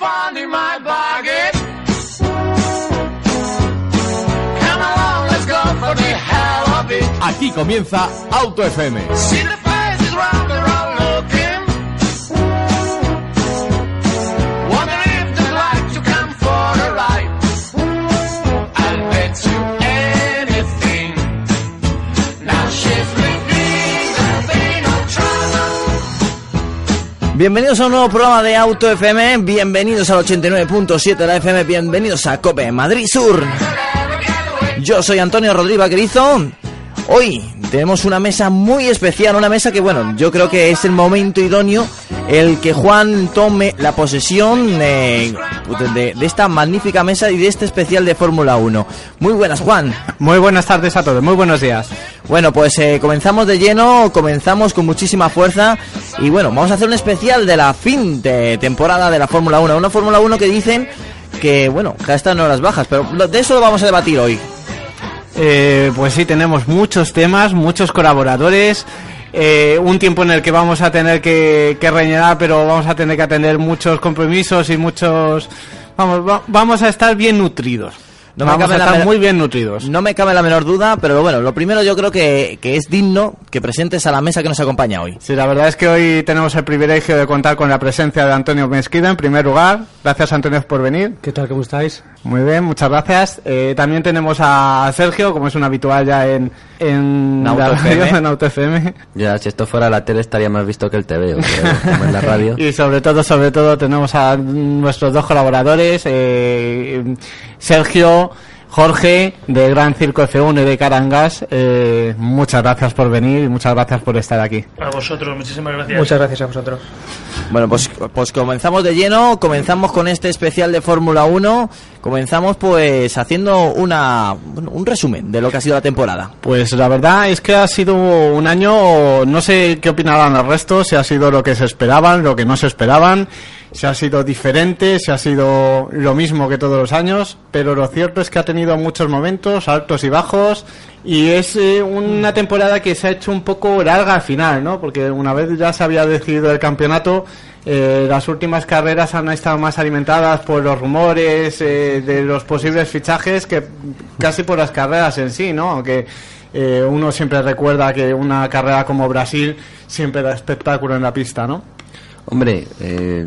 fun in my bargain. Come along, let's go for the hell of it. Aquí comienza Auto FM. Bienvenidos a un nuevo programa de Auto FM, bienvenidos al 89.7 de la FM, bienvenidos a Cope Madrid Sur. Yo soy Antonio Rodríguez Vaquerizo. Hoy tenemos una mesa muy especial, una mesa que bueno, yo creo que es el momento idóneo el que Juan tome la posesión eh, de, de esta magnífica mesa y de este especial de Fórmula 1. Muy buenas, Juan. Muy buenas tardes a todos, muy buenos días. Bueno, pues eh, comenzamos de lleno, comenzamos con muchísima fuerza y bueno, vamos a hacer un especial de la fin de temporada de la Fórmula 1. Una Fórmula 1 que dicen que, bueno, que está en horas bajas, pero de eso lo vamos a debatir hoy. Eh, pues sí, tenemos muchos temas, muchos colaboradores, eh, un tiempo en el que vamos a tener que, que rellenar, pero vamos a tener que atender muchos compromisos y muchos... Vamos, va- vamos a estar bien nutridos. No me vamos a cabe la estar menor- muy bien nutridos. No me cabe la menor duda, pero bueno, lo primero yo creo que, que es digno que presentes a la mesa que nos acompaña hoy. Sí, la verdad es que hoy tenemos el privilegio de contar con la presencia de Antonio Mesquida en primer lugar. Gracias Antonio por venir. ¿Qué tal? ¿Cómo estáis? Muy bien, muchas gracias. Eh, también tenemos a Sergio, como es un habitual ya en, en, la radio, FM. en Auto FM. Ya, si esto fuera la tele estaría más visto que el TV, como en la radio. Y sobre todo, sobre todo, tenemos a nuestros dos colaboradores, eh, Sergio, Jorge, de Gran Circo F1 y de Carangas. Eh, muchas gracias por venir y muchas gracias por estar aquí. A vosotros, muchísimas gracias. Muchas gracias a vosotros. Bueno, pues, pues comenzamos de lleno, comenzamos con este especial de Fórmula 1, comenzamos pues haciendo una, bueno, un resumen de lo que ha sido la temporada. Pues la verdad es que ha sido un año, no sé qué opinarán el resto, si ha sido lo que se esperaban, lo que no se esperaban, si ha sido diferente, si ha sido lo mismo que todos los años, pero lo cierto es que ha tenido muchos momentos, altos y bajos, y es eh, una temporada que se ha hecho un poco larga al final, ¿no? Porque una vez ya se había decidido el campeonato, eh, las últimas carreras han estado más alimentadas por los rumores eh, de los posibles fichajes que casi por las carreras en sí, ¿no? Aunque eh, uno siempre recuerda que una carrera como Brasil siempre da espectáculo en la pista, ¿no? Hombre, eh,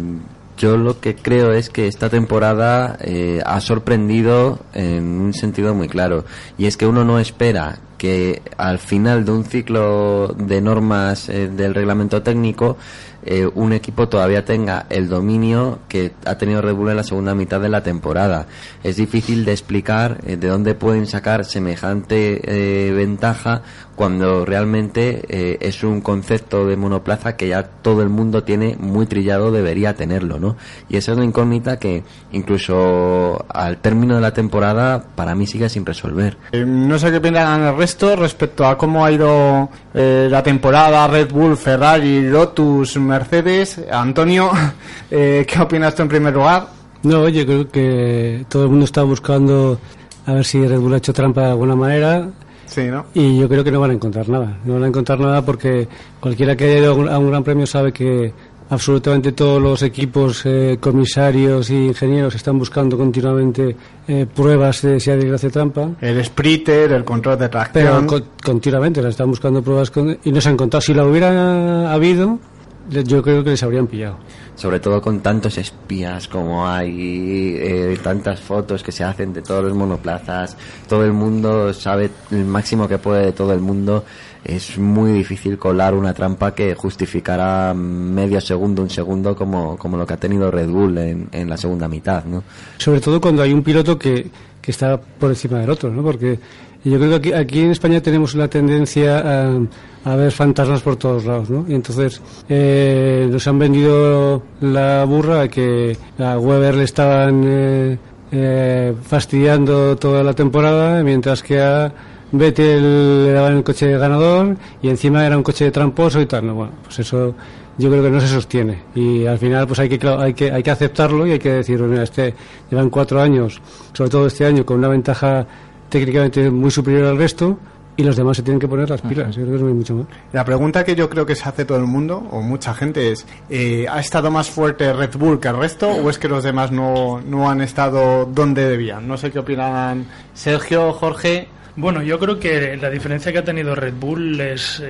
yo lo que creo es que esta temporada eh, ha sorprendido en un sentido muy claro. Y es que uno no espera que al final de un ciclo de normas eh, del reglamento técnico eh, un equipo todavía tenga el dominio que ha tenido Red Bull en la segunda mitad de la temporada. Es difícil de explicar eh, de dónde pueden sacar semejante eh, ventaja cuando realmente eh, es un concepto de monoplaza que ya todo el mundo tiene muy trillado, debería tenerlo, ¿no? Y esa es una incógnita que incluso al término de la temporada para mí sigue sin resolver. No sé qué opinan el resto respecto a cómo ha ido la temporada Red Bull, Ferrari, Lotus, Mercedes. Antonio, eh, ¿qué opinas tú en primer lugar? No, yo creo que todo el mundo está buscando a ver si Red Bull ha hecho trampa de alguna manera Sí, ¿no? y yo creo que no van a encontrar nada. No van a encontrar nada porque cualquiera que haya ido a un- gran premio sabe que absolutamente todos los equipos, eh, comisarios y ingenieros están buscando continuamente eh, pruebas de si alguien hace trampa. El splitter, el control de Pero tracción. con- continuamente las están buscando pruebas con- y no se han encontrado. Si la hubiera habido, yo creo que les habrían pillado. sobre todo con tantos espías como hay, eh, tantas fotos que se hacen de todos los monoplazas, todo el mundo sabe el máximo que puede de todo el mundo, es muy difícil colar una trampa que justificara medio segundo, un segundo como, como lo que ha tenido Red Bull en, en la segunda mitad, ¿no? Sobre todo cuando hay un piloto que, que está por encima del otro, ¿no? Porque yo creo que aquí, en España tenemos la tendencia a, ver fantasmas por todos lados, ¿no? Y entonces eh, nos han vendido la burra que a Weber le estaban eh, eh, fastidiando toda la temporada, mientras que a Vettel le daban el coche ganador y encima era un coche tramposo y tal. ¿no? Bueno, pues eso yo creo que no se sostiene y al final pues hay que claro, hay que hay que aceptarlo y hay que decir mira este llevan cuatro años sobre todo este año con una ventaja técnicamente muy superior al resto y los demás se tienen que poner las pilas. Yo creo que no hay mucho más. La pregunta que yo creo que se hace todo el mundo, o mucha gente, es: eh, ¿ha estado más fuerte Red Bull que el resto, o es que los demás no, no han estado donde debían? No sé qué opinan Sergio, Jorge. Bueno, yo creo que la diferencia que ha tenido Red Bull es,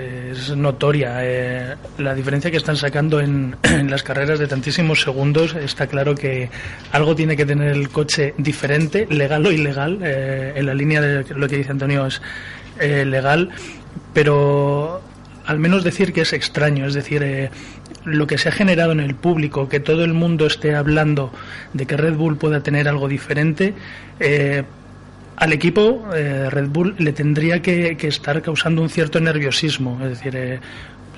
notoria. Eh, la diferencia que están sacando en, en las carreras de tantísimos segundos, está claro que algo tiene que tener el coche diferente, legal o ilegal. eh, en la línea de lo que dice Antonio es eh, legal, pero al menos decir que es extraño, es decir, eh, lo que se ha generado en el público, que todo el mundo esté hablando de que Red Bull pueda tener algo diferente, eh, al equipo eh, Red Bull le tendría que, que estar causando un cierto nerviosismo. Es decir, eh,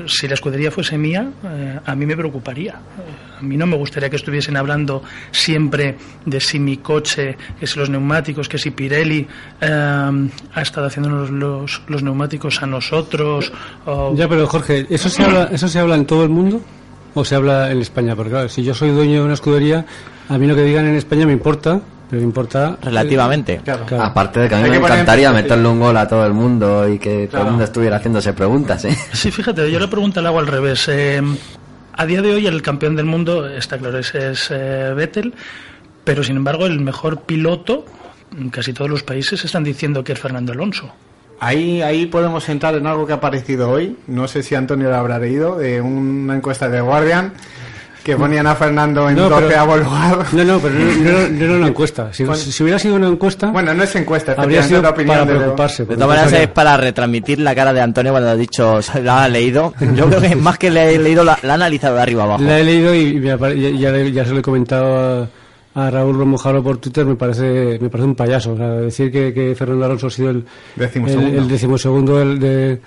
si la escudería fuese mía, eh, a mí me preocuparía. A mí no me gustaría que estuviesen hablando siempre de si mi coche, que si los neumáticos, que si Pirelli eh, ha estado haciendo los, los, los neumáticos a nosotros. o- Ya, pero Jorge, ¿eso se, habla, ¿eso se habla en todo el mundo o se habla en España? Porque claro, si yo soy dueño de una escudería, a mí lo que digan en España me importa, pero importa... Relativamente. Claro. Aparte de que a mí me encantaría meterle un gol a todo el mundo y que todo el mundo estuviera haciéndose preguntas, ¿eh? Sí, fíjate, yo le pregunto al agua al revés. Eh, a día de hoy el campeón del mundo, está claro, es, es eh, Vettel, pero sin embargo el mejor piloto, en casi todos los países están diciendo que es Fernando Alonso. Ahí, ahí podemos entrar en algo que ha aparecido hoy. No sé si Antonio lo habrá leído, de una encuesta de Guardian que ponían a Fernando en No, doceavo lugar. No, no, pero no, no era- no era una encuesta. Si, Bueno. si hubiera sido una encuesta, Bueno, no es encuesta, habría sido la opinión para de preocuparse. De todas maneras es para retransmitir la cara de Antonio cuando ha dicho, lo ha leído. Yo creo que más que le he leído, la, la ha analizado de arriba abajo. La he leído y ya, ya, ya se lo he comentado a, a Raúl Romojaro por Twitter, me parece me parece un payaso. O sea, decir que, que Fernando Alonso ha sido el Decimosegundo. el, el decimosegundo del- de,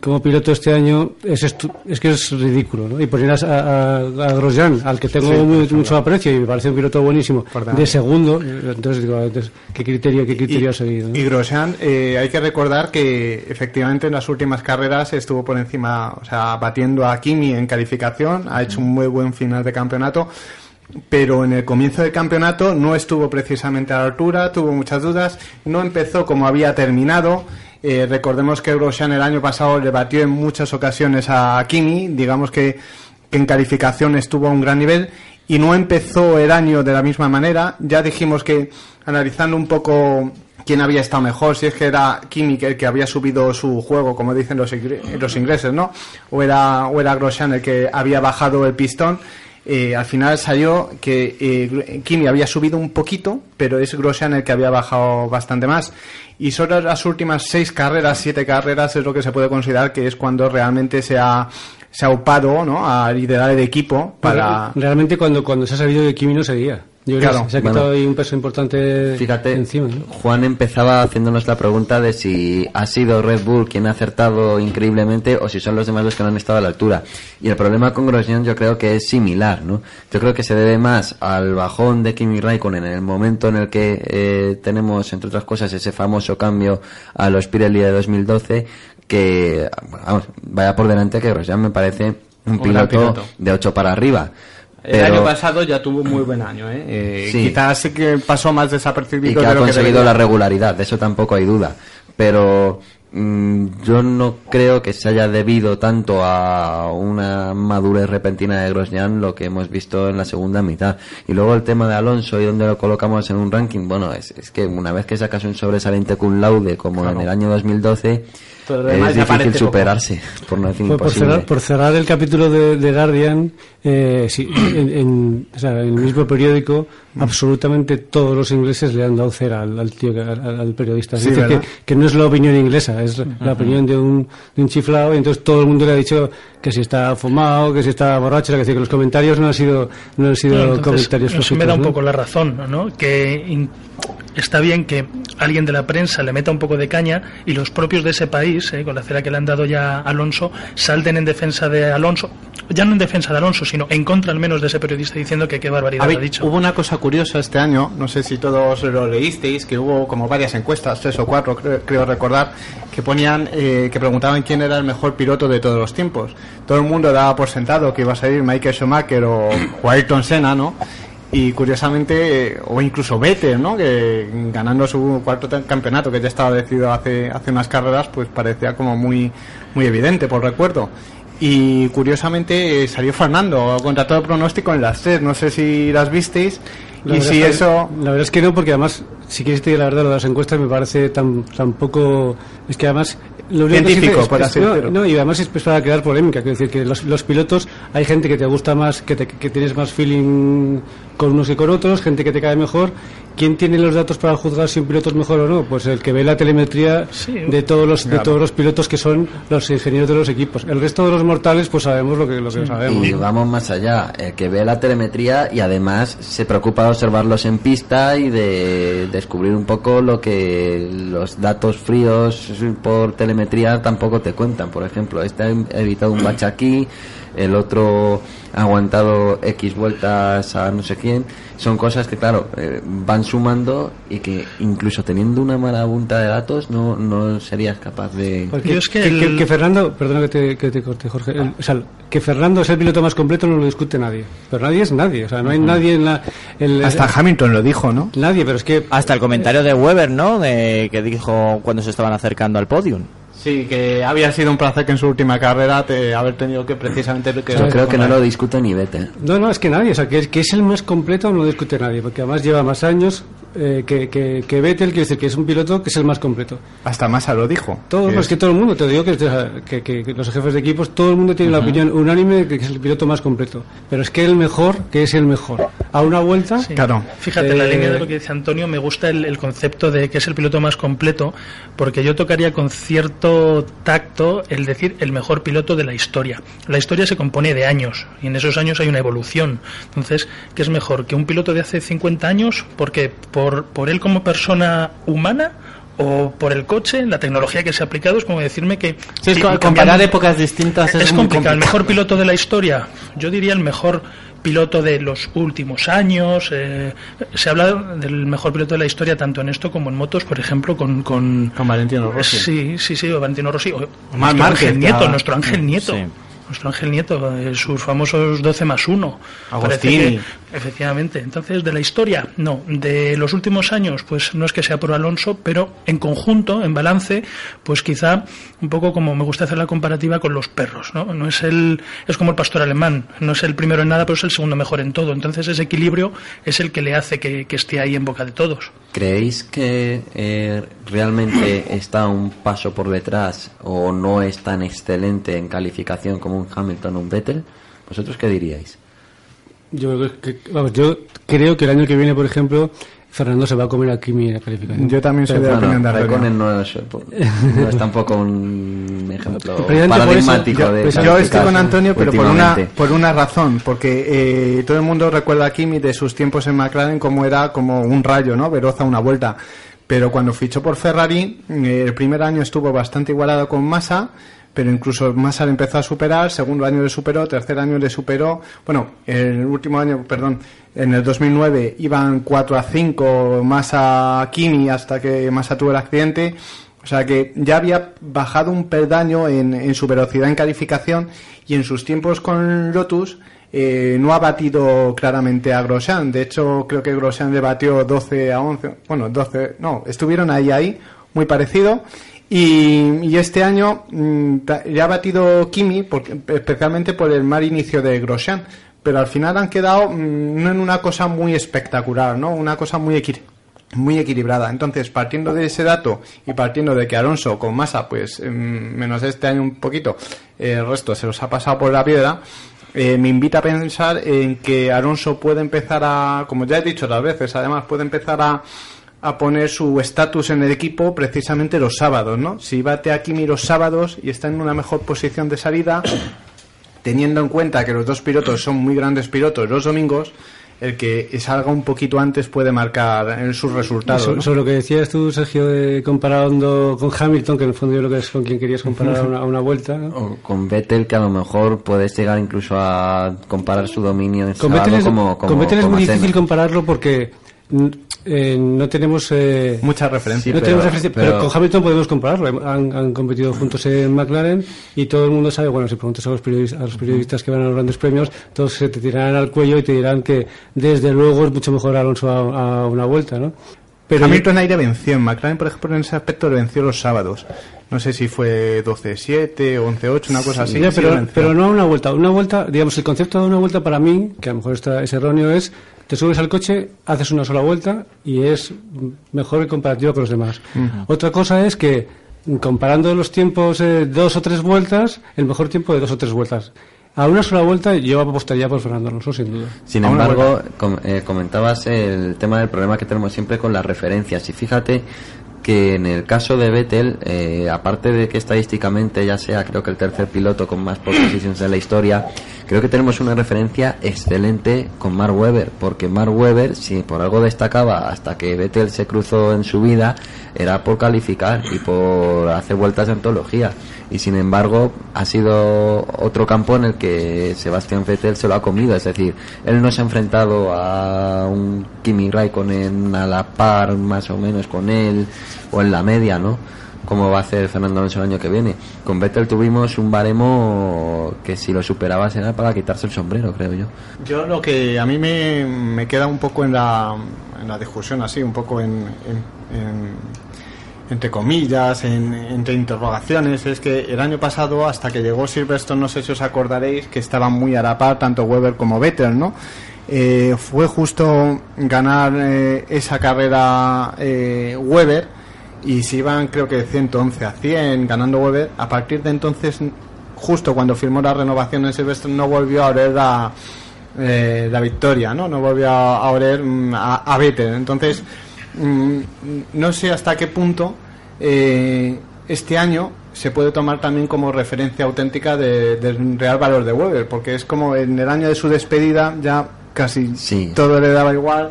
como piloto este año es, estu- es que es ridículo. ¿no? Y poner a, a, a Grosjean, al que tengo Sí, muy- mucho aprecio y me parece un piloto buenísimo, de segundo, entonces digo, entonces, ¿qué criterio, qué criterio ha seguido? no? Y Grosjean, eh, hay que recordar que efectivamente en las últimas carreras estuvo por encima, o sea, batiendo a Kimi en calificación, ha hecho un muy buen final de campeonato, pero en el comienzo del campeonato no estuvo precisamente a la altura, tuvo muchas dudas, no empezó como había terminado. Eh, recordemos que Grosjean el año pasado le batió en muchas ocasiones a Kimi, digamos que, en calificación estuvo a un gran nivel y no empezó el año de la misma manera. Ya dijimos que analizando un poco quién había estado mejor, si es que era Kimi el que había subido su juego, como dicen los ingleses, ¿no? O era, o era Grosjean el que había bajado el pistón. Eh, al final salió que eh, Kimi había subido un poquito, pero es Grosjean el que había bajado bastante más. Y solo las últimas seis carreras, siete carreras, es lo que se puede considerar que es cuando realmente se ha, se ha upado ¿no? a liderar el equipo para... Realmente cuando, cuando se ha sabido que Kimi no seguía. Yo creo Claro, que se ha bueno. quitado ahí un peso importante Fíjate, encima. ¿no? Juan empezaba haciéndonos la pregunta de si ha sido Red Bull quien ha acertado increíblemente o si son los demás los que no han estado a la altura. Y el problema con Grosjean yo creo que es similar, ¿no? Yo creo que se debe más al bajón de Kimi Raikkonen en el momento en el que eh, tenemos, entre otras cosas, ese famoso cambio a los Pirelli de 2012 que, vamos, vaya por delante que Grosjean me parece un piloto, piloto. de 8 para arriba. El año pasado ya tuvo muy buen año, ¿eh? Eh, Sí. Quizás sí que pasó más desapercibido y que de ha lo conseguido la regularidad, de eso tampoco hay duda. Pero mm, yo no creo que se haya debido tanto a una madurez repentina de Grosjean lo que hemos visto en la segunda mitad. Y luego el tema de Alonso y dónde lo colocamos en un ranking, bueno, es, es que una vez que sacas un sobresaliente cum laude como en el año 2012, Es difícil poco. superarse, por no decir Por, por imposible. cerrar, por cerrar el capítulo de, de Guardian, eh, sí, en, en- o sea, en el mismo periódico, absolutamente todos los ingleses le han dado cera al, al tío, que- al, al periodista. Es Sí, decir, que, que no es la opinión inglesa, es la opinión de un, de un chiflado, y entonces todo el mundo le ha dicho que si está fumado, que si está borracho, es decir, que los comentarios no han sido, no han sido entonces, comentarios eso me da un ¿no? poco la razón, ¿no? Que in- está bien que alguien de la prensa le meta un poco de caña y los propios de ese país, eh, con la cera que le han dado ya a Alonso, salten en defensa de Alonso, ya no en defensa de Alonso, sino en contra al menos de ese periodista diciendo que qué barbaridad ver, ha dicho. Hubo una cosa curiosa este año, no sé si todos lo leísteis, que hubo como varias encuestas, tres o cuatro creo, creo recordar, que ponían, eh, que preguntaban quién era el mejor piloto de todos los tiempos. Todo el mundo daba por sentado que iba a salir Michael Schumacher o, o Ayrton Senna, ¿no? Y curiosamente, o incluso Vettel, ¿no? Que ganando su cuarto campeonato, que ya estaba decidido hace, hace unas carreras, pues parecía como muy, muy evidente, por recuerdo. Y curiosamente eh, salió Fernando contra todo pronóstico en las tres. No sé si las visteis. La y si es eso. La verdad es que no, porque además, si quieres te digo la verdad, lo de las encuestas me parece tan, tan poco... Es que además... Lo Científico, es- por así no, y además es pues, para crear polémica. Quiero decir que los, los pilotos, hay gente que te gusta más, que, te- que tienes más feeling con unos que con otros, gente que te cae mejor. ¿Quién tiene los datos para juzgar si un piloto es mejor o no? Pues el que ve la telemetría Sí. de todos los de todos los pilotos que son los ingenieros de los equipos. El resto de los mortales, pues sabemos lo que, lo que sabemos. Y vamos más allá, el que ve la telemetría y además se preocupa de observarlos en pista y de descubrir un poco lo que los datos fríos por telemetría tampoco te cuentan. Por ejemplo, este ha evitado un bache aquí, el otro ha aguantado X vueltas a no sé quién. Son cosas que, claro, eh, van sumando y que incluso teniendo una mala punta de datos no, no serías capaz de... Porque Yo es que que, que- el- que Fernando, perdona que te, que te corte, Jorge, el- o sea, que Fernando es el piloto más completo no lo discute nadie. Pero nadie es nadie, o sea, no hay nadie en la... en la- Hasta Hamilton lo dijo, ¿no? Nadie, pero es que... Hasta el comentario de Weber, ¿no? De, que dijo cuando se estaban acercando al podium. Sí, que había sido un placer que en su última carrera te, haber tenido que precisamente... Que Yo creo que no lo discute ni Vettel. No, no, es que nadie, o sea, que es, que es el más completo no lo discute nadie, porque además lleva más años eh, que, que, que Vettel, quiere decir que es un piloto que es el más completo. Hasta Massa lo dijo. Todo, Que más que todo el mundo, te digo que, que, que- que los jefes de equipos, todo el mundo tiene la opinión unánime de que es el piloto más completo. Pero es que el mejor, que es el mejor. A una vuelta, Sí. Claro. Fíjate, en la Eh, línea de lo que dice Antonio, me gusta el, el concepto de que es el piloto más completo, porque yo tocaría con cierto tacto el decir el mejor piloto de la historia. La historia se compone de años, y en esos años hay una evolución. Entonces, ¿qué es mejor? ¿Que un piloto de hace 50 años? porque ¿Por, por él como persona humana? ¿O por el coche? La tecnología que se ha aplicado es como decirme que... Sí, es comparar épocas distintas es, es muy complicado. El mejor piloto de la historia, yo diría el mejor piloto de los últimos años. eh, se habla del mejor piloto de la historia tanto en esto como en motos, por ejemplo, con. Con, Con Valentino Rossi. Sí, sí, sí, o Valentino Rossi. O, Marc nuestro Ángel Nieto, nuestro Ángel Nieto. Sí. Nuestro Ángel Nieto, eh, sus famosos 12 más 1. Agostini. efectivamente. Entonces, de la historia, no. De los últimos años, pues no es que sea por Alonso, pero en conjunto, en balance, pues quizá un poco como me gusta hacer la comparativa con los perros, ¿no? No es el, es como el pastor alemán, no es el primero en nada, pero es el segundo mejor en todo. Entonces, ese equilibrio es el que le hace que, que esté ahí en boca de todos. ¿Creéis que eh, realmente está un paso por detrás o no es tan excelente en calificación como un Hamilton o un Vettel? ¿Vosotros qué diríais? yo, que- yo creo que el año que viene, por ejemplo, Fernando se va a comer aquí mi calificación. Yo también soy de la Bueno, opinión de Antonio. Raikkonen no es, no es tampoco un ejemplo paradigmático eso, de pues Yo estoy con Antonio, pero por una, por una razón, porque eh, todo el mundo recuerda a Kimi de sus tiempos en McLaren como era como un rayo, ¿no? Veloz a una vuelta. Pero cuando fichó por Ferrari, eh, el primer año estuvo bastante igualado con Massa, pero incluso Massa le empezó a superar, segundo año le superó, tercer año le superó, bueno, el último año, perdón, en el 2009 iban 4 a 5 Massa Kimi hasta que Massa tuvo el accidente, o sea que ya había bajado un peldaño en, en su velocidad en calificación y en sus tiempos con Lotus eh, no ha batido claramente a Grosjean. De hecho, creo que Grosjean le batió 12 a 11. Bueno, 12, no, estuvieron ahí, ahí, muy parecido. Y, y este año mm, ya ha batido Kimi, porque, especialmente por el mal inicio de Grosjean. Pero al final han quedado mm, no en una cosa muy espectacular, ¿no? Una cosa muy equilibrada muy equilibrada. Entonces, partiendo de ese dato y partiendo de que Alonso con Massa, pues em, menos este año un poquito, el resto se los ha pasado por la piedra, eh, me invita a pensar en que Alonso puede empezar a, como ya he dicho otras veces, además puede empezar a, a poner su estatus en el equipo precisamente los sábados, ¿no? Si bate a Kimi los sábados y está en una mejor posición de salida, teniendo en cuenta que los dos pilotos son muy grandes pilotos los domingos, el que salga un poquito antes puede marcar en sus resultados. Sobre lo que decías tú, Sergio, de comparando con Hamilton, que en el fondo yo creo que es con quien querías comparar a una, a una vuelta. ¿no? O con Vettel, que a lo mejor puedes llegar incluso a comparar su dominio en Con sábado Vettel es, como, como con Vettel es como muy difícil compararlo porque eh, no tenemos eh, Muchas referencias. no pero- tenemos referencia, pero, pero- con Hamilton podemos compararlo. Han, han competido juntos en McLaren y todo el mundo sabe, bueno, si preguntas a los, periodistas, a los periodistas que van a los grandes premios, todos se te tirarán al cuello y te dirán que desde luego es mucho mejor Alonso a, a una vuelta, ¿no? Pero Hamilton aire venció en McLaren, por ejemplo, en ese aspecto le venció los sábados. No sé si fue 12-7 o 11-8, una cosa así. Sí lo pero, pero no a una vuelta. Una vuelta, digamos, el concepto de una vuelta para mí, que a lo mejor está, es erróneo, es te subes al coche, haces una sola vuelta y es mejor en comparativa con los demás. Otra cosa es que, comparando los tiempos de dos o tres vueltas, el mejor tiempo de dos o tres vueltas. A una sola vuelta yo apostaría por Fernando Alonso, sin duda. Sin embargo, com- eh, comentabas el tema del problema que tenemos siempre con las referencias. Y fíjate que en el caso de Vettel, eh, aparte de que estadísticamente ya sea creo que el tercer piloto con más pole positions de la historia, creo que tenemos una referencia excelente con Mark Webber, porque Mark Webber, si por algo destacaba hasta que Vettel se cruzó en su vida, era por calificar y por hacer vueltas de antología. Y sin embargo, ha sido otro campo en el que Sebastián Vettel se lo ha comido. Es decir, él no se ha enfrentado a un Kimi Raikkonen a la par más o menos con él o en la media, ¿no? Como va a hacer Fernando Alonso el año que viene. Con Vettel tuvimos un baremo que si lo superabas era para quitarse el sombrero, creo yo. Yo lo que a mí me, me queda un poco en la, en la discusión, así, un poco en, en- en- entre comillas, en- entre interrogaciones, es que el año pasado, hasta que llegó Silverstone, no sé si os acordaréis, que estaban muy a la par tanto Weber como Vettel, ¿no? Eh, fue justo ganar eh, esa carrera eh, Weber y se iban creo que de 111 a 100 ganando Weber. A partir de entonces, justo cuando firmó la renovación en Silverstone, no volvió a oler a, eh, la victoria, ¿no? No volvió a, oler mm, a, a Vettel. Entonces, mm, no sé hasta qué punto eh, este año se puede tomar también como referencia auténtica de- del real valor de Weber, porque es como en el año de su despedida ya casi Sí. todo le daba igual.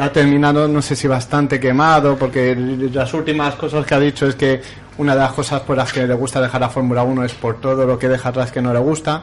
Ha terminado, no sé si bastante quemado, porque las últimas cosas que ha dicho es que una de las cosas por las que le gusta dejar la Fórmula 1 es por todo lo que deja atrás que no le gusta.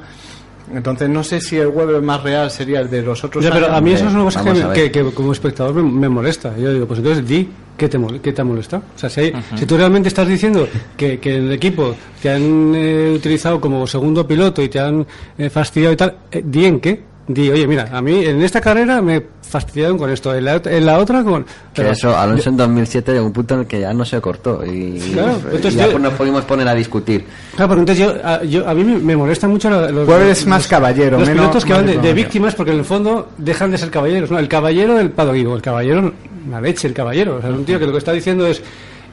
Entonces no sé si el Weber más real sería el de los otros Ya, pero a mí eso es una cosa que, que- que como espectador me, me molesta. Yo digo, pues entonces di qué te, mol- qué te ha molestado. O sea, si, hay- si tú realmente estás diciendo que, que en el equipo te han eh, utilizado como segundo piloto y te han eh, fastidiado y tal, eh, di en qué. Di, oye, mira, a mí en esta carrera me fastidiaron con esto, en la, en la otra con... Que pero- eso, Alonso en 2007 llegó un punto en el que ya no se cortó y, Claro, y ya yo- nos pudimos poner a discutir. Claro, porque entonces yo, a, yo- a mí me, me molestan mucho la- los, Weber es los- más caballero, los menos- pilotos que van de, víctimas porque en el fondo dejan de ser caballeros. ¿no? El caballero del padrino, el caballero, la leche, el caballero. O sea, es un tío que lo que está diciendo es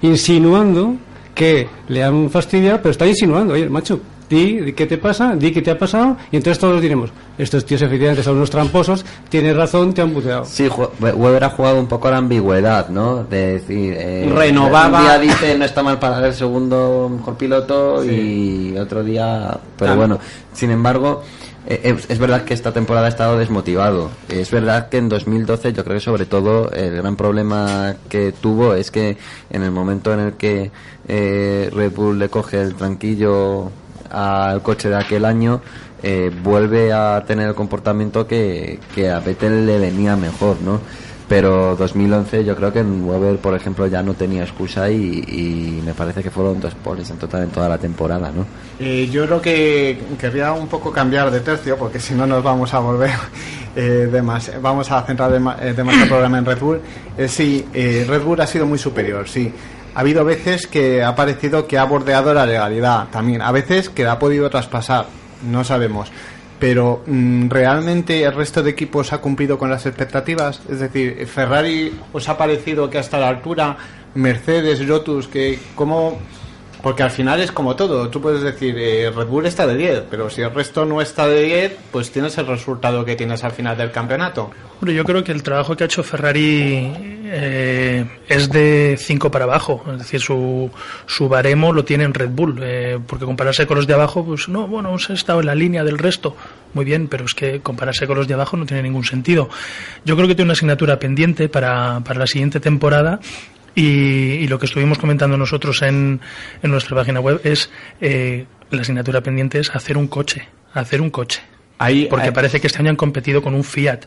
insinuando que le han fastidiado, pero está insinuando, oye, macho, di, qué te pasa, di qué te ha pasado, y entonces todos diremos, estos tíos efectivamente son unos tramposos, tienes razón, te han puteado. Sí, Weber ha jugado un poco a la ambigüedad, ¿no? De decir, eh, Renovaba- Un día dice no está mal para el segundo mejor piloto y otro día. Pero Ah. bueno, sin embargo, eh, es, es verdad que esta temporada ha estado desmotivado. Es verdad que en 2012, yo creo que sobre todo el gran problema que tuvo es que en el momento en el que eh, Red Bull le coge el tranquillo al coche de aquel año, eh, vuelve a tener el comportamiento que, a Vettel le venía mejor, ¿no? Pero 2011 yo creo que en Weber, por ejemplo, ya no tenía excusa y, me parece que fueron dos poles en total en toda la temporada, ¿no? Eh, yo creo que querría un poco cambiar de tercio porque si no nos vamos a volver eh, vamos a centrar eh, demasiado el programa en Red Bull. Eh, sí, Red Bull ha sido muy superior, sí. Ha habido veces que ha parecido que ha bordeado la legalidad también, a veces que la ha podido traspasar, no sabemos. Pero mm, ¿realmente el resto de equipos ha cumplido con las expectativas? Es decir, ¿Ferrari os ha parecido que hasta la altura? ¿Mercedes, Lotus, que cómo porque al final es como todo. Tú puedes decir, eh, Red Bull está de 10, pero si el resto no está de 10, pues tienes el resultado que tienes al final del campeonato. Hombre, yo creo que el trabajo que ha hecho Ferrari eh, es de 5 para abajo. Es decir, su, su baremo lo tiene en Red Bull. eh, porque compararse con los de abajo, pues no, bueno, hemos estado en la línea del resto. Muy bien, pero es que compararse con los de abajo no tiene ningún sentido. Yo creo que tiene una asignatura pendiente para, para la siguiente temporada. Y, y lo que estuvimos comentando nosotros en, en nuestra página web es eh, la asignatura pendiente es hacer un coche, hacer un coche. Ahí, Porque ahí- parece que este año han competido con un Fiat.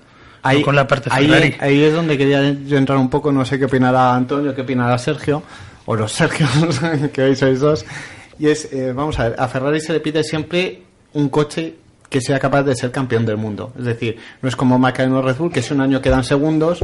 no con la parte ahí, Ferrari. ahí es donde quería yo entrar un poco, no sé qué opinará Antonio, qué opinará Sergio, o los Sergios, que hoy sois dos. Y es, eh, vamos a ver, a Ferrari se le pide siempre un coche que sea capaz de ser campeón del mundo. Es decir, no es como McLaren o Red Bull, que si un año quedan segundos,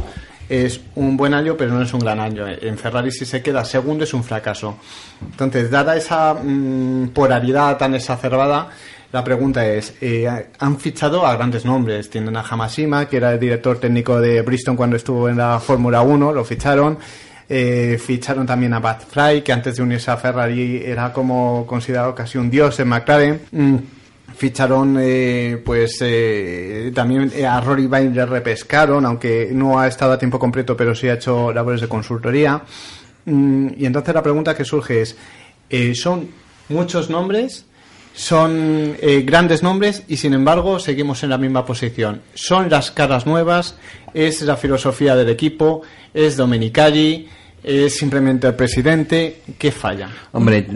es un buen año, pero no es un gran año. En Ferrari, si se queda segundo, es un fracaso. Entonces, dada esa mm, polaridad tan exacerbada, la pregunta es, eh, han fichado a grandes nombres. Tienen a Hamashima, que era el director técnico de Bristol cuando estuvo en la Fórmula 1, lo ficharon. Eh, ficharon también a Bud Fry, que antes de unirse a Ferrari era como considerado casi un dios en McLaren. Mm, Ficharon eh, pues eh, también eh, a Rory Vine le repescaron, aunque no ha estado a tiempo completo, pero sí ha hecho labores de consultoría. Mm, y entonces la pregunta que surge es, eh, ¿son muchos nombres? ¿Son eh, grandes nombres? Y sin embargo seguimos en la misma posición. ¿Son las caras nuevas? ¿Es la filosofía del equipo? ¿Es Domenicali? ¿Es simplemente el presidente? ¿Qué falla? Hombre,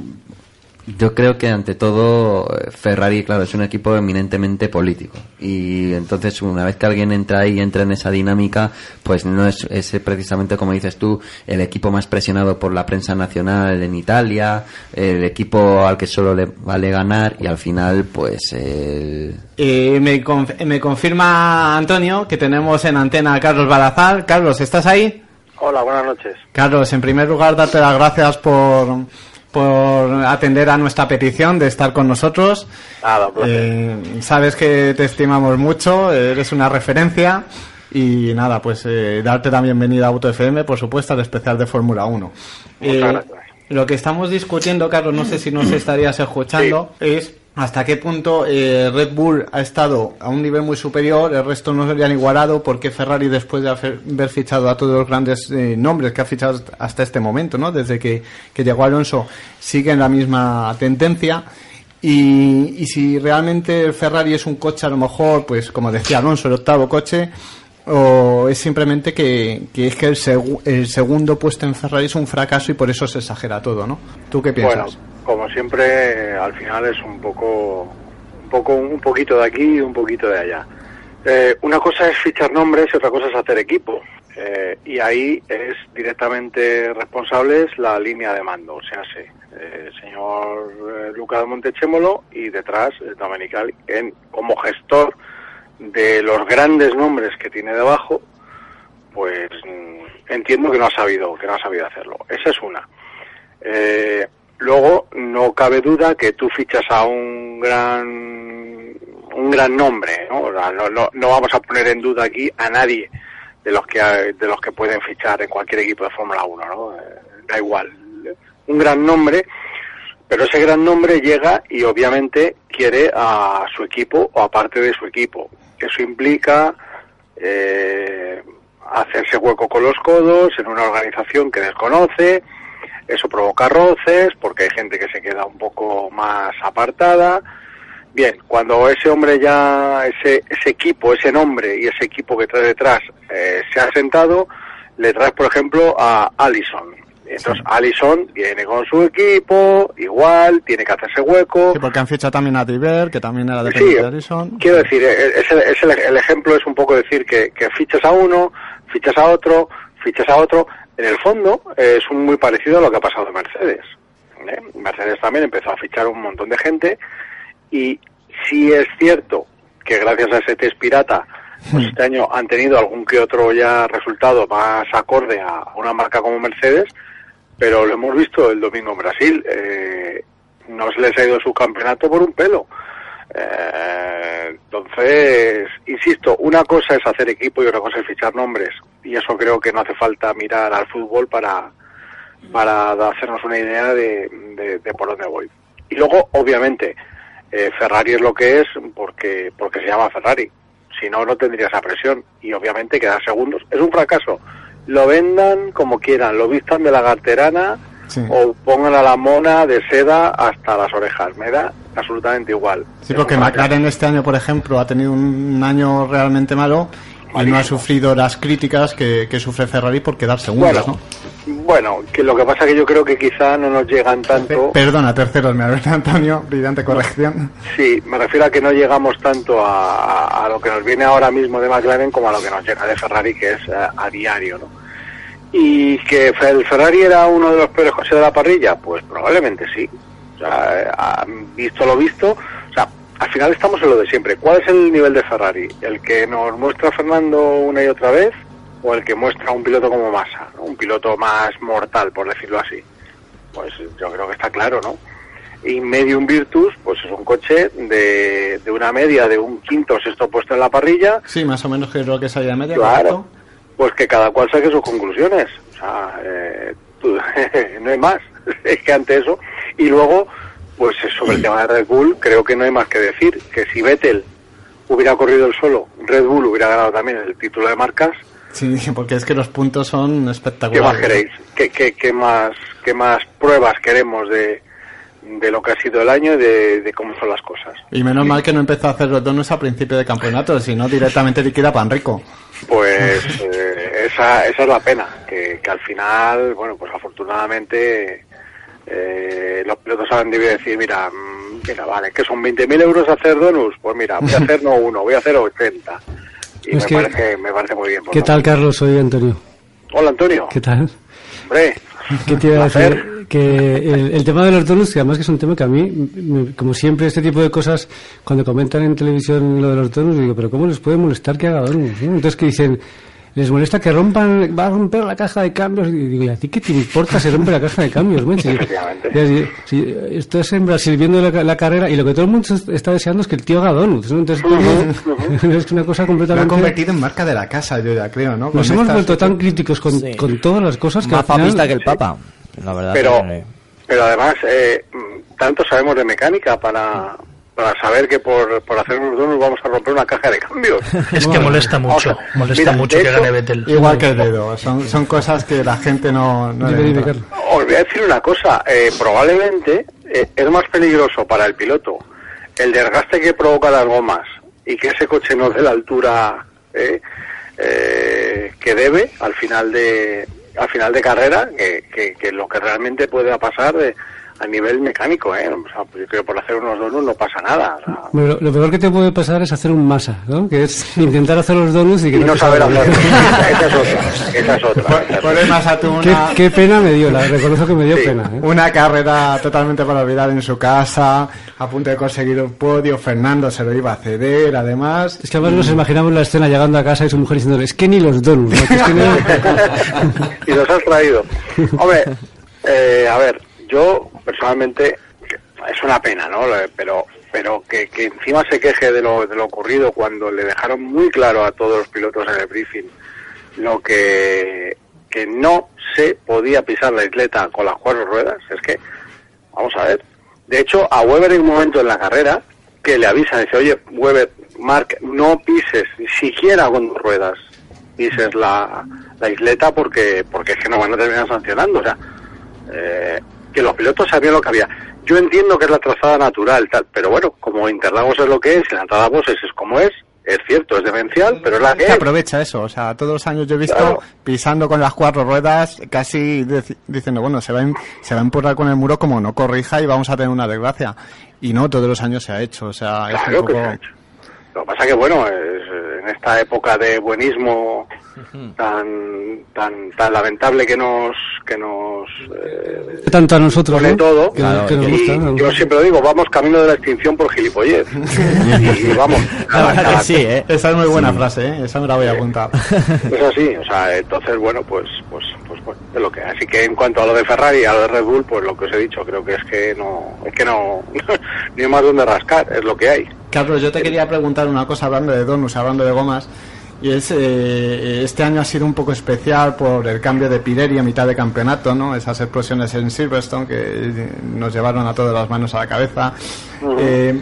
yo creo que ante todo eh, Ferrari, claro, es un equipo eminentemente político. Y entonces una vez que alguien entra ahí y entra en esa dinámica, pues no es, es precisamente como dices tú, el equipo más presionado por la prensa nacional en Italia, el equipo al que solo le vale ganar y al final pues el... Eh, me, conf- me confirma Antonio que tenemos en antena a Carlos Balazar. Carlos, ¿estás ahí? Hola, buenas noches. Carlos, en primer lugar, darte las gracias por, por atender a nuestra petición de estar con nosotros. Nada, un placer. Eh, sabes que te estimamos mucho, eres una referencia. Y nada, pues eh, darte la bienvenida a Auto FM, por supuesto, al especial de Fórmula 1. Muchas Eh, gracias. lo que estamos discutiendo, Carlos, no sé si nos estarías escuchando, es hasta qué punto eh, Red Bull ha estado a un nivel muy superior, el resto no se le han igualado, porque Ferrari, después de haber fichado a todos los grandes eh, nombres que ha fichado hasta este momento, ¿no? desde que, llegó Alonso, sigue en la misma tendencia. Y, si realmente el Ferrari es un coche, a lo mejor, pues como decía Alonso, el octavo coche, o es simplemente que, que es que el, segu- el segundo puesto en Ferrari es un fracaso y por eso se exagera todo, ¿no? ¿Tú qué piensas? Como siempre, al final es un poco, un poco, un poquito de aquí y un poquito de allá. Eh, una cosa es fichar nombres y otra cosa es hacer equipo. Eh, y ahí es directamente responsable es la línea de mando, o sea, sí, el señor eh, Luca de Montechémolo y detrás Domenicali, en, como gestor de los grandes nombres que tiene debajo, pues mm, entiendo que no ha sabido, que no ha sabido hacerlo. Esa es una. Luego, no cabe duda que tú fichas a un gran un gran nombre, ¿no? O no, no, no vamos a poner en duda aquí a nadie de los que de los que pueden fichar en cualquier equipo de Fórmula 1, ¿no? Eh, da igual. Un gran nombre, pero ese gran nombre llega y obviamente quiere a su equipo o a parte de su equipo. Eso implica eh, hacerse hueco con los codos en una organización que desconoce, eso provoca roces porque hay gente que se queda un poco más apartada. Bien, cuando ese hombre ya, ese, ese equipo, ese nombre y ese equipo que trae detrás eh, se ha sentado, le traes, por ejemplo, a Allison. Entonces, Allison viene con su equipo, igual, tiene que hacerse hueco. Sí, porque han fichado también a Diver, que también era Sí, dependiente de Allison. quiero decir, es el, es el- el ejemplo es un poco decir que, que fichas a uno, fichas a otro, fichas a otro. En el fondo eh, es muy parecido a lo que ha pasado en Mercedes. ¿eh? Mercedes también empezó a fichar un montón de gente y sí es cierto que gracias a ese test pirata, pues este año han tenido algún que otro ya resultado más acorde a una marca como Mercedes, pero lo hemos visto el domingo en Brasil. eh, no se les ha ido su campeonato por un pelo. Eh, entonces, insisto, una cosa es hacer equipo y otra cosa es fichar nombres. Y eso creo que no hace falta mirar al fútbol para, para hacernos una idea de, de- de por dónde voy. Y luego, obviamente, eh, Ferrari es lo que es porque, porque se llama Ferrari. Si no, no tendría esa presión. Y obviamente quedar segundos es un fracaso. Lo vendan como quieran, lo vistan de la garterana Sí. o pongan a la mona de seda hasta las orejas. Me da absolutamente igual. Sí, porque. McLaren este año, por ejemplo, ha tenido un año realmente malo y no ha sufrido las críticas que, que sufre Ferrari por quedar segundos, Bueno, ¿no? Bueno, que lo que pasa que yo creo que quizá no nos llegan tanto. Perdona, terceros, me Alberto Antonio, brillante corrección. Sí, me refiero a que no llegamos tanto a, lo que nos viene ahora mismo de McLaren como a lo que nos llega de Ferrari, que es eh, a, diario, ¿no? Y que el Ferrari era uno de los peores coches de la parrilla, pues probablemente sí. O sea, eh, visto lo visto, al final estamos en lo de siempre. ¿Cuál es el nivel de Ferrari? ¿El que nos muestra Fernando una y otra vez? ¿O el que muestra un piloto como Massa? ¿no? Un piloto más mortal, por decirlo así. Pues yo creo que está claro, ¿no? y Medium Virtus, pues es un coche de, de una media de un quinto o sexto puesto en la parrilla, Sí, más o menos creo que es ahí de media. claro, pues que cada cual saque sus conclusiones. O sea, eh, tú- no hay más. es que ante eso. Y luego, pues sobre el tema de Red Bull, creo que no hay más que decir. Que si Vettel hubiera corrido el solo, Red Bull hubiera ganado también el título de marcas. Sí, porque es que los puntos son ¿Qué espectaculares. más queréis? ¿Qué, qué, qué más, qué más pruebas queremos de, de lo que ha sido el año y de, de cómo son las cosas? Y menos mal que no empezó a hacer los donuts a principio de campeonato, sino directamente liquida pan rico. Pues eh, esa, esa es la pena, que, que al final, bueno, pues afortunadamente eh, los pilotos saben de decir, mira, mm, mira, vale, que son 20.000 euros hacer donuts, pues mira, voy a hacer no uno, voy a hacer 80. Y me, que- parece, me parece muy bien. por ¿Qué tal. Carlos? Soy Antonio. Hola, Antonio. ¿Qué tal? Hombre, ¿Qué te iba a decir? Que el, el tema de los donuts, que además que es un tema que a mí, como siempre, este tipo de cosas, cuando comentan en televisión lo de los donuts, digo, pero ¿cómo les puede molestar que haga donuts? no? Entonces que dicen, les molesta que rompan, va a romper la caja de cambios. Y digo, ¿y a ti qué te importa si rompe la caja de cambios? men? Si- Efectivamente. si- si estás en Brasil viendo la, la carrera y lo que todo el mundo está deseando es que el tío haga donuts. ¿no? Entonces, es una cosa Lo ha completamente... convertido en marca de la casa, yo ya creo, ¿no? Nos hemos vuelto tan críticos con, Sí. con todas las cosas que Más al final- papista que el Papa. La verdad pero, que- pero además, eh, tanto sabemos de mecánica para, para saber que por, por hacer unos donuts vamos a romper una caja de cambios. Es que molesta mucho, molesta mira, mucho que hecho- gane Vettel. Igual que el dedo, son, son cosas que la gente no... no Dime, le dime. Os voy a decir una cosa, eh, probablemente eh, es más peligroso para el piloto el desgaste que provoca las gomas y que ese coche no dé la altura eh, eh, que debe al final de al final de carrera que, que- que lo que realmente pueda pasar de- a nivel mecánico, ¿eh? O sea, pues yo creo que por hacer unos donuts no pasa nada. o sea, Bueno, lo, lo peor que te puede pasar es hacer un masa, ¿no? Que es intentar hacer los donuts y que y no saber hacerlo. esa es otra. Esa es otra. a Qué, una, qué pena me dio, la reconozco que me dio Sí. pena. ¿eh? una carrera totalmente para olvidar en su casa, a punto de conseguir un podio, Fernando se lo iba a ceder, además... Es que además nos imaginamos la escena llegando a casa y su mujer diciéndole, es que ni los donuts, ¿no? Que es que no- y los has traído. Hombre, eh, a ver, yo personalmente es una pena, ¿no? Pero pero que, encima se queje de lo, de lo ocurrido cuando le dejaron muy claro a todos los pilotos en el briefing lo que que no se podía pisar la isleta con las cuatro ruedas, es que vamos a ver. De hecho, a Weber en un momento en la carrera que le avisan, dice, oye, Weber, Mark, no pises ni siquiera con dos ruedas, pises la, la isleta porque porque es que no van a terminar sancionando. O sea, eh, que los pilotos sabían lo que había. Yo entiendo que es la trazada natural, tal, pero bueno, como Interlagos es lo que es, y la entrada a Bosses es como es, es cierto, es demencial, pero es la que Se aprovecha eso, o sea, todos los años yo he visto Claro. pisando con las cuatro ruedas, casi diciendo, bueno, se va, a, se va a empurrar con el muro como no corrija y vamos a tener una desgracia. Y no, todos los años se ha hecho, o sea, es un que se ha hecho. Lo que pasa que, bueno, es, en esta época de buenismo tan tan tan lamentable que nos que nos eh, Tanto a nosotros, pone ¿no? todo, Que, que nos y gusta, ¿no? yo siempre lo digo, vamos camino de la extinción por gilipollez. y, y vamos, La cada- verdad cada- que sí, ¿eh? Esa es muy buena frase, ¿eh? esa me la voy a apuntar. Es así, o sea, entonces, bueno, pues, pues, pues, bueno, es lo que hay. Así que en cuanto a lo de Ferrari y a lo de Red Bull, pues lo que os he dicho, creo que es que no, es que no, ni más donde rascar, es lo que hay. Carlos, yo te quería preguntar una cosa hablando de donuts, hablando de gomas. Y es, eh, este año ha sido un poco especial por el cambio de Pirelli a mitad de campeonato, ¿no? Esas explosiones en Silverstone que eh, nos llevaron a todas las manos a la cabeza. Eh,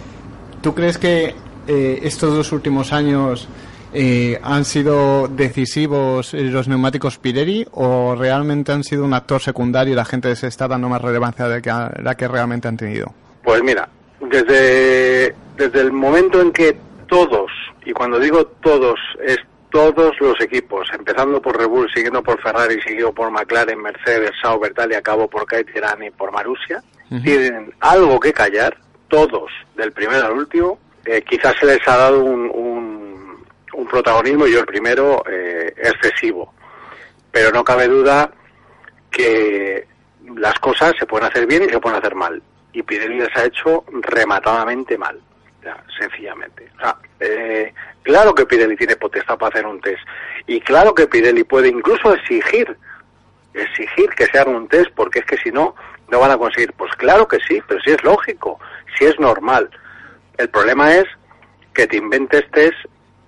¿Tú crees que eh, estos dos últimos años eh, han sido decisivos eh, los neumáticos Pirelli o realmente han sido un actor secundario y la gente se está dando más relevancia de que a- la que realmente han tenido? Pues mira, desde, desde el momento en que todos, y cuando digo todos, es todos los equipos, empezando por Red Bull, siguiendo por Ferrari, seguido por McLaren, Mercedes, Sauber, tal y acabo por Caterham y por Marussia, tienen algo que callar, todos, del primero al último. Eh, quizás se les ha dado un, un, un protagonismo, yo el primero, eh, excesivo. Pero no cabe duda que las cosas se pueden hacer bien y se pueden hacer mal. Y Pirelli les ha hecho rematadamente mal, ya, sencillamente. O sea, eh, claro que Pirelli tiene potestad para hacer un test. Y claro que Pirelli puede incluso exigir, exigir que se haga un test, porque es que si no, no van a conseguir. Pues claro que sí, pero sí es lógico, sí es normal. El problema es que te inventes test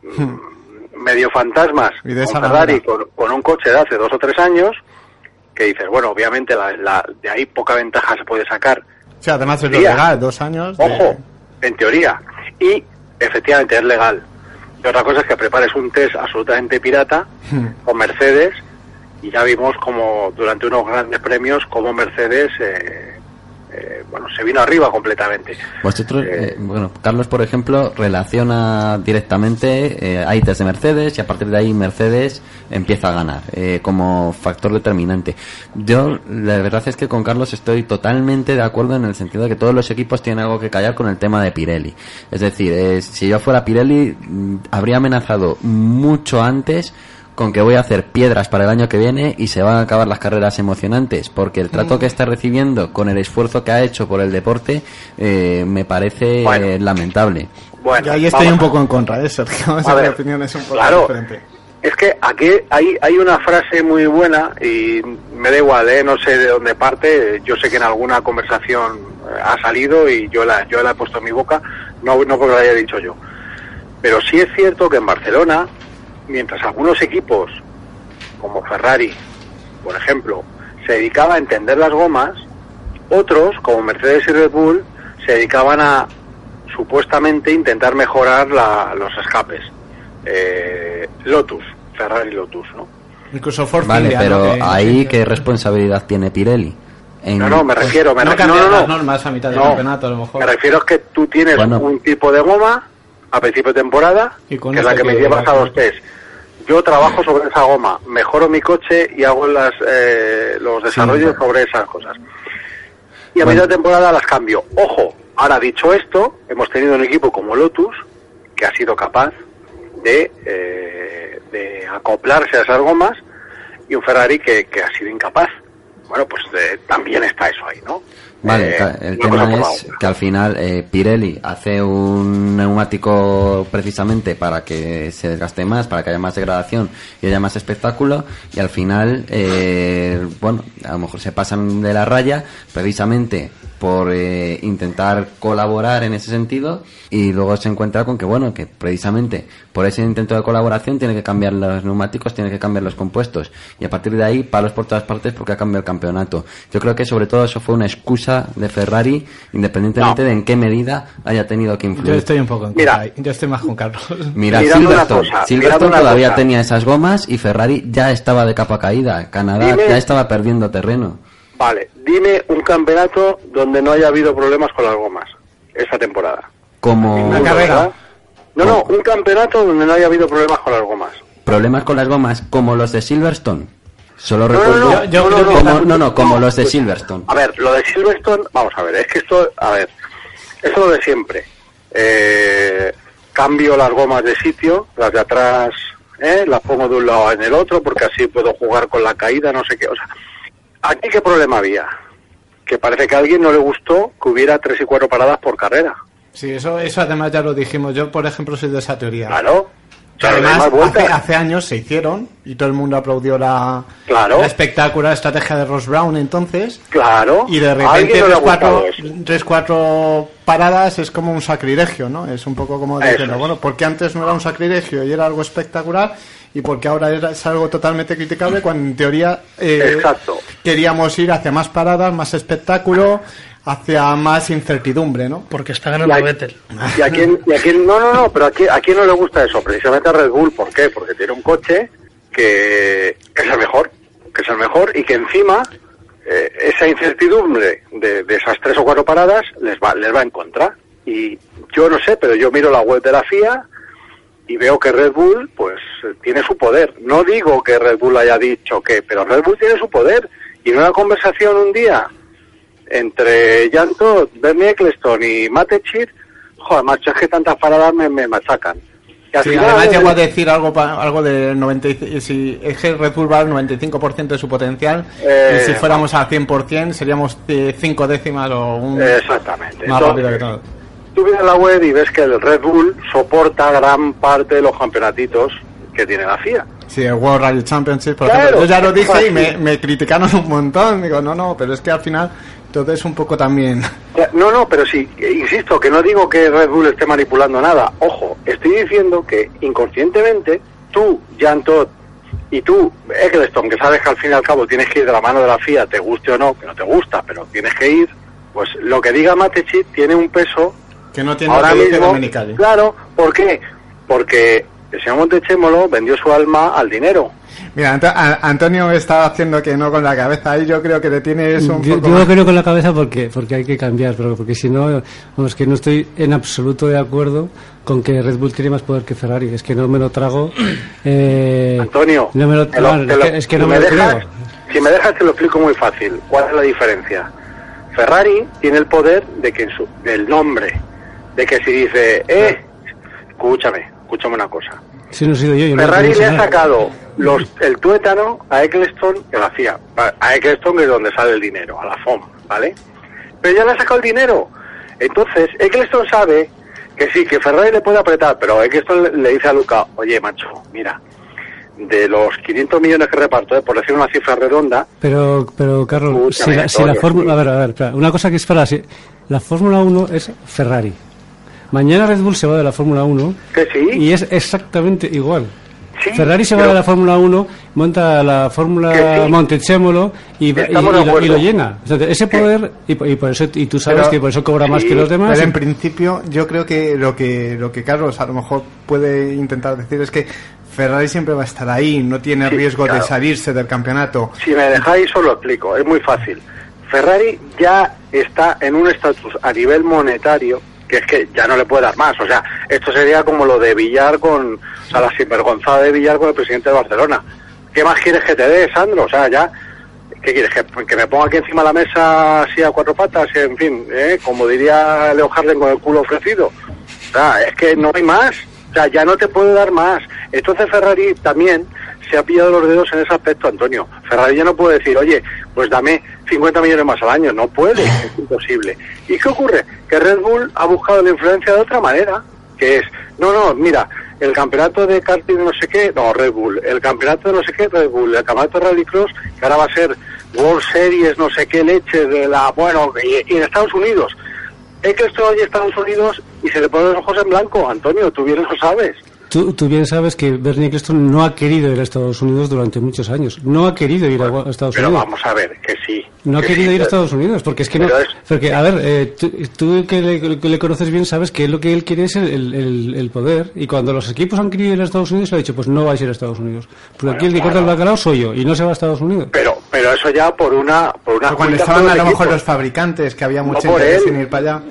mm, medio fantasmas Y de con esa Ferrari, manera. con, con un coche de hace dos o tres años, que dices, bueno, obviamente la, la- de ahí poca ventaja se puede sacar. Sí, además es legal, dos años. de- Ojo, en teoría. Y efectivamente es legal. Y otra cosa es que prepares un test absolutamente pirata con Mercedes y ya vimos como durante unos grandes premios como Mercedes eh, eh, bueno se vino arriba completamente. Vosotros, Eh, eh, bueno, Carlos, por ejemplo, relaciona directamente, hay test de Mercedes y a partir de ahí Mercedes empieza a ganar eh, como factor determinante. Yo, la verdad es que con Carlos estoy totalmente de acuerdo en el sentido de que todos los equipos tienen algo que callar con el tema de Pirelli. Es decir, si yo fuera Pirelli, mm, habría amenazado mucho antes con que voy a hacer piedras para el año que viene y se van a acabar las carreras emocionantes, porque el trato que está recibiendo con el esfuerzo que ha hecho por el deporte eh, me parece Bueno. eh, lamentable. Bueno, Yo ahí estoy vamos un poco en contra de eso. Sergio. A ver, mi opinión es un poco claro. diferente. Es que aquí hay, hay una frase muy buena y me da igual, ¿eh? no sé de dónde parte, yo sé que en alguna conversación eh, ha salido y yo la, yo la he puesto en mi boca, no, no porque lo haya dicho yo. Pero sí es cierto que en Barcelona, mientras algunos equipos, como Ferrari, por ejemplo, se dedicaban a entender las gomas, otros, como Mercedes y Red Bull, se dedicaban a supuestamente intentar mejorar la- los escapes. Eh, Lotus, Ferrari Lotus, ¿no? Incluso Force Vale, India, pero ¿no? Que- ahí qué responsabilidad tiene Pirelli. En- No, no, me refiero, me no refiero, no, no, las no. normas a mitad del No, campeonato, a lo mejor. Me refiero es que tú tienes Bueno. un tipo de goma a principio de temporada, Y con que es la que me que- llevas a los test. Yo trabajo sobre esa goma, mejoro mi coche y hago las, eh, los desarrollos sobre esas cosas. Y a Bueno. de temporada las cambio. Ojo, ahora dicho esto, hemos tenido un equipo como Lotus que ha sido capaz de, eh, de acoplarse a esas gomas y un Ferrari que, que ha sido incapaz. Bueno, pues eh, también está eso ahí, ¿no? Vale, Eh, el tema es que al final eh, Pirelli hace un neumático precisamente para que se desgaste más, para que haya más degradación y haya más espectáculo y al final, eh, bueno, a lo mejor se pasan de la raya precisamente por eh, intentar colaborar en ese sentido y luego se encuentra con que, bueno, que precisamente por ese intento de colaboración tiene que cambiar los neumáticos, tiene que cambiar los compuestos y a partir de ahí palos por todas partes porque ha cambiado el campeonato. Yo creo que sobre todo eso fue una excusa de Ferrari independientemente No. de en qué medida haya tenido que Yo influir. estoy un poco en Mira. Yo estoy más con Carlos. Mira, Silverstone, cosa, Silverstone todavía cosa. tenía esas gomas y Ferrari ya estaba de capa caída. Canadá Dime- ya estaba perdiendo terreno. Vale, dime un campeonato donde no haya habido problemas con las gomas esa temporada. Como Una carrera. No, no, un campeonato donde no haya habido problemas con las gomas. problemas con las gomas como los de Silverstone. Solo No, no, recuerdo no, yo no, como, no, no, como no, los de Silverstone. A ver, lo de Silverstone, vamos a ver, es que esto, a ver, esto es lo de siempre. Eh, cambio las gomas de sitio, las de atrás, ¿eh? las pongo de un lado en el otro porque así puedo jugar con la caída, no sé qué. O sea, ¿aquí qué problema había? Que parece que a alguien no le gustó que hubiera tres y cuatro paradas por carrera. Sí, eso, eso además ya lo dijimos. Yo, por ejemplo, soy de esa teoría. Claro. Además, hace, hace años se hicieron y todo el mundo aplaudió la, Claro. la espectacular estrategia de Ross Brown entonces. Claro. Y de repente no tres, cuatro, tres, cuatro paradas es como un sacrilegio, ¿no? Es un poco como es. bueno, porque antes no era un sacrilegio y era algo espectacular y porque ahora era- es algo totalmente criticable cuando en teoría eh, queríamos ir hacia más paradas, más espectáculo, hacia más incertidumbre, ¿no? Porque está ganando Y a- Vettel. Y a quién, y a quién- no, no, no, pero a quién, a quién no le gusta eso, precisamente a Red Bull, ¿por qué? Porque tiene un coche que es el mejor, que es el mejor y que encima eh, esa incertidumbre de, de esas tres o cuatro paradas les va, les va en contra. Y yo no sé, pero yo miro la web de la FIA y veo que Red Bull, pues eh, tiene su poder. No digo que Red Bull haya dicho que, pero Red Bull tiene su poder. Y en una conversación un día entre Jan Todd, Bernie Eccleston y Matechit, joder, macho, es que tantas paradas me, me machacan. Y al Sí, final, además eh, llegó a decir algo pa- algo de 95, si es que Red Bull va al 95% de su potencial Eh, y si fuéramos al 100% seríamos 5 décimas o un Exactamente. más rápido que Entonces, todo. Tú vienes a la web y ves que el Red Bull soporta gran parte de los campeonatitos que tiene la FIA. Sí, el World Rally Championship, por Claro, ejemplo. Yo ya lo dije y me, me criticaron un montón. Digo, no, no, pero es que al final todo es un poco también. No, no, pero sí, insisto, que no digo que Red Bull esté manipulando nada. Ojo, estoy diciendo que inconscientemente tú, Jan Todd, y tú, Eccleston, que sabes que al fin y al cabo tienes que ir de la mano de la FIA, te guste o no, que no te gusta, pero tienes que ir, pues lo que diga Matechit tiene un peso Que no tiene ahora mismo. dominicali. Claro, ¿por qué? Porque el señor Montechémolo vendió su alma al dinero. Mira, Anto- Antonio me está haciendo que no con la cabeza y yo creo que le tienes un Yo poco que no con la cabeza porque porque hay que cambiar, pero porque si no, vamos, que no estoy en absoluto de acuerdo con que Red Bull tiene más poder que Ferrari. Es que no me lo trago. Eh, Antonio, no me lo, te lo- no, te es lo- que- es que si no me lo dejas, creo. Si me dejas te lo explico muy fácil. ¿Cuál es la diferencia? Ferrari tiene el poder de que en su, del nombre, de que si dice, eh, escúchame, escúchame una cosa. Si no he sido yo, yo Ferrari no le ha sacado los, el tuétano a Eccleston que lo hacía. A Eccleston que es donde sale el dinero, a la FOM, ¿vale? Pero ya le ha sacado el dinero. Entonces, Eccleston sabe que sí, que Ferrari le puede apretar, pero Eccleston le, dice a Luca, oye, macho, mira, de los 500 millones que reparto, eh, por decir una cifra redonda, Pero, pero Carlos, si la, si la Antonio, Fórmula... A ver, a ver, espera, una cosa que es para... Si, la Fórmula 1 es Ferrari. Mañana Red Bull se va de la Fórmula 1 que sí, y es exactamente igual. sí, Ferrari se va pero- de la Fórmula 1, monta la Fórmula sí. Montechémolo y, lo, acuerdo. y lo llena. O sea, ese poder, y, por- y por eso, y tú sabes Pero- que por eso cobra más que los demás. Pero en principio, yo creo que lo que lo que Carlos a lo mejor puede intentar decir es que Ferrari siempre va a estar ahí, no tiene Sí, riesgo claro. de salirse del campeonato. Si me dejáis os lo explico, es muy fácil. Ferrari ya está en un estatus a nivel monetario que es que ya no le puede dar más. O sea, esto sería como lo de Villar con, o sea, la sinvergonzada de Villar con el presidente de Barcelona. ¿Qué más quieres que te dé, Sandro? O sea, ya, ¿qué quieres? ¿Que, que me ponga aquí encima de la mesa así a cuatro patas? En fin, ¿eh? como diría Leo Harden con el culo ofrecido. O sea, es que no hay más. O sea, ya no te puede dar más. Entonces Ferrari también se ha pillado los dedos en ese aspecto, Antonio. Ferrari ya no puede decir, oye, pues dame 50 millones más al año. No puede, es imposible. ¿Y qué ocurre? Que Red Bull ha buscado la influencia de otra manera, que es, no, no, mira, el campeonato de karting de no sé qué, no, Red Bull, el campeonato de no sé qué, Red Bull, el campeonato de Rallycross, que ahora va a ser World Series, no sé qué leche de la, bueno, y, y en Estados Unidos. Es que estoy en Estados Unidos y se le ponen los ojos en blanco, Antonio, tú bien lo sabes. Tú, tú bien sabes que Bernie Eccleston no ha querido ir a Estados Unidos durante muchos años. No ha querido ir a Estados Pero Unidos. vamos a ver, que sí. No ha que querido sí, ir a pero- Estados Unidos, porque es que no. Pero es- Porque, a ver, eh, tú, tú que, le, que le conoces bien sabes que lo que él quiere es el, el- el- poder. Y cuando los equipos han querido ir a Estados Unidos, le ha dicho, pues no vais a ir a Estados Unidos. Porque Bueno, aquí el que corta claro. el bacalao soy yo, y no se va a Estados Unidos. Pero, pero eso ya por una, por una Pero cuando estaban a lo mejor los fabricantes, que había No mucha por interés él. en ir para allá.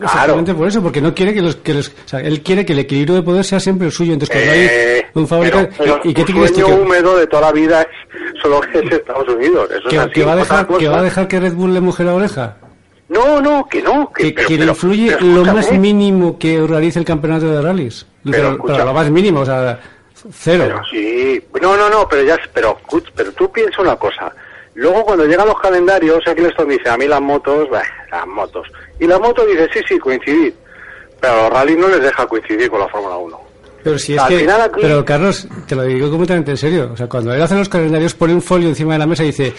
Claro. Exactamente por eso, porque no quiere que los, que los- o sea, él quiere que el equilibrio de poder sea siempre el suyo. Entonces, cuando Eh, hay un fabricante, pero- pero ¿y, qué te crees tú? húmedo de toda la vida es solo que es Estados Unidos. Eso que- es así. que va a dejar, que va a dejar que Red Bull le moje la oreja? No, no, que no. Que, Que, pero- que le influye lo más mínimo que organice el campeonato de rallies. Pero Pero, lo más mínimo, o sea, cero. Sí, no, no, no, pero ya, pero, pero tú piensa una cosa. Luego cuando llegan los calendarios, Eccleston dice, a mí las motos, bah, las motos. Y la moto dice, sí, sí, coincidir. Pero a los rallies no les deja coincidir con la Fórmula 1. Pero si es Al que, final aquí- pero Carlos, te lo digo completamente en serio. O sea, cuando él hace los calendarios, pone un folio encima de la mesa y dice,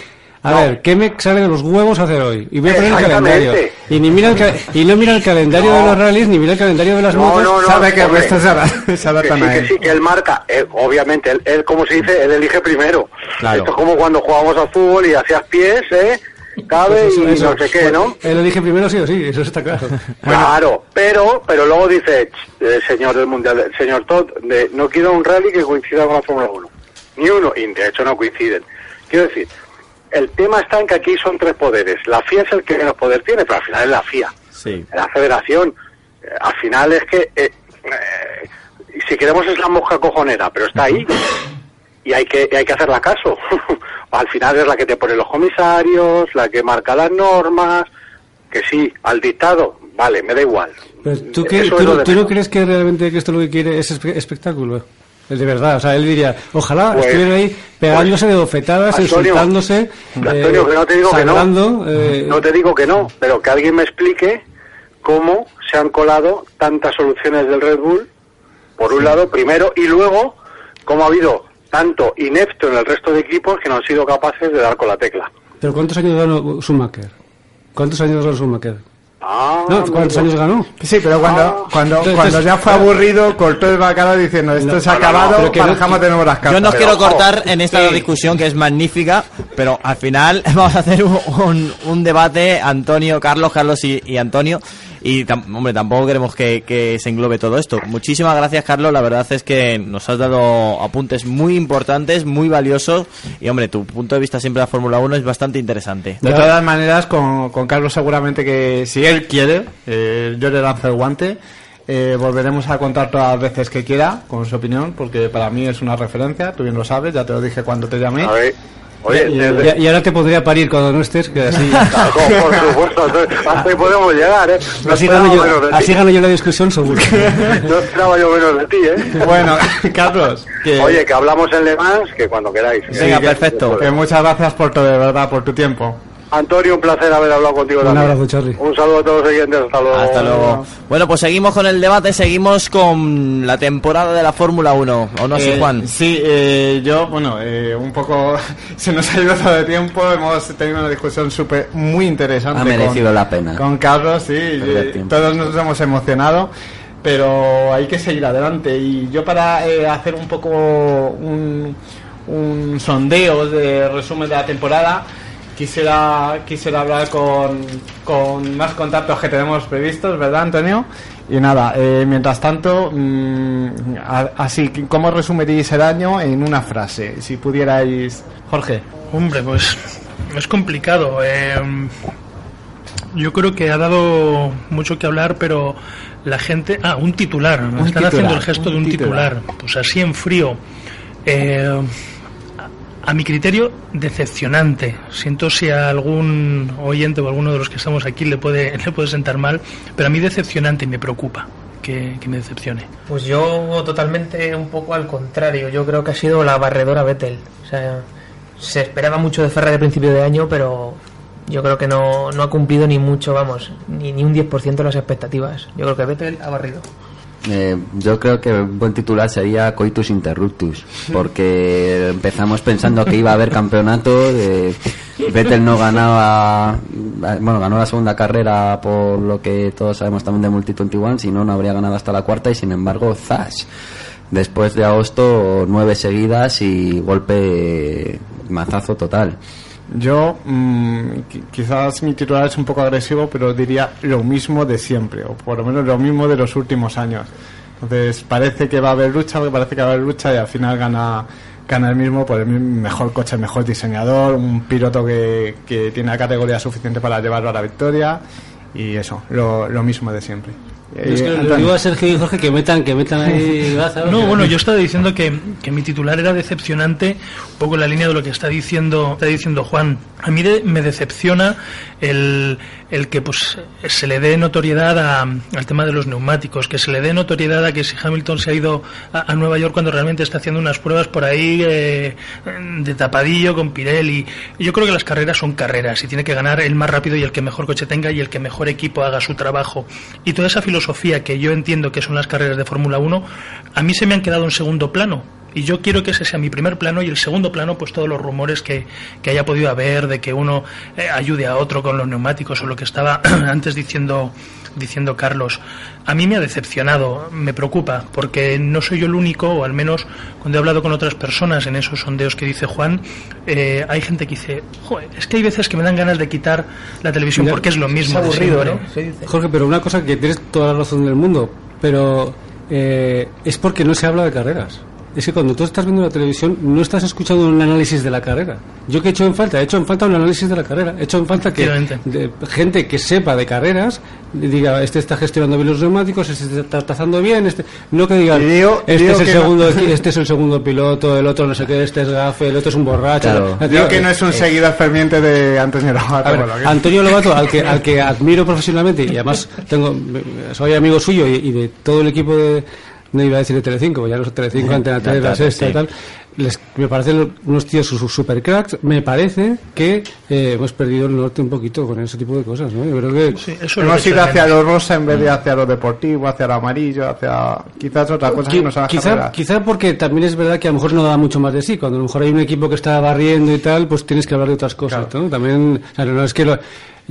a No. ver, ¿qué me sale de los huevos hacer hoy? Y voy a poner el calendario. Y ni mira el ca- y no mira el calendario No. de los rallies, ni mira el calendario de las No, motos. no, no. Sabe que el hombre. se se Que sí, a que él. sí, que él marca. Él, obviamente, él, él, como se dice, él elige primero. Claro. Esto es como cuando jugábamos al fútbol y hacías pies, ¿eh? Cabe Pues eso, y eso. no sé qué, ¿no? Él lo dije primero sí o sí, eso está claro. Claro, pero pero luego dice, "Ch, eh, señor del Mundial, señor Todd, de, no quiero un rally que coincida con la Fórmula 1. Ni uno, y de hecho no coinciden. Quiero decir, el tema está en que aquí son tres poderes. La FIA es el que menos poder tiene, pero al final es la FIA. Sí. La federación, eh, al final es que... eh, eh, si queremos es la mosca cojonera, pero está ahí y hay que, hay que hacerla caso. al final es la que te pone los comisarios, la que marca las normas, que sí, al dictado, vale, me da igual. Pero ¿tú, qué- no- tú crees que realmente que esto lo que quiere es espe- espectáculo? De verdad, o sea, él diría, ojalá Pues- estuvieran ahí pegándose de bofetadas, Antonio, insultándose, Antonio, eh, que no te digo que no. sangrando, eh, No te digo que no, pero que alguien me explique cómo se han colado tantas soluciones del Red Bull, por un lado, primero, y luego, cómo ha habido tanto inepto en el resto de equipos que no han sido capaces de dar con la tecla. Pero ¿cuántos años ganó Schumacher? ¿Cuántos años ganó Schumacher? Ah, No, ¿cuántos años ganó? Sí, pero cuando, Ah. cuando, Entonces, cuando ya fue aburrido, cortó el bacalao diciendo, esto No, se ha no, no, acabado, no- barajamos de nuevo las cartas. Yo no quiero cortar en esta discusión que es magnífica, pero al final vamos a hacer un, un- un debate, Antonio, Carlos, Carlos y, y Antonio. Y, tam- hombre, tampoco queremos que, que se englobe todo esto. Muchísimas gracias, Carlos. La verdad es que nos has dado apuntes muy importantes, muy valiosos. Y, hombre, tu punto de vista siempre de la Fórmula 1 es bastante interesante. De todas maneras, con, con Carlos seguramente que si él quiere, eh, yo le lanzo el guante. Eh, volveremos a contar todas las veces que quiera con su opinión, porque para mí es una referencia, tú bien lo sabes, ya te lo dije cuando te llamé. A ver, oye, Y, desde- y ahora te podría parir cuando no estés, que así, Claro, por supuesto, hasta ahí podemos llegar, ¿eh? No así, gano yo, de así ti. gano yo la discusión seguro. No esperaba yo menos de ti, ¿eh? Bueno, Carlos, que, Oye, que hablamos en Le Mans, que cuando queráis. Venga, perfecto. que muchas gracias por todo, de verdad, por tu tiempo. Antonio, un placer haber hablado contigo Un también. abrazo, Charly. Un saludo a todos los oyentes, hasta luego. Hasta luego. Bueno, pues seguimos con el debate, seguimos con la temporada de la Fórmula 1. ¿O no, sí, Eh, Juan? Sí, eh, yo, bueno, eh, un poco se nos ha ido todo de tiempo, hemos tenido una discusión súper muy interesante. Ha merecido la pena. Con Carlos, sí, todos nos hemos emocionado, pero hay que seguir adelante. Y yo para eh, hacer un poco un, un sondeo de resumen de la temporada, quisiera quisiera hablar con, con más contactos que tenemos previstos, ¿verdad, Antonio? Y nada, eh, mientras tanto, mm, así, ¿cómo resumiríais el año en una frase? Si pudierais, Jorge. Hombre, pues es complicado. eh, yo creo que ha dado mucho que hablar, pero la gente... Ah, un titular. Un están titular, haciendo el gesto un de un titular. titular. Pues así en frío. Eh, a- a mi criterio, decepcionante. Siento si a algún oyente o alguno de los que estamos aquí le puede, le puede sentar mal, pero a mí decepcionante y me preocupa que, me decepcione. Pues yo totalmente un poco al contrario. Yo creo que ha sido la barredora Vettel. O sea, se esperaba mucho de Ferrari al principio de año, pero yo creo que no, no ha cumplido ni mucho, vamos, ni, ni un 10% de las expectativas. Yo creo que Vettel ha barrido. Eh, yo creo que un buen titular sería Coitus Interruptus, porque empezamos pensando que iba a haber campeonato, eh, Vettel no ganaba, bueno, ganó la segunda carrera por lo que todos sabemos también de Multi 21, si no, no habría ganado hasta la cuarta y sin embargo, zas. Después de agosto, nueve seguidas y golpe, mazazo total. Yo, mm, qui- quizás mi titular es un poco agresivo, pero diría lo mismo de siempre, o por lo menos lo mismo de los últimos años. Entonces, parece que va a haber lucha, parece que va a haber lucha y al final gana, gana el mismo por el mejor coche, el mejor diseñador, un piloto que, que tiene la categoría suficiente para llevarlo a la victoria y eso, lo, lo mismo de siempre. Es que Eh, le digo a Sergio y Jorge que metan, que metan ahí baza, No, bueno, yo estaba diciendo que, que mi titular era decepcionante, un poco en la línea de lo que está diciendo, está diciendo Juan. A mí de- me decepciona el, el que pues se le dé notoriedad a- al tema de los neumáticos, que se le dé notoriedad a que si Hamilton se ha ido a, a Nueva York cuando realmente está haciendo unas pruebas por ahí eh, de tapadillo con Pirelli. Yo creo que las carreras son carreras y tiene que ganar el más rápido y el que mejor coche tenga y el que mejor equipo haga su trabajo. Y toda esa filosofía que yo entiendo que son las carreras de Fórmula 1, a mí se me han quedado en segundo plano. Y yo quiero que ese sea mi primer plano y el segundo plano, pues todos los rumores que, que haya podido haber de que uno eh, ayude a otro con los neumáticos o lo que estaba antes diciendo, diciendo Carlos. A mí me ha decepcionado, me preocupa, porque no soy yo el único, o al menos cuando he hablado con otras personas en esos sondeos que dice Juan, eh, hay gente que dice, Joder, es que hay veces que me dan ganas de quitar la televisión Mira, porque es lo mismo. Es aburrido, siempre". ¿no? Jorge, pero una cosa que tienes toda la razón del mundo, pero eh, es porque no se habla de carreras. Es que cuando tú estás viendo la televisión no estás escuchando un análisis de la carrera. yo que he hecho en falta, he hecho en falta un análisis de la carrera, he hecho en falta que de, gente que sepa de carreras diga, este está gestionando bien los neumáticos, este está trazando bien, este no que digan, este es el segundo, este es el segundo piloto, el otro no sé qué, este es gafe, el otro es un borracho. Digo que no es un eh, seguidor ferviente de Antonio Lobato. Antonio Lobato, al que, al que admiro profesionalmente y además tengo, soy amigo suyo y, y de todo el equipo de no iba a decir de Telecinco, ya los Telecinco, Antena 3, la Sexta y tal, les, me parecen unos tíos super cracks. Me parece que eh, hemos perdido el norte un poquito con ese tipo de cosas, ¿no? Yo creo que sí, hemos ido hacia lo rosa en vez de hacia lo deportivo, hacia lo amarillo, hacia quizás otra cosa que nos quizá, quizá porque también es verdad que a lo mejor no da mucho más de sí. Cuando a lo mejor hay un equipo que está barriendo y tal, pues tienes que hablar de otras cosas, ¿no? También, o sea, no es que lo,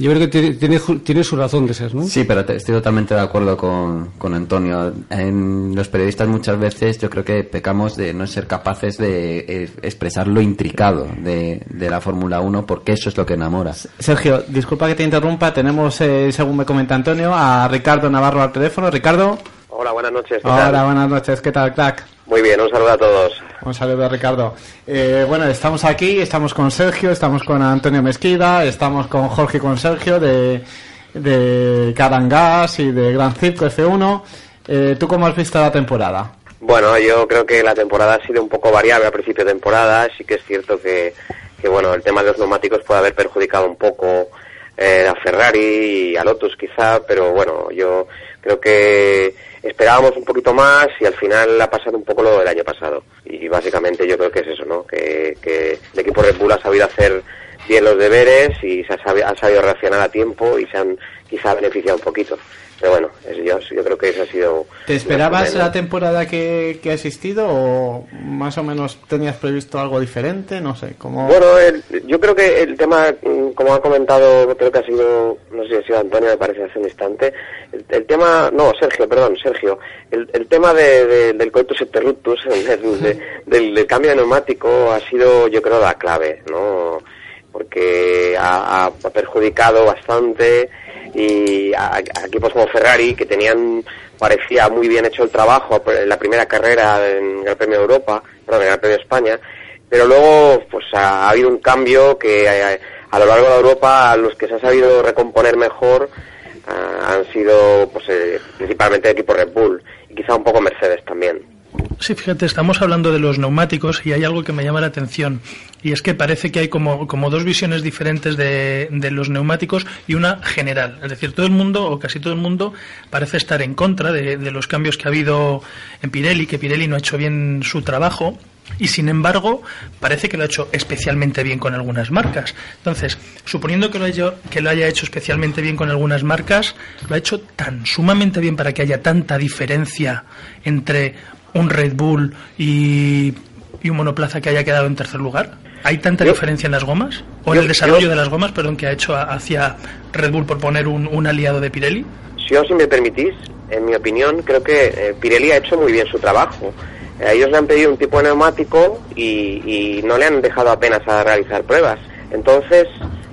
yo creo que tiene, tiene, su razón de ser, ¿no? Sí, pero estoy totalmente de acuerdo con, con, Antonio. En los periodistas muchas veces yo creo que pecamos de no ser capaces de eh, expresar lo intricado de, de la Fórmula 1 porque eso es lo que enamora. Sergio, disculpa que te interrumpa. Tenemos, eh, según me comenta Antonio, a Ricardo Navarro al teléfono. Ricardo. Hola, buenas noches. Hola, buenas noches. ¿Qué tal, crack? Muy bien, un saludo a todos. Un saludo, Ricardo. Eh, bueno, estamos aquí, estamos con Sergio, estamos con Antonio Mesquida, estamos con Jorge y con Sergio de, de Carangas y de Gran Circo F1. Eh, ¿Tú cómo has visto la temporada? Bueno, yo creo que la temporada ha sido un poco variable a principio de temporada. Sí que es cierto que, que bueno, el tema de los neumáticos puede haber perjudicado un poco eh, a Ferrari y a Lotus quizá, pero bueno, yo creo que esperábamos un poquito más y al final ha pasado un poco lo del año pasado. Y básicamente yo creo que es eso, ¿no? Que, que el equipo Red Bull ha sabido hacer bien los deberes y se ha sabido, sabido reaccionar a tiempo y se han quizá beneficiado un poquito. Pero bueno, yo, yo creo que eso ha sido... ¿Te esperabas la temporada que, que, ha existido o más o menos tenías previsto algo diferente? No sé, ¿cómo...? Bueno, yo creo que el tema, mm, como ha comentado, creo que ha sido, no sé si ha sido Antonio, me parece hace un instante, el, tema, no, Sergio, perdón, Sergio, el, el tema de, del coitus interruptus, del, del cambio de neumático ha sido, yo creo, la clave, ¿no? Porque ha, ha perjudicado bastante y a, equipos como Ferrari que tenían parecía muy bien hecho el trabajo en la primera carrera en el Premio Europa, perdón, en el Premio España, pero luego pues ha, habido un cambio que a, a, lo largo de Europa los que se ha sabido recomponer mejor uh, han sido pues eh, principalmente el equipo Red Bull y quizá un poco Mercedes también. Sí, fíjate, estamos hablando de los neumáticos y hay algo que me llama la atención y es que parece que hay como, como dos visiones diferentes de, de, los neumáticos y una general. Es decir, todo el mundo o casi todo el mundo parece estar en contra de, los cambios que ha habido en Pirelli, que Pirelli no ha hecho bien su trabajo y sin embargo parece que lo ha hecho especialmente bien con algunas marcas. Entonces, suponiendo que lo, haya, que lo haya hecho especialmente bien con algunas marcas, lo ha hecho tan sumamente bien para que haya tanta diferencia entre un Red Bull y, y un monoplaza que haya quedado en tercer lugar? ¿Hay tanta yo, diferencia en las gomas? ¿O en el desarrollo yo, de las gomas, perdón, que ha hecho hacia Red Bull por poner un, un aliado de Pirelli? Si, yo, si me permitís, en mi opinión, creo que eh, Pirelli ha hecho muy bien su trabajo. Eh, ellos le han pedido un tipo de neumático y, y no le han dejado apenas a realizar pruebas. Entonces,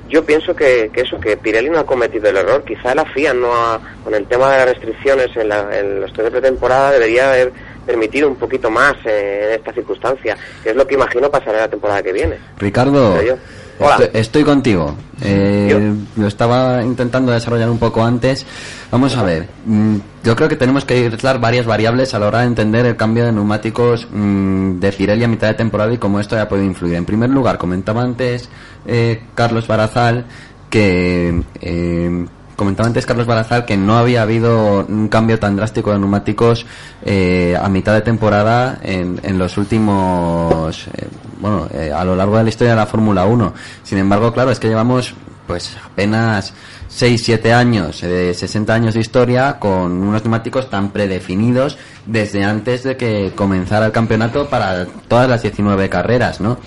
yo pienso que, que, eso, que Pirelli no ha cometido el error. Quizá la FIA no ha, con el tema de las restricciones en, la, en los test de pretemporada debería haber permitido un poquito más eh, en esta circunstancia, que es lo que imagino pasará la temporada que viene. Ricardo, estoy, estoy, contigo. Eh, lo estaba intentando desarrollar un poco antes. Vamos a ver. Mm, yo creo que tenemos que aislar varias variables a la hora de entender el cambio de neumáticos mmm, de Pirelli a mitad de temporada y cómo esto haya podido influir. En primer lugar, comentaba antes eh, Carlos Barazal que eh, comentaba antes Carlos Barazal que no había habido un cambio tan drástico de neumáticos eh, a mitad de temporada en, en los últimos, eh, bueno, eh, a lo largo de la historia de la Fórmula 1. Sin embargo, claro, es que llevamos pues apenas 6, 7 años, eh, 60 años de historia con unos neumáticos tan predefinidos desde antes de que comenzara el campeonato para todas las 19 carreras, ¿no?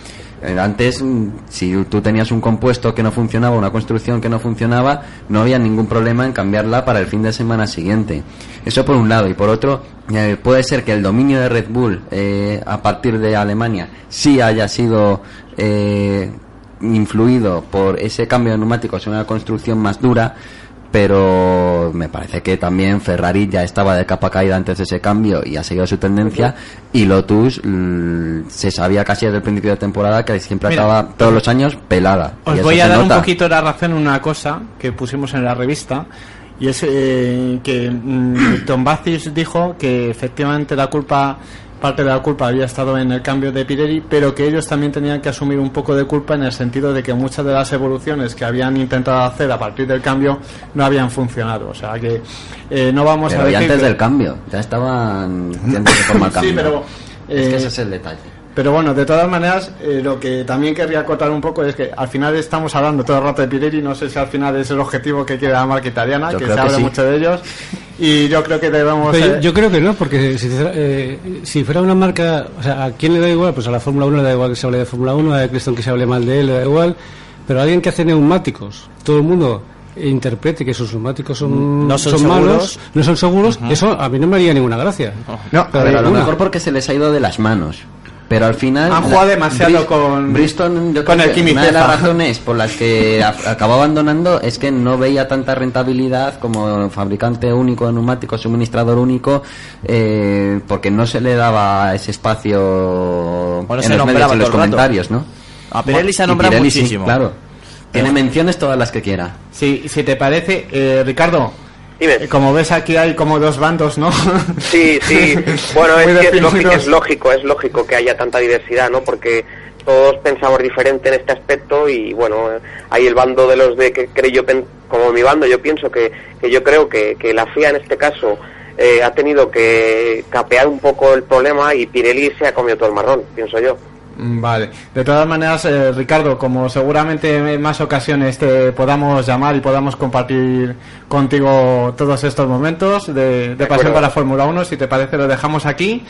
Antes, si tú tenías un compuesto que no funcionaba, una construcción que no funcionaba, no había ningún problema en cambiarla para el fin de semana siguiente. Eso por un lado. Y por otro, eh, puede ser que el dominio de Red Bull eh, a partir de Alemania sí haya sido eh, influido por ese cambio de neumáticos en una construcción más dura, pero me parece que también Ferrari ya estaba de capa caída antes de ese cambio y ha seguido su tendencia y Lotus se sabía casi desde el principio de temporada que siempre Mira, acaba todos los años pelada. Os voy a dar nota. un poquito la razón en una cosa que pusimos en la revista y es eh, que mm, Tom Bacis dijo que efectivamente la culpa parte de la culpa había estado en el cambio de Pirelli, pero que ellos también tenían que asumir un poco de culpa en el sentido de que muchas de las evoluciones que habían intentado hacer a partir del cambio no habían funcionado. O sea que eh, no vamos Pero a decir antes que- del cambio, ya estaban yendo de Sí, pero, es que eh, ese es el detalle. Pero bueno, de todas maneras, eh, lo que también querría acotar un poco es que al final estamos hablando todo el rato de Pirelli, no sé si al final es el objetivo que quiere la marca italiana, Yo que se habla sí. mucho de ellos, y yo creo que debemos... Yo, eh, yo creo que no, porque si, eh, si fuera una marca, o sea, ¿a quién le da igual? Pues a la Fórmula 1 le da igual que se hable de Fórmula 1, a Creston que se hable mal de él, le da igual, pero a alguien que hace neumáticos, todo el mundo interprete que sus neumáticos son, No son malos, seguros. no son seguros, eso a mí no me haría ninguna gracia. no, Pero a lo mejor porque se les ha ido de las manos. Pero al final. Han jugado demasiado con- Bristol. Yo con creo el que Una de las razones por las que acabó abandonando es que no veía tanta rentabilidad como fabricante único de neumáticos, suministrador único, eh, porque no se le daba ese espacio Bueno, en se los medios, en los rato. comentarios, ¿no? A Pirelli se ha nombrado Pirelli sí, muchísimo. claro. Tiene menciones todas las que quiera. si, si te parece, eh, Ricardo, Dime. eh, como ves aquí hay como dos bandos, ¿no? Sí, sí. Bueno, es, que es, lógico, es lógico, es lógico que haya tanta diversidad, ¿no? Porque todos pensamos diferente en este aspecto y bueno, hay el bando de los de que creo yo, como mi bando, yo pienso que, que yo creo que, que la FIA en este caso eh, ha tenido que capear un poco el problema y Pirelli se ha comido todo el marrón, pienso yo. Mm, Vale. De todas maneras, eh, Ricardo, como seguramente en más ocasiones te podamos llamar y podamos compartir contigo todos estos momentos de, de pasión para Fórmula 1, si te parece lo dejamos aquí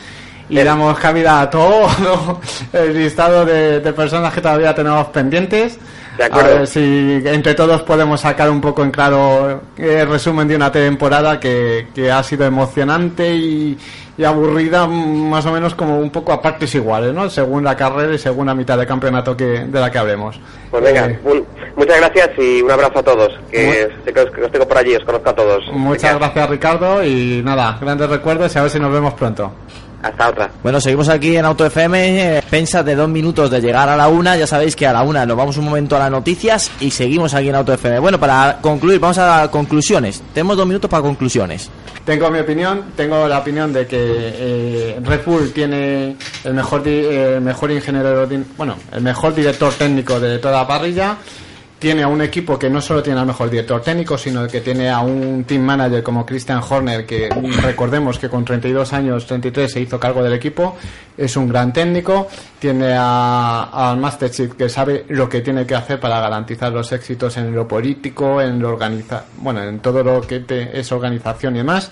y Bien. damos cabida a todo el listado de, de personas que todavía tenemos pendientes. De A acuerdo. ver si entre todos podemos sacar un poco en claro el resumen de una temporada que, que ha sido emocionante y, y aburrida, más o menos como un poco a partes iguales, ¿no? Según la carrera y según la mitad de campeonato que, de la que hablemos. Pues venga, Eh, un- muchas gracias y un abrazo a todos, que sé que os, que os tengo por allí, os conozco a todos. muchas gracias, Ricardo, y nada, grandes recuerdos y a ver si nos vemos pronto. Hasta otra. Bueno, seguimos aquí en Auto FM, eh, pensa de dos minutos de llegar a la una, ya sabéis que a la una nos vamos un momento a las noticias y seguimos aquí en Auto FM. Bueno, para concluir, vamos a conclusiones. Tenemos dos minutos para conclusiones. Tengo mi opinión, tengo la opinión de que eh, Red Bull tiene el mejor, di- eh, mejor ingeniero, bueno, el mejor director técnico de toda la parrilla. Tiene a un equipo que no solo tiene al mejor director técnico, sino que tiene a un team manager como Christian Horner, que recordemos que con 32 años, 33 se hizo cargo del equipo, es un gran técnico. Tiene al Master Chief que sabe lo que tiene que hacer para garantizar los éxitos en lo político, en lo organiza, bueno, en todo lo que te- es organización y demás.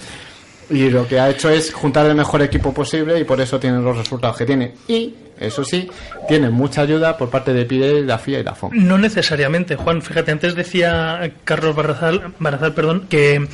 Y lo que ha hecho es juntar el mejor equipo posible y por eso tiene los resultados que tiene. Y, eso sí, tiene mucha ayuda por parte de Pirelli, la FIA y la FOM. No necesariamente, Juan. Fíjate, antes decía Carlos Barrazal, Barazal perdón, que,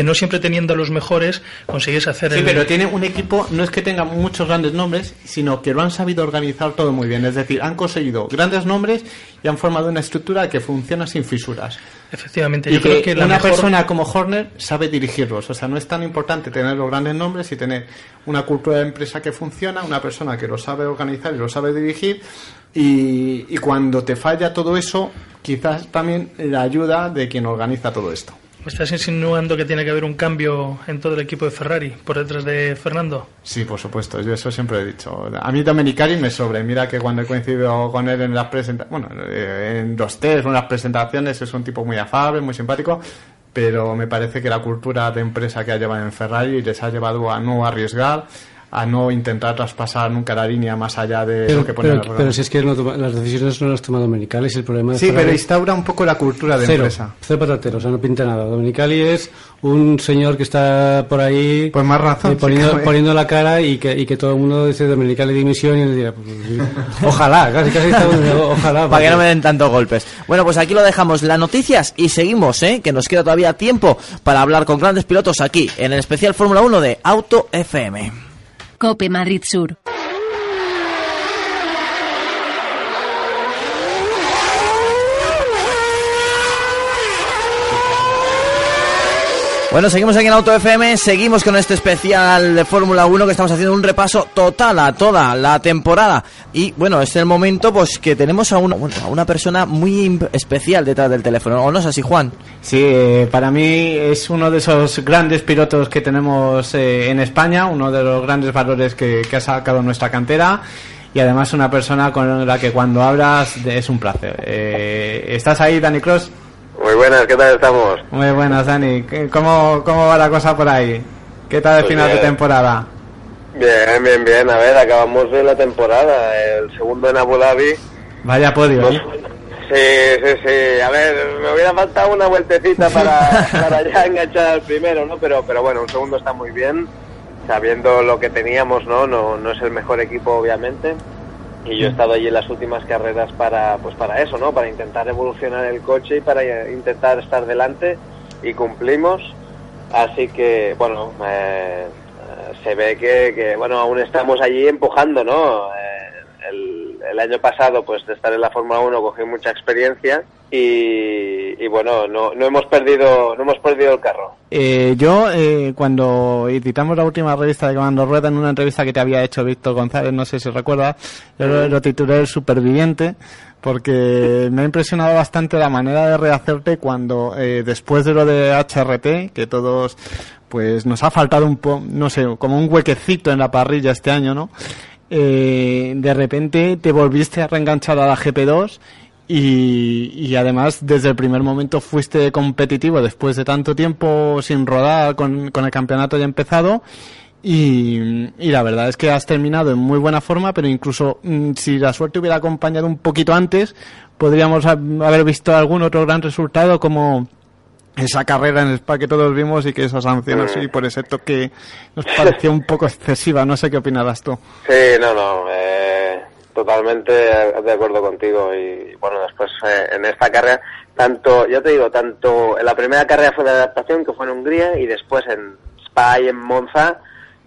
que no siempre teniendo a los mejores consigues hacer Sí, el... pero tiene un equipo, no es que tenga muchos grandes nombres, sino que lo han sabido organizar todo muy bien. Es decir, han conseguido grandes nombres y han formado una estructura que funciona sin fisuras. Efectivamente, Y yo creo que la una mejor... persona como Horner sabe dirigirlos. O sea, no es tan importante tener los grandes nombres y tener una cultura de empresa que funciona, una persona que lo sabe organizar y lo sabe dirigir. Y, y cuando te falla todo eso, quizás también la ayuda de quien organiza todo esto. ¿Me estás insinuando que tiene que haber un cambio en todo el equipo de Ferrari por detrás de Fernando? Sí, por supuesto, yo eso siempre he dicho. A mí Domenicali me sobra. y Mira que cuando he coincidido con él en las presentaciones, bueno, eh, en los test en las presentaciones es un tipo muy afable, muy simpático, pero me parece que la cultura de empresa que ha llevado en Ferrari les ha llevado a no arriesgar, a no intentar traspasar nunca la línea más allá de Pero, lo que pone pero, el pero si es que no toma- las decisiones no las toma Domenicali, es el problema de Sí, Ferrari. pero instaura un poco la cultura de Cero, empresa. cero patatero, o sea, no pinta nada. Domenicali es un señor que está por ahí Pues más razón. eh, poniendo, sí que- poniendo la cara y que, y que todo el mundo dice Domenicali dimisión y él dirá, pues, ojalá, casi casi está bueno, ojalá. Para que no me den tantos golpes. Bueno, pues aquí lo dejamos las noticias y seguimos, ¿eh? Que nos queda todavía tiempo para hablar con grandes pilotos aquí, en el especial Fórmula 1 de Auto FM. Cope Madrid Sur. Bueno, seguimos aquí en Auto FM, seguimos con este especial de Fórmula 1 que estamos haciendo un repaso total a toda la temporada. Y bueno, es el momento pues que tenemos a una, persona muy especial detrás del teléfono. ¿O no es así, Juan? Sí, eh, para mí es uno de esos grandes pilotos que tenemos eh, en España, uno de los grandes valores que, que ha sacado nuestra cantera y además una persona con la que cuando hablas es un placer. Eh, ¿Estás ahí, Dani Cross? Muy buenas, ¿qué tal estamos? Muy buenas, Dani. ¿Qué- ¿Cómo, ¿Cómo va la cosa por ahí? ¿Qué tal el Pues final de temporada? Bien, bien, bien. A ver, acabamos de la temporada. El segundo en Abu Dhabi. Vaya podio, Pues, ¿eh? Sí, sí, sí. A ver, me hubiera faltado una vueltecita para, para ya enganchar al primero, ¿no? Pero, pero bueno, un segundo está muy bien. Sabiendo lo que teníamos, ¿no? No, no es el mejor equipo, obviamente. Y yo he estado allí en las últimas carreras para, pues para eso, ¿no? Para intentar evolucionar el coche y para eh, intentar estar delante. Y cumplimos. Así que, bueno, eh, eh, se ve que, que, bueno, aún estamos allí empujando, ¿no? Eh, el, el año pasado, pues de estar en la Fórmula 1 cogí mucha experiencia y, bueno, no, no hemos perdido, no hemos perdido el carro. Eh, yo, eh, cuando editamos la última revista de Comando Rueda, en una entrevista que te había hecho Víctor González, no sé si recuerdas, yo lo, lo titulé El Superviviente, porque me ha impresionado bastante la manera de rehacerte cuando, eh, después de lo de HRT, que todos, pues nos ha faltado un poco, no sé, como un huequecito en la parrilla este año, ¿no? Eh, de repente te volviste a reenganchar a la GP2 y, y además desde el primer momento fuiste competitivo después de tanto tiempo sin rodar con, con el campeonato ya empezado y, y la verdad es que has terminado en muy buena forma pero incluso mm, si la suerte hubiera acompañado un poquito antes podríamos ha- haber visto algún otro gran resultado como esa carrera en el spa que todos vimos y que esa sanción así por ese toque nos pareció un poco excesiva. No sé qué opinarás tú. Sí, no, no, eh, totalmente de acuerdo contigo. Y bueno, después eh, en esta carrera, tanto, ya te digo, tanto en la primera carrera fue de adaptación que fue en Hungría y después en Spa y en Monza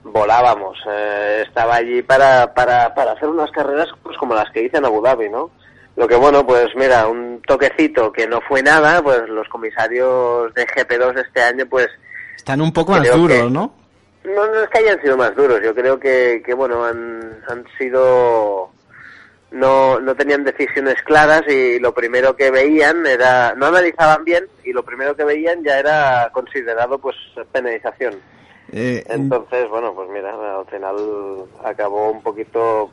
volábamos, eh, estaba allí para, para, para hacer unas carreras pues como las que hice en Abu Dhabi, ¿no? Lo que bueno, pues mira, un toquecito que no fue nada, pues los comisarios de GP2 de este año pues están un poco más duros que- ¿no? no, no es que hayan sido más duros, yo creo que, que bueno, han, han sido... No, no tenían decisiones claras y lo primero que veían era... No analizaban bien y lo primero que veían ya era considerado pues penalización. Eh, Entonces, bueno, pues mira, al final acabó un poquito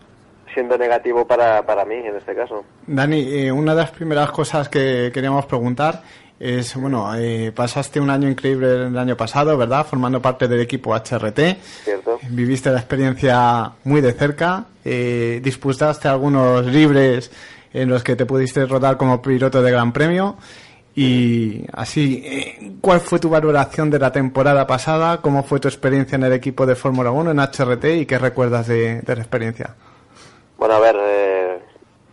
siendo negativo para, para mí en este caso. Dani, eh, una de las primeras cosas que queríamos preguntar es, bueno, eh, pasaste un año increíble el año pasado, ¿verdad? Formando parte del equipo HRT. ¿Cierto? Viviste la experiencia muy de cerca. Eh, disputaste algunos libres en los que te pudiste rodar como piloto de Gran Premio. Y así, eh, ¿cuál fue tu valoración de la temporada pasada? ¿Cómo fue tu experiencia en el equipo de Fórmula 1 en HRT y qué recuerdas de, de la experiencia? Bueno, a ver, eh,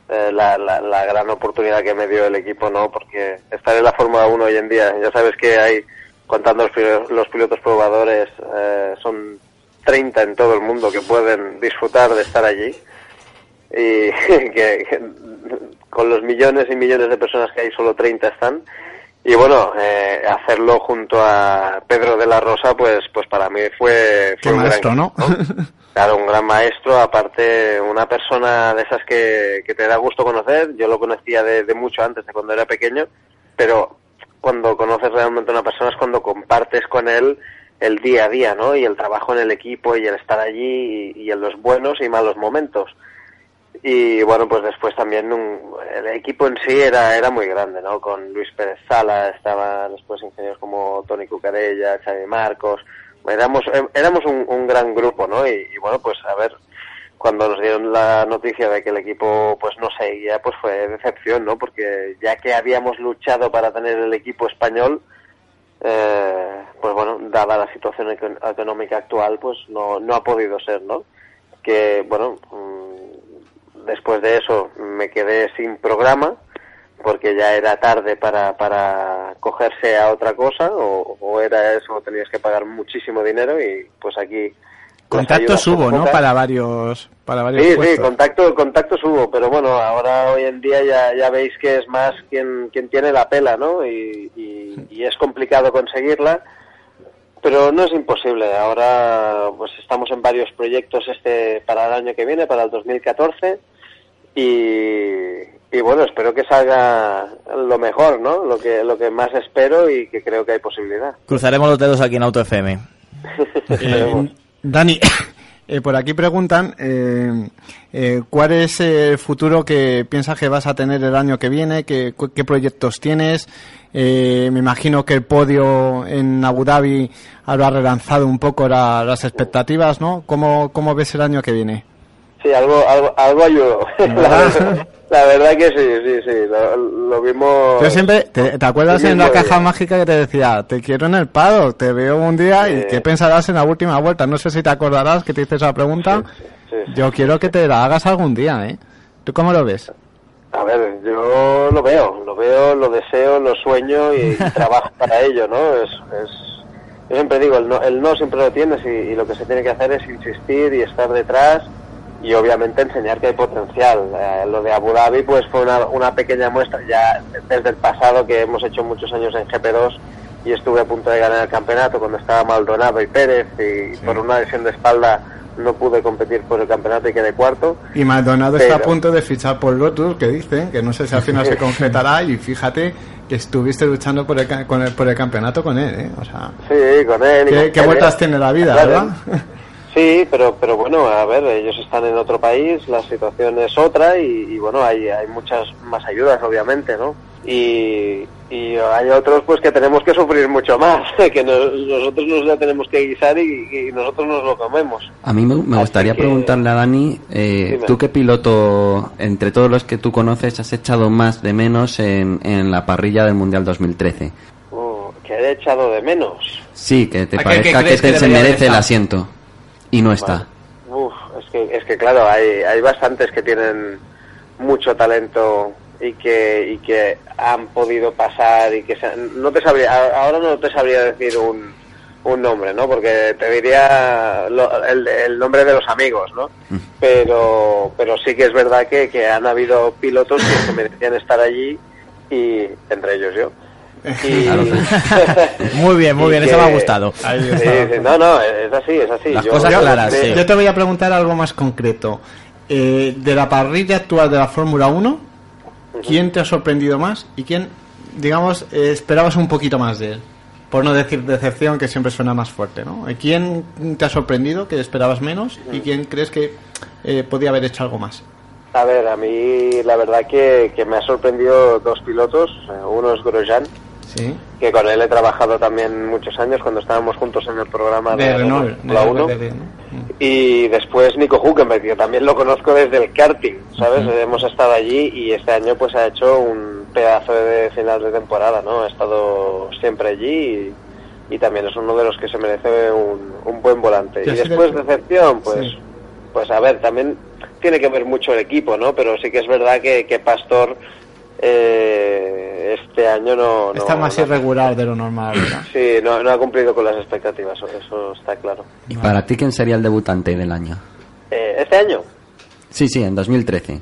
eh, la, la, la gran oportunidad que me dio el equipo, ¿no? Porque estar en la Fórmula 1 hoy en día, ya sabes que hay, contando los, pil- los pilotos probadores, eh, son 30 en todo el mundo que pueden disfrutar de estar allí. Y que, que con los millones y millones de personas que hay, solo 30 están. Y bueno, eh, hacerlo junto a Pedro de la Rosa, pues, pues para mí fue, Qué fue un maestro, gran ¿no? Claro, un gran maestro, aparte una persona de esas que, que te da gusto conocer. Yo lo conocía de, mucho antes, de cuando era pequeño, pero cuando conoces realmente a una persona es cuando compartes con él el día a día, ¿no? Y el trabajo en el equipo y el estar allí y, y en los buenos y malos momentos. Y bueno, pues después también un- el equipo en sí era, era muy grande, ¿no? Con Luis Pérez Sala, estaban después ingenieros como Tony Cucarella, Xavi Marcos, éramos, éramos un, un gran grupo, ¿no? Y, y bueno, pues a ver, cuando nos dieron la noticia de que el equipo pues no seguía, pues fue decepción, ¿no? Porque ya que habíamos luchado para tener el equipo español, eh, pues bueno, dada la situación econ- económica actual, pues no, no ha podido ser, ¿no? Que, bueno, mm, después de eso me quedé sin programa, porque ya era tarde para, para cogerse a otra cosa, o, o era eso, tenías que pagar muchísimo dinero, y pues aquí... Contactos hubo, ¿no? Para varios, para varios Sí, sí, contacto, contactos hubo, pero bueno, ahora hoy en día ya, ya veis que es más quien, quien tiene la pela, ¿no? Y, y- y es complicado conseguirla, pero no es imposible. Ahora pues estamos en varios proyectos este para el año que viene, para el 2014 y, y bueno, espero que salga lo mejor, ¿no? Lo que lo que más espero y que creo que hay posibilidad. Cruzaremos los dedos aquí en Auto FM. Eh, Dani, eh, por aquí preguntan eh, eh, cuál es el futuro que piensas que vas a tener el año que viene, qué, cu- qué proyectos tienes. Eh, me imagino que el podio en Abu Dhabi habrá relanzado un poco la- las expectativas, ¿no? ¿Cómo, ¿Cómo ves el año que viene? Sí, algo algo, algo ayudó. la, verdad, la verdad que sí, sí, sí. Lo, lo vimos. Yo siempre, ¿te, te acuerdas en la caja bien. mágica que te decía, te quiero en el pado, te veo un día y qué pensarás en la última vuelta? No sé si te acordarás que te hice esa pregunta. Sí, sí. Yo quiero que te la hagas algún día, ¿eh? ¿Tú cómo lo ves? A ver, yo lo veo, lo veo, lo deseo, lo sueño y, trabajo para ello, ¿no? Es, es, yo siempre digo, el no, el no siempre lo tienes y, y lo que se tiene que hacer es insistir y estar detrás y obviamente enseñar que hay potencial. Eh, lo de Abu Dhabi pues fue una, una pequeña muestra ya desde el pasado que hemos hecho muchos años en GP2 y estuve a punto de ganar el campeonato cuando estaba Maldonado y Pérez y por una lesión de espalda no pude competir por el campeonato y quedé cuarto. Y Maldonado está a Pero- punto de fichar por Lotus, que dicen, que no sé si al final se concretará, y fíjate que estuviste luchando por el, con el- por el campeonato con él, ¿eh? O sea, Sí, con él. ¿qué, con qué vueltas tiene la vida, Claro. verdad? Sí, pero pero bueno, a ver, ellos están en otro país, la situación es otra y, y, bueno, hay, hay muchas más ayudas, obviamente, ¿no? Y, y hay otros pues que tenemos que sufrir mucho más, que nos- nosotros nos la tenemos que guisar y, y nosotros nos lo comemos. A mí me, gustaría que- preguntarle a Dani, eh. ¿tú qué piloto, entre todos los que tú conoces, has echado más de menos en, en la parrilla del Mundial 2013? Uh, que he echado de menos. Sí, que te ¿A qué- parezca que, te, que se merece el asiento y no está. Uf, es que, es que claro, hay, hay bastantes que tienen mucho talento y que, y que han podido pasar y que se no te sabría, ahora no te sabría decir un, un nombre, ¿no? Porque te diría lo- el, el nombre de los amigos, ¿no? Pero, pero sí que es verdad que, que han habido pilotos que se merecían estar allí y entre ellos yo. Y- Muy bien, muy y bien, que- eso me ha gustado. No, no, es así, es así. Las Yo- cosas yo- claras, de- sí. Yo te voy a preguntar algo más concreto. Eh, de la parrilla actual de la Fórmula 1, ¿quién te ha sorprendido más y quién, digamos, eh, esperabas un poquito más de él? Por no decir decepción, que siempre suena más fuerte, ¿no? Eh, ¿Quién te ha sorprendido, que esperabas menos, y quién crees que eh, podía haber hecho algo más? A ver, a mí la verdad que, que me ha sorprendido dos pilotos. Uno es Grosjean, Sí. que con él he trabajado también muchos años cuando estábamos juntos en el programa de, De Renault, Fórmula 1. RBD, ¿no? Y después Nico Hülkenberg, que también lo conozco desde el karting, ¿sabes? Hemos estado allí y este año pues ha hecho un pedazo de final de temporada, ¿no? Ha estado siempre allí y, y también es uno de los que se merece un, un buen volante. Y después de- decepción, pues Sí. pues a ver, también tiene que ver mucho el equipo, ¿no? Pero sí que es verdad que, que Pastor eh, este año no... no Está más no- irregular de lo normal, ¿verdad? Sí, no, no ha cumplido con las expectativas, eso, está claro. ¿Y para ti quién sería el debutante del año? Eh, ¿Este año? Sí, sí, en 2013.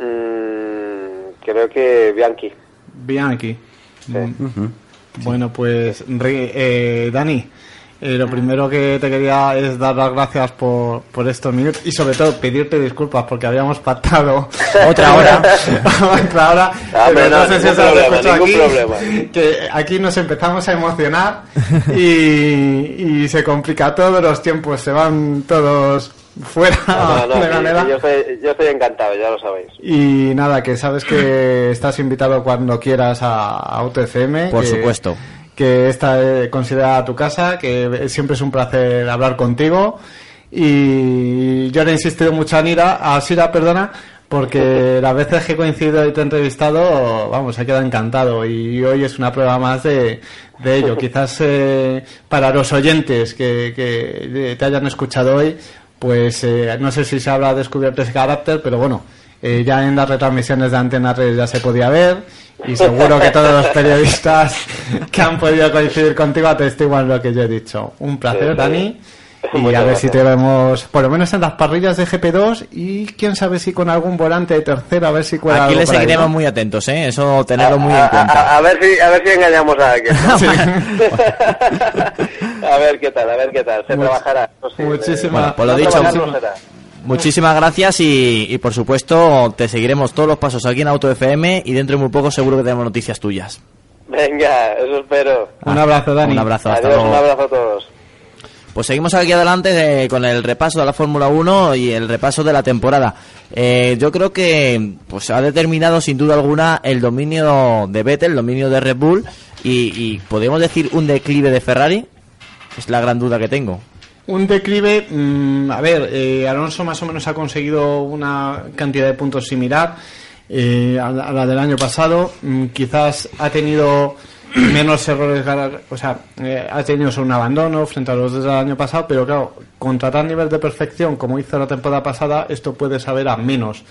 Mm, creo que Bianchi. Bianchi. Sí. Bueno, pues eh, Dani, eh, lo primero que te quería es dar las gracias por, por estos minutos y sobre todo pedirte disculpas porque habíamos pactado Otra hora. otra hora. Ah, pero hombre, no, sé si os has problema, escuchado aquí, problema. que aquí nos empezamos a emocionar y, y se complica todo, los tiempos se van todos fuera No, no, de manera. sí, yo, estoy, yo estoy encantado, ya lo sabéis. Y nada, que sabes que estás invitado cuando quieras a Auto FM. Por que- supuesto. Que esta es considerada tu casa, que siempre es un placer hablar contigo. Y yo le he insistido mucho a Nira, a Sira, perdona, porque las veces que he coincidido y te he entrevistado, vamos, he quedado encantado. Y hoy es una prueba más de, de ello. Quizás eh, para los oyentes que, que te hayan escuchado hoy, pues eh, no sé si se habrá descubierto ese carácter, pero bueno, eh, ya en las retransmisiones de Antena 3 ya se podía ver y seguro que todos los periodistas que han podido coincidir contigo atestiguan lo que yo he dicho. Un placer, Sí, Dani. Y Muchas a ver si te vemos, por lo menos en las parrillas de GP2 y quién sabe si con algún volante de tercera, a ver si cuela Aquí le por ahí, seguiremos ¿no? muy atentos, ¿eh? Eso tenerlo muy en cuenta. a- a ver si, a ver si engañamos a alguien. ¿no? a ver qué tal, a ver qué tal. Se Much- trabajará. muchísimas- Bueno, pues lo no dicho, muchísimas- gracias y, y, por supuesto te seguiremos todos los pasos aquí en Auto FM y dentro de muy poco seguro que tenemos noticias tuyas. Venga, eso espero. Un abrazo, Dani. Un abrazo, hasta Adiós, luego. un abrazo a todos. Pues seguimos aquí adelante eh, con el repaso de la Fórmula 1 y el repaso de la temporada. Eh, yo creo que pues ha determinado sin duda alguna el dominio de Vettel, el dominio de Red Bull y, y podemos decir un declive de Ferrari. Es la gran duda que tengo. Un declive, mm, a ver, eh, Alonso más o menos ha conseguido una cantidad de puntos similar eh, a, la- a la del año pasado. Mm, quizás ha tenido menos errores, o sea, eh, ha tenido un abandono frente a los del año pasado, pero claro, contra tal nivel de perfección como hizo la temporada pasada, esto puede saber a menos.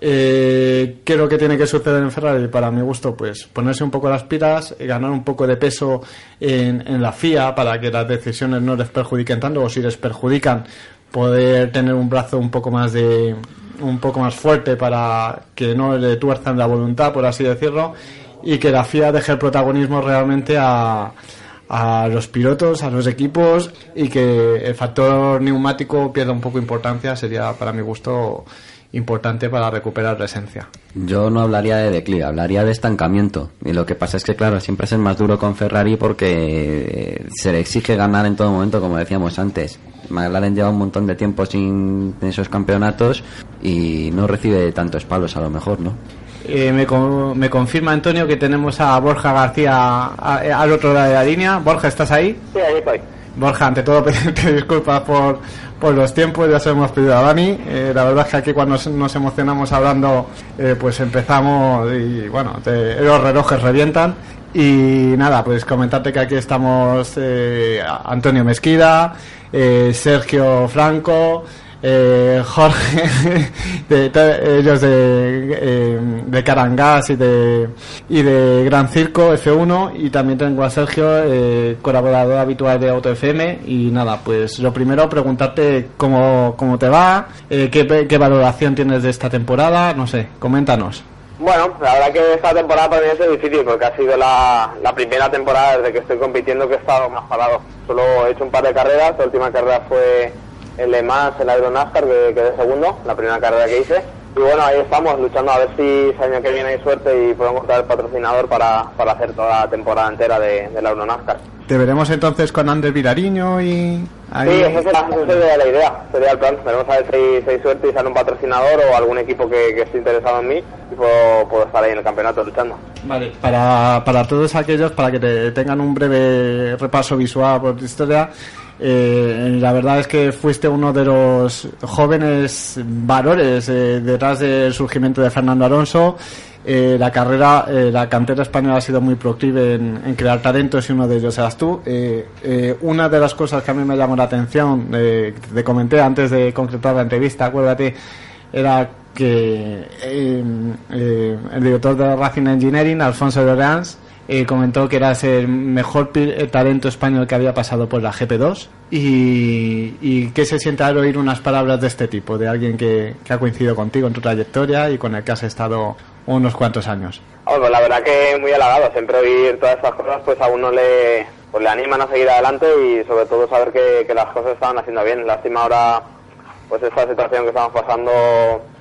Eh, ¿Qué lo que tiene que suceder en Ferrari? Para mi gusto, pues ponerse un poco las pilas, ganar un poco de peso en, en la FIA para que las decisiones no les perjudiquen tanto, o si les perjudican, poder tener un brazo un poco más de un poco más fuerte para que no le tuerzan la voluntad, por así decirlo, y que la FIA deje el protagonismo realmente a, a los pilotos, a los equipos y que el factor neumático pierda un poco de importancia sería para mi gusto importante para recuperar la esencia. Yo no hablaría de declive, hablaría de estancamiento. Y lo que pasa es que, claro, siempre es el más duro con Ferrari porque eh, se le exige ganar en todo momento, como decíamos antes. McLaren lleva un montón de tiempo sin esos campeonatos y no recibe tantos palos a lo mejor, ¿no? Eh, me, con- me confirma Antonio que tenemos a Borja García a- al otro lado de la línea. Borja, ¿estás ahí? Sí, ahí estoy. Borja, ante todo pedirte disculpas por, por los tiempos, ya se hemos pedido a Dani. Eh, la verdad es que aquí cuando nos, emocionamos hablando, eh, pues empezamos y bueno, los relojes revientan. Y nada, pues comentarte que aquí estamos eh, Antonio Mesquida, eh, Sergio Franco, eh, Jorge, de, de- ellos de, eh, de Carangás y de, y de Gran Circo F1 y también tengo a Sergio, eh, colaborador habitual de Auto FM y nada, pues lo primero preguntarte cómo, cómo te va, eh, qué, qué valoración tienes de esta temporada, no sé, coméntanos. Bueno, la verdad que esta temporada para mí sido difícil porque ha sido la, la primera temporada desde que estoy compitiendo que he estado más parado. Solo he hecho un par de carreras, la última carrera fue el Le Mans, el Aero NASCAR, que quedé segundo, la primera carrera que hice. Y bueno, ahí estamos luchando a ver si el año que viene hay suerte y podemos encontrar el patrocinador para, para hacer toda la temporada entera de, del Aero NASCAR. ¿Te veremos entonces con Ander Vilariño y ahí? Sí, esa sería, esa sería la idea, sería el plan. Veremos a ver si, si hay suerte y sale un patrocinador o algún equipo que, que esté interesado en mí y puedo, puedo estar ahí en el campeonato luchando. Vale. Para, para todos aquellos, para que te tengan un breve repaso visual por tu historia, eh, la verdad es que fuiste uno de los jóvenes valores eh, detrás del surgimiento de Fernando Alonso. Eh, la carrera, eh, la cantera española ha sido muy proclive en, crear talentos y uno de ellos eras tú. Eh, una de las cosas que a mí me llamó la atención, te comenté antes de concretar la entrevista, acuérdate, era que el director de Racing Engineering, Alfonso de Orleans, eh, comentó que eras el mejor eh, talento español que había pasado por la GP2 y, y se siente al oír unas palabras de este tipo, de alguien que, que ha coincidido contigo en tu trayectoria y con el que has estado unos cuantos años. Hombre, pues la verdad que muy halagado, siempre oír todas estas cosas pues a uno le, pues le animan a seguir adelante y sobre todo saber que, que las cosas estaban haciendo bien. Lástima ahora pues esta situación que estamos pasando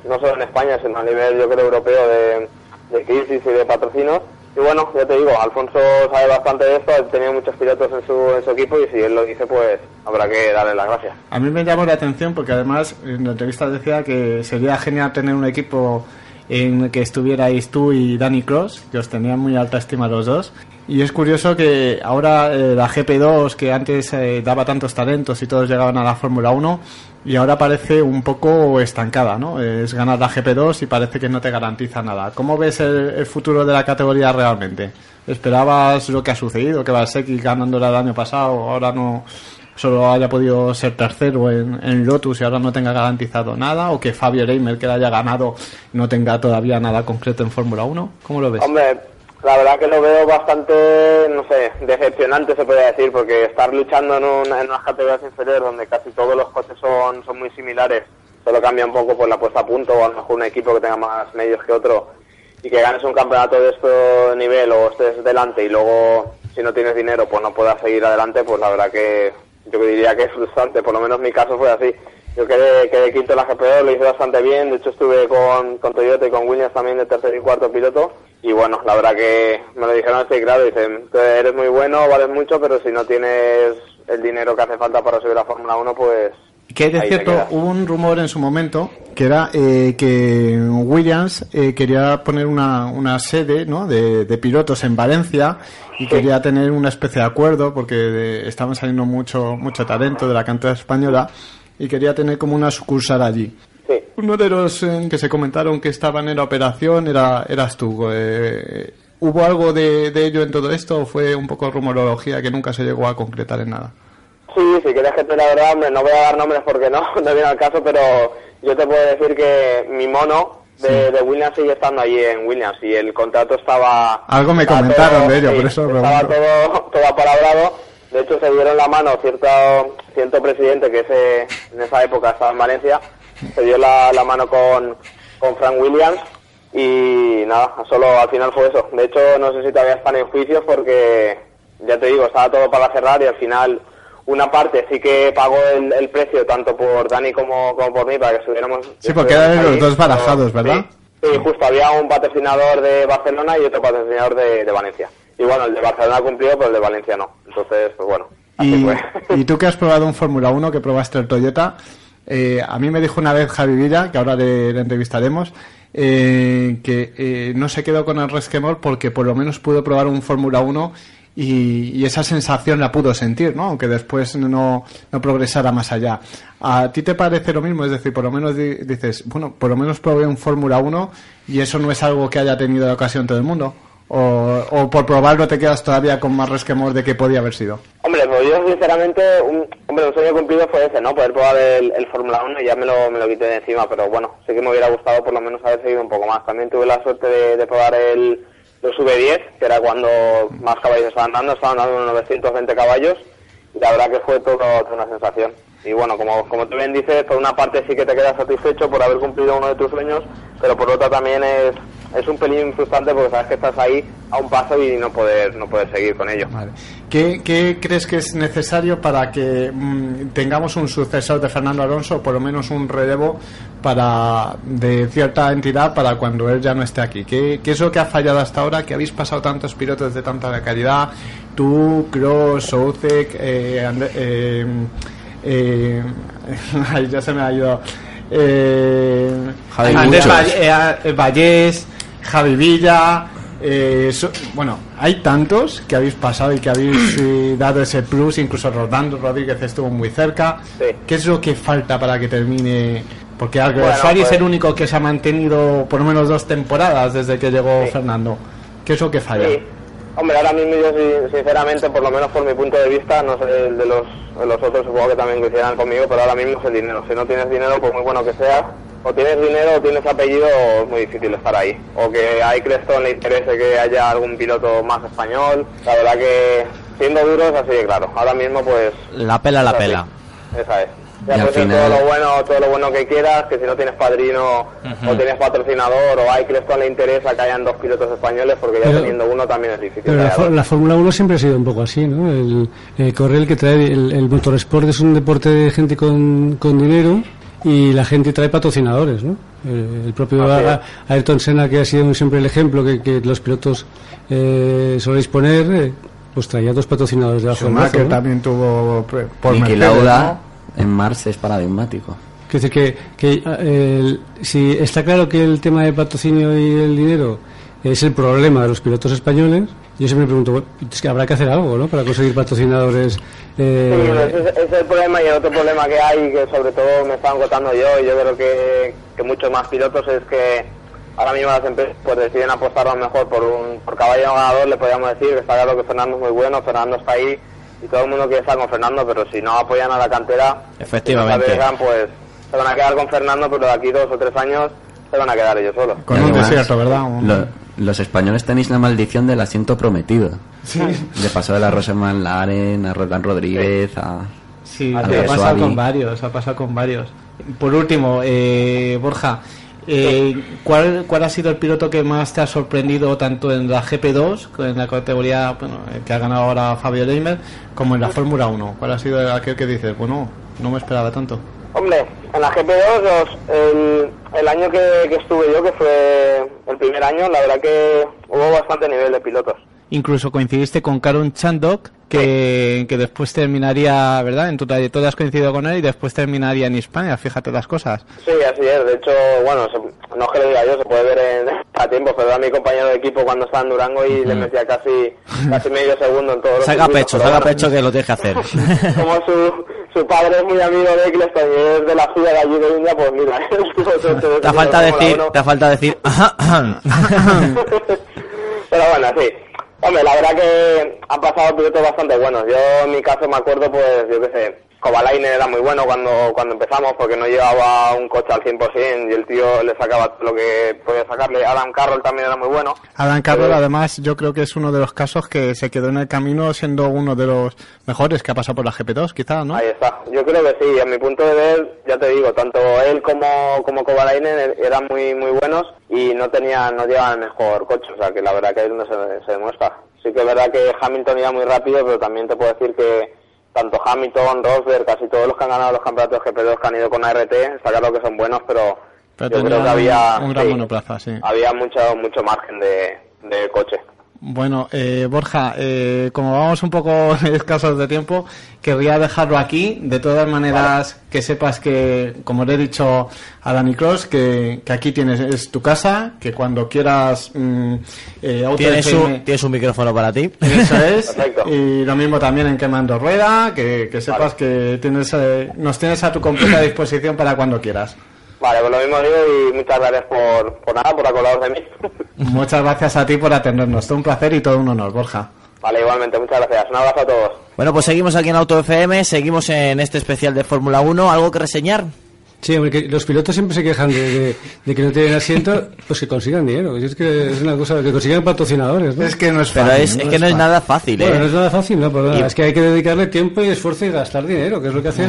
no solo en España sino a nivel yo creo europeo de, de crisis y de patrocinos. Y bueno, ya te digo, Alfonso sabe bastante de esto, ha tenido muchos pilotos en su, en su equipo y si él lo dice pues habrá que darle las gracias. A mí me llamó la atención porque además en la entrevista decía que sería genial tener un equipo en que estuvierais tú y Danny Cross, que os tenían muy alta estima los dos. Y es curioso que ahora eh, la GP2, que antes eh, daba tantos talentos y todos llegaban a la Fórmula 1, y ahora parece un poco estancada, ¿no? Es ganar la GP2 y parece que no te garantiza nada. ¿Cómo ves el, futuro de la categoría realmente? ¿Esperabas lo que ha sucedido, que Valsecki ganándola el año pasado, ahora no solo haya podido ser tercero en, Lotus y ahora no tenga garantizado nada? ¿O que Fabio Reimer, que haya ganado, no tenga todavía nada concreto en Fórmula 1? ¿Cómo lo ves? Hombre, la verdad que lo veo bastante, no sé, decepcionante se podría decir, porque estar luchando en, una- en unas categorías inferiores donde casi todos los coches son, son muy similares, solo cambia un poco pues la puesta a punto o a lo mejor un equipo que tenga más medios que otro y que ganes un campeonato de este nivel o estés delante y luego si no tienes dinero pues no puedas seguir adelante, pues la verdad que yo diría que es frustrante, por lo menos mi caso fue así. Yo quedé, quedé quinto en la GPO, lo hice bastante bien, de hecho estuve con, con Toyota y con Williams también de tercer y cuarto piloto y bueno, la verdad que me lo dijeron así claro, dicen, "Tú eres muy bueno, vales mucho, pero si no tienes el dinero que hace falta para subir a Fórmula 1 pues Que de ahí cierto, hubo un rumor en su momento que era eh, que Williams eh, quería poner una, una sede ¿no? de, de pilotos en Valencia y quería tener una especie de acuerdo porque de- estaban saliendo mucho, mucho talento de la cantera española y quería tener como una sucursal allí. Sí. Uno de los eh, que se comentaron que estaban en la operación era, eras tú. eh, ¿Hubo algo de, de ello en todo esto o fue un poco rumorología que nunca se llegó a concretar en nada? Sí, si quieres que te la verdad, hombre, no voy a dar nombres porque no, no viene al caso, pero yo te puedo decir que mi mono de, de Williams sigue estando allí en Williams y el contrato estaba... Algo me comentaron todo- de ello, sí, por eso Estaba todo, todo apalabrado. De hecho, se dieron la mano cierto, cierto presidente que ese, en esa época estaba en Valencia, se dio la, la mano con, con Frank Williams y nada, solo al final fue eso. De hecho, no sé si todavía están en juicios porque, ya te digo, estaba todo para cerrar y al final una parte sí que pagó el, el precio tanto por Dani como, como por mí para que estuviéramos... Sí, porque eran los dos barajados, ¿verdad? Sí, justo, había un patrocinador de Barcelona y otro patrocinador de, de Valencia. Y bueno, el de Barcelona cumplió, pero el de Valencia no. Entonces, pues bueno, así Y, fue. y tú que has probado un Fórmula 1, que probaste el Toyota, eh, a mí me dijo una vez Javi Villa, que ahora le, le entrevistaremos, eh, que eh, no se quedó con el resquemor porque por lo menos pudo probar un Fórmula 1 y, y esa sensación la pudo sentir, ¿no? Aunque después no, no progresara más allá. ¿A ti te parece lo mismo? Es decir, por lo menos di- dices, bueno, por lo menos probé un Fórmula 1 y eso no es algo que haya tenido de ocasión todo el mundo. O, o por probarlo te quedas todavía con más resquemor de que podía haber sido. Hombre, pues yo sinceramente, un, hombre, un sueño cumplido fue ese, ¿no? Poder probar el, el Fórmula 1 y ya me lo, me lo quité de encima, pero bueno, sí que me hubiera gustado por lo menos haber seguido un poco más. También tuve la suerte de, de probar el, los V10, que era cuando más caballos estaban dando, estaban dando unos 920 caballos, y la verdad que fue todo, toda una sensación. Y bueno, como, como tú bien dices, por una parte sí que te quedas satisfecho por haber cumplido uno de tus sueños, pero por otra también es, es un pelín frustrante porque sabes que estás ahí a un paso y no poder, no poder seguir con ello. ¿Qué, qué crees que es necesario para que mm, tengamos un sucesor de Fernando Alonso, o por lo menos un relevo para de cierta entidad para cuando él ya no esté aquí? ¿Qué, qué es lo que ha fallado hasta ahora? Que habéis pasado tantos pilotos de tanta calidad, tú, Kroos, Souzek, eh, eh, eh, ay, ya se me ha ido. Eh, Javi Andrés. Valle- eh, Vallés, Javi Villa. Eh, so- bueno, hay tantos que habéis pasado y que habéis eh, dado ese plus, incluso Rodando Rodríguez estuvo muy cerca. ¿Qué es lo que falta para que termine? Porque Bueno, Alguersuari es pues- el único que se ha mantenido por lo menos dos temporadas desde que llegó Fernando. ¿Qué es lo que falla? Sí. Hombre, ahora mismo yo sin- sinceramente, por lo menos por mi punto de vista, no sé el de los, de los otros supongo que también coincidirán conmigo, pero ahora mismo es el dinero. Si no tienes dinero, por muy bueno que seas, o tienes dinero o tienes apellido, es muy difícil estar ahí. O que a Eccleston le interese que haya algún piloto más español. La verdad que, siendo duros, así de claro. Ahora mismo, pues, La pela, la es así. pela. esa es. Ya Y al final- todo lo bueno, todo lo bueno que quieras, que si no tienes padrino o tienes patrocinador o a Eccleston le interesa que hayan dos pilotos españoles, porque ya Pero- teniendo uno también es difícil. Pero que la, Fórmula 1 siempre ha sido un poco así, ¿no? El, el correr el que trae, el, el motorsport es un deporte de gente con, con dinero y la gente trae patrocinadores, ¿no? El, el propio Así A- Ayrton Senna, que ha sido siempre el ejemplo que, que los pilotos eh, soléis poner, eh, pues traía dos patrocinadores del brazo, Schumacher ¿no? también tuvo por Niki Lauda ¿no? en Mars es paradigmático. Quiero decir que, que eh, el- si está claro que el tema de patrocinio y el dinero es el problema de los pilotos españoles, yo siempre me pregunto, es que habrá que hacer algo, ¿no? Para conseguir patrocinadores. Sí, eh, ese, es- ese es el problema y el otro problema que hay, que sobre todo me estaban contando yo y yo creo que, que muchos más pilotos, es que ahora mismo las empresas pues deciden apostar a lo mejor por un por caballo ganador, le podríamos decir, que está claro que Fernando es muy bueno, Fernando está ahí y todo el mundo quiere estar con Fernando, pero si no apoyan a la cantera, Efectivamente. si no pues se van a quedar con Fernando, pero de aquí dos o tres años se van a quedar ellos solos. Con un desierto, ¿verdad? Lo- Los españoles tenéis la maldición del asiento prometido. De paso de la Rosamán Laren, a Roland Rodríguez, a... Sí, a ha pasado con varios, ha pasado con varios. Por último, eh, Borja, eh, ¿cuál, ¿cuál ha sido el piloto que más te ha sorprendido tanto en la GP2, en la categoría bueno, eh, que ha ganado ahora Fabio Leimer, como en la Fórmula 1? ¿Cuál ha sido aquel que dices, bueno, no me esperaba tanto? Hombre, en la GP2, los- el, año que estuve yo, que fue el primer año, la verdad que hubo bastante nivel de pilotos. Incluso coincidiste con Karun Chandok, que, que después terminaría, ¿verdad? En tu trayectoria has coincidido con él y después terminaría en España, fíjate las cosas. Sí, así es. De hecho, bueno, se- no es que lo diga yo, se puede ver en, a tiempo, pero era mi compañero de equipo cuando estaba en Durango y le metía casi, casi medio segundo en todos los Saca circuitos, pecho, saca bueno, pecho que lo que hacer. Como su, su padre es muy amigo de Eccleston y es de la ciudad de allí de India, pues mira, Te falta decir, 1. te falta decir. Pero bueno, sí. Hombre, la verdad que han pasado pilotos bastante buenos. Yo en mi caso me acuerdo, pues, yo qué sé, Kovalainen era muy bueno cuando, cuando empezamos porque no llevaba un coche al 100% y el tío le sacaba lo que podía sacarle. Adam Carroll también era muy bueno. Adam Carroll, Pero- además, yo creo que es uno de los casos que se quedó en el camino siendo uno de los mejores que ha pasado por la GP2, quizás, ¿no? Ahí está. Yo creo que sí. A mi punto de ver, ya te digo, tanto él como, como Kovalainen eran muy muy buenos y no tenían, no llevaban el mejor coche. O sea, que la verdad que ahí es donde se, se demuestra. Sí que es verdad que Hamilton iba muy rápido, pero también te puedo decir que tanto Hamilton, Rosberg, casi todos los que han ganado los campeonatos GP2 que han ido con ART, está claro que son buenos, pero, Pero yo creo que había, un gran sí, monoplaza, sí. había mucho, mucho margen de, de coche. Bueno, eh, Borja, eh, como vamos un poco escasos de tiempo, querría dejarlo aquí. De todas maneras, que sepas que, como le he dicho a Dani Cross, que, que aquí tienes es tu casa, que cuando quieras mm, eh, Auto Tienes un, tienes un micrófono para ti. Eso es. Perfecto. Y lo mismo también en Quemando Rueda, que, que sepas que tienes, eh, nos tienes a tu completa disposición para cuando quieras. Vale, pues lo mismo digo y muchas gracias por, por nada, por acordaros de mí. Muchas gracias a ti por atendernos. Todo un placer y todo un honor, Borja. vale, igualmente, muchas gracias. Un abrazo a todos. Bueno, pues seguimos aquí en Auto FM, seguimos en este especial de Fórmula 1. ¿Algo que reseñar? Sí, hombre, que los pilotos siempre se quejan de, de- de que no tienen asiento, pues que consigan dinero. Es que es una cosa, que consigan patrocinadores, ¿no? Es que no es Pero fácil. es, es que no es nada fácil, Bueno, no ¿eh? es nada fácil, ¿no? Pero Y- es que hay que dedicarle tiempo y esfuerzo y gastar dinero, que es lo que hace... eh,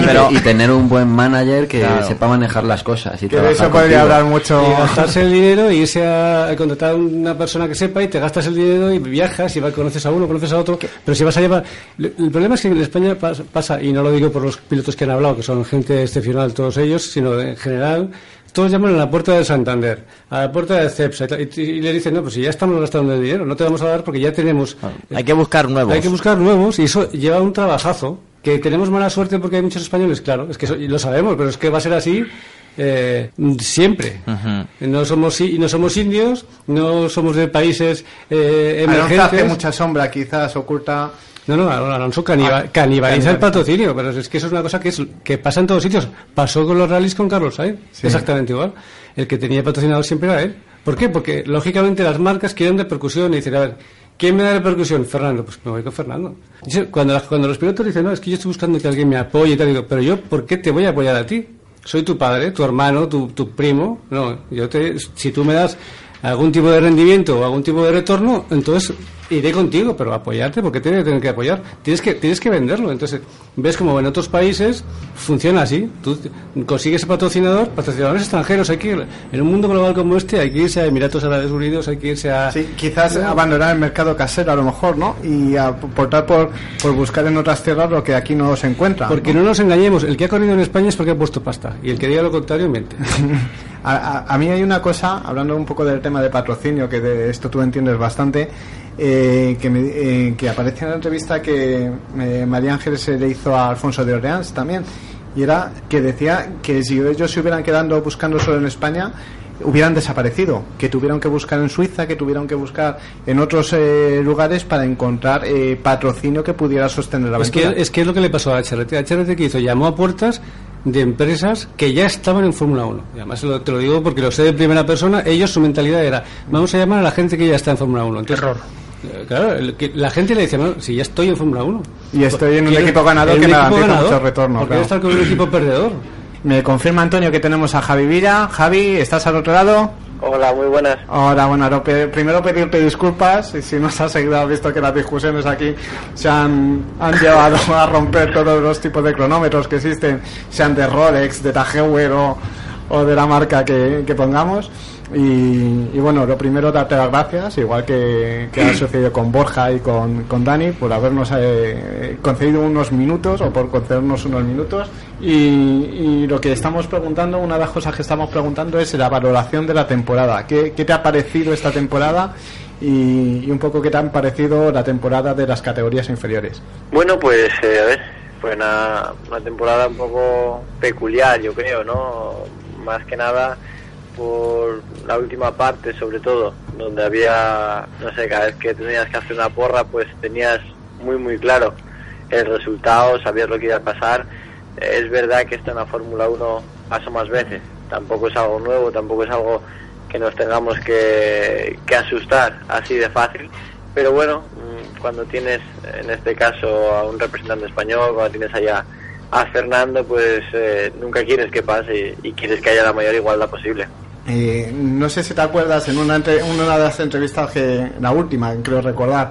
Y, Pero- y tener un buen manager que Claro. sepa manejar las cosas. Y Que de eso podría hablar mucho. Y gastarse el dinero y irse a, a contratar a una persona que sepa y te gastas el dinero y viajas y vas, conoces a uno, conoces a otro. Pero si vas a llevar. El problema es que en España pas- pasa, y no lo digo por los pilotos que han hablado, que son gente excepcional todos ellos, sino en general. Todos llaman a la puerta de Santander, a la puerta de Cepsa y, tal, y- le dicen, no, pues si ya estamos gastando el dinero, no te vamos a dar porque ya tenemos. Hay que buscar nuevos. Hay que buscar nuevos y eso lleva un trabajazo. Que tenemos mala suerte porque hay muchos españoles, claro, es que eso- y lo sabemos, pero es que va a ser así eh, siempre. No somos i- no somos indios, no somos de países eh, Alonso emergentes. hace mucha sombra, quizás oculta. No, no, Alonso Ah, canibaliza el patrocinio, pero es que eso es una cosa que es que pasa en todos sitios. Pasó con los rallies con Carlos Sainz, Sí. exactamente igual. El que tenía patrocinador siempre era él. ¿Por qué? Porque lógicamente las marcas quieren repercusión y dicen, a ver, ¿quién me da repercusión? Fernando, pues me voy con Fernando. Yo- Cuando, las- cuando los pilotos dicen, no, es que yo estoy buscando que alguien me apoye y tal, digo, pero yo, ¿por qué te voy a apoyar a ti? Soy tu padre, tu hermano, tu, tu primo. No, yo te, si tú me das algún tipo de rendimiento o algún tipo de retorno, entonces iré contigo, pero apoyarte, porque voy a tener que apoyar. Tienes que, tienes que venderlo. Entonces, ves como en otros países funciona así. Tú consigues patrocinador, patrocinadores extranjeros. Hay que ir, en un mundo global como este, hay que irse a Emiratos Árabes Unidos, hay que irse a. Sí, quizás abandonar el mercado casero a lo mejor, ¿no? Y aportar por, por buscar en otras tierras lo que aquí no se encuentra. Porque no nos engañemos, el que ha corrido en España es porque ha puesto pasta. Y el que diga lo contrario, miente. A, a- a mí hay una cosa, hablando un poco del tema de patrocinio, que de esto tú entiendes bastante, eh, que, me- eh, que aparece en la entrevista que eh, María Ángeles se le hizo a Alfonso de Orleans también, y era que decía que si ellos se hubieran quedado buscando solo en España, hubieran desaparecido, que tuvieron que buscar en Suiza, que tuvieron que buscar en otros eh, lugares para encontrar eh, patrocinio que pudiera sostener la Es que, aventura. es que es lo que le pasó a HRT. HRT que hizo, llamó a puertas de empresas que ya estaban en Fórmula 1. Y además lo- te lo digo porque lo sé de primera persona. Ellos, su mentalidad era, vamos a llamar a la gente que ya está en Fórmula 1. Entonces, Error. eh, Claro, el que- la gente le dice, "No, si ya estoy en Fórmula 1. Y estoy en un Quiero- equipo ganador que me equipo garantiza ganador, mucho retorno, ¿Por qué claro. estar con un equipo perdedor? Me confirma Antonio que tenemos a Javi Villa. Javi, ¿estás al otro lado? Hola, muy buenas. Ahora, bueno, primero pedirte disculpas y si nos has seguido, has visto que las discusiones aquí se han, han llevado a romper todos los tipos de cronómetros que existen, sean de Rolex, de Heuer o, o de la marca que, que pongamos. Y, y bueno, lo primero darte las gracias, igual que, que ha sucedido con Borja y con, con Dani, por habernos eh, concedido unos minutos o por concedernos unos minutos. Y, y lo que estamos preguntando, una de las cosas que estamos preguntando es la valoración de la temporada. ¿Qué, qué te ha parecido esta temporada? Y, y un poco qué te han parecido la temporada de las categorías inferiores. Bueno, pues eh, a ver, fue una, una temporada un poco peculiar, yo creo, ¿no? Más que nada por la última parte, sobre todo, donde había, no sé, cada vez que tenías que hacer una porra, pues tenías muy, muy claro el resultado, sabías lo que iba a pasar. Es verdad que esto en la Fórmula 1 pasa más veces, tampoco es algo nuevo, tampoco es algo que nos tengamos que, que asustar así de fácil. Pero bueno, mm, cuando tienes en este caso a un representante español, cuando tienes allá a Fernando, pues eh, nunca quieres que pase y quieres que haya la mayor igualdad posible. Eh, no sé si te acuerdas en una, entre- una de las entrevistas que, la última, creo recordar,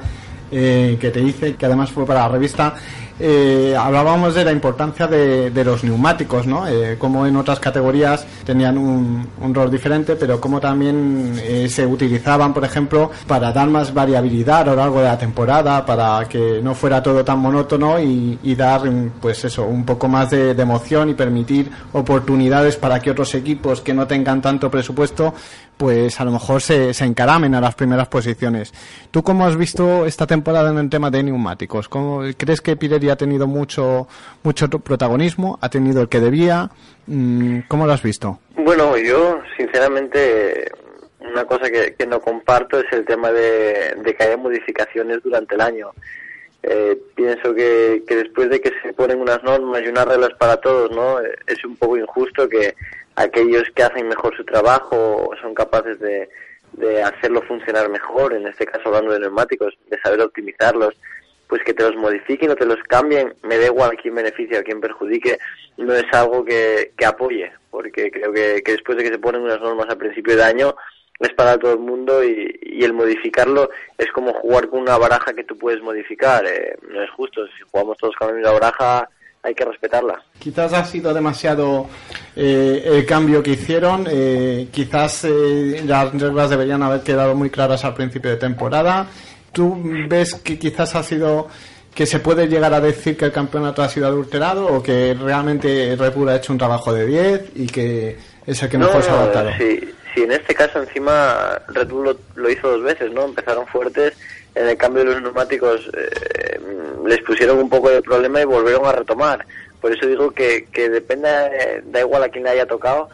eh, que te hice, que además fue para la revista, eh, hablábamos de la importancia de, de los neumáticos, ¿no? Eh, como en otras categorías tenían un, rol diferente, pero como también se utilizaban, por ejemplo, para dar más variabilidad a lo largo de la temporada, para que no fuera todo tan monótono y, y dar, mm, pues eso, un poco más de emoción y permitir oportunidades para que otros equipos que no tengan tanto presupuesto, pues a lo mejor se, se encaramen a las primeras posiciones. ¿Tú cómo has visto esta temporada en el tema de neumáticos? ¿Cómo, ¿Crees que Pirelli ha tenido mucho, mucho protagonismo? ¿Ha tenido el que debía? Mm, ¿Cómo lo has visto? Bueno, yo sinceramente una cosa que, que no comparto es el tema de, de que haya modificaciones durante el año. Eh, pienso que, que después de que se ponen unas normas y unas reglas para todos, ¿no? Eh, Es un poco injusto que aquellos que hacen mejor su trabajo son capaces de, de hacerlo funcionar mejor, en este caso hablando de neumáticos, de saber optimizarlos, pues que te los modifiquen o te los cambien, me da igual quién beneficie o quién perjudique, no es algo que, que apoye, porque creo que, que después de que se ponen unas normas a principio de año, es para todo el mundo y, y el modificarlo es como jugar con una baraja que tú puedes modificar, eh, no es justo, si jugamos todos con la misma baraja hay que respetarla. Quizás ha sido demasiado eh, el cambio que hicieron. eh, quizás eh, las reglas deberían haber quedado muy claras al principio de temporada. ¿Tú ves que quizás ha sido que se puede llegar a decir que el campeonato ha sido adulterado o que realmente Red Bull ha hecho un trabajo de 10 y que es el que mejor se ha adaptado? Sí, sí, en este caso encima Red Bull lo, lo hizo dos veces, ¿no? Empezaron fuertes, en el cambio de los neumáticos eh, les pusieron un poco de problema y volvieron a retomar. Por eso digo que, que depende, eh, da igual a quién le haya tocado,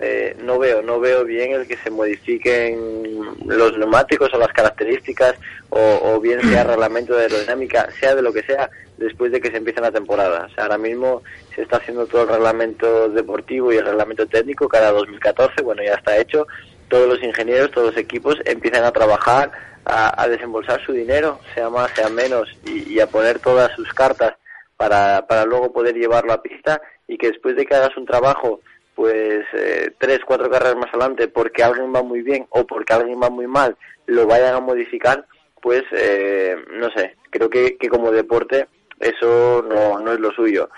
eh, no veo, no veo bien el que se modifiquen los neumáticos o las características o, o bien sea reglamento de aerodinámica, sea de lo que sea, después de que se empiece la temporada. O sea, ahora mismo se está haciendo todo el reglamento deportivo y el reglamento técnico cada 2014, bueno, ya está hecho. Todos los ingenieros, todos los equipos empiezan a trabajar, a, desembolsar su dinero, sea más, sea menos, y, y a poner todas sus cartas para, para luego poder llevarlo a pista y que después de que hagas un trabajo pues eh, tres, cuatro carreras más adelante porque alguien va muy bien o porque alguien va muy mal, lo vayan a modificar, pues eh, no sé, creo que, que como deporte eso no, no es lo suyo.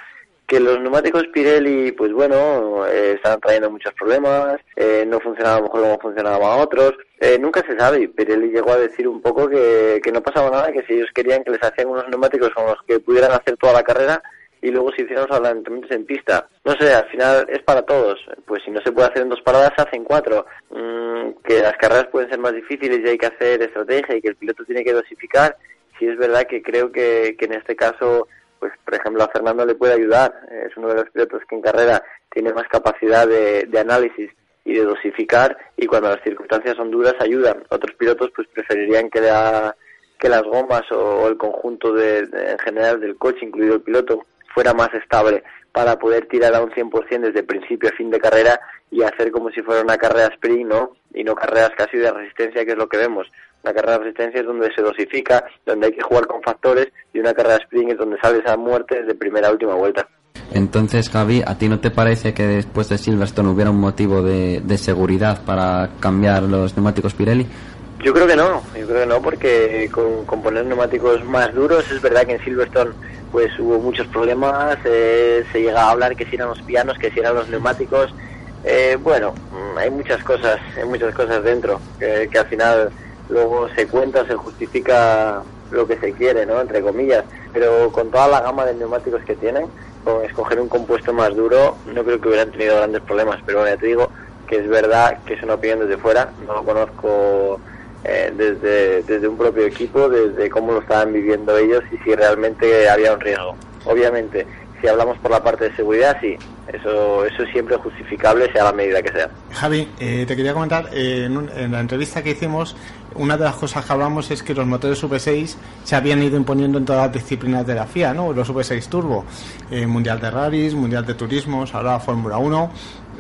Que los neumáticos Pirelli, pues bueno, eh, están trayendo muchos problemas, eh, no funcionaban a lo mejor como funcionaban otros, eh, nunca se sabe. Pirelli llegó a decir un poco que, que no pasaba nada, que si ellos querían que les hacían unos neumáticos con los que pudieran hacer toda la carrera, y luego se hicieron los adelantamientos en pista. No sé, al final es para todos. Pues si no se puede hacer en dos paradas, se hacen cuatro. Mm, que las carreras pueden ser más difíciles y hay que hacer estrategia y que el piloto tiene que dosificar. Sí es verdad que creo que, que en este caso, pues por ejemplo a Fernando le puede ayudar. Es uno de los pilotos que en carrera tiene más capacidad de, de análisis y de dosificar y cuando las circunstancias son duras ayudan. Otros pilotos pues preferirían que la que las gomas o, el conjunto de, de- en general del coche, incluido el piloto, fuera más estable para poder tirar a un 100% desde principio a fin de carrera y hacer como si fuera una carrera sprint, ¿no? Y no carreras casi de resistencia, que es lo que vemos. Una carrera de resistencia es donde se dosifica, donde hay que jugar con factores, y una carrera sprint es donde sales a muerte desde primera a última vuelta. Entonces, Javi, ¿a ti no te parece que después de Silverstone hubiera un motivo de, de seguridad para cambiar los neumáticos Pirelli? Yo creo que no, yo creo que no, porque con, con poner neumáticos más duros es verdad que en Silverstone pues hubo muchos problemas, eh, se llega a hablar que si eran los pianos, que si eran los neumáticos, eh, bueno, hay muchas cosas, hay muchas cosas dentro, que, que al final luego se cuenta, se justifica lo que se quiere, ¿no? Entre comillas, pero con toda la gama de neumáticos que tienen, con escoger un compuesto más duro, no creo que hubieran tenido grandes problemas, pero bueno, ya te digo que es verdad que es una opinión desde fuera, no lo conozco eh, desde, desde un propio equipo, desde cómo lo estaban viviendo ellos y si realmente había un riesgo. Obviamente, si hablamos por la parte de seguridad, sí, eso, eso es siempre justificable, sea la medida que sea. Javi, eh, te quería comentar, eh, en, un- en la entrevista que hicimos, una de las cosas que hablamos es que los motores V6 se habían ido imponiendo en todas las disciplinas de la FIA, ¿no? Los V6 Turbo, eh, Mundial de Rallys, Mundial de Turismos, ahora Fórmula 1.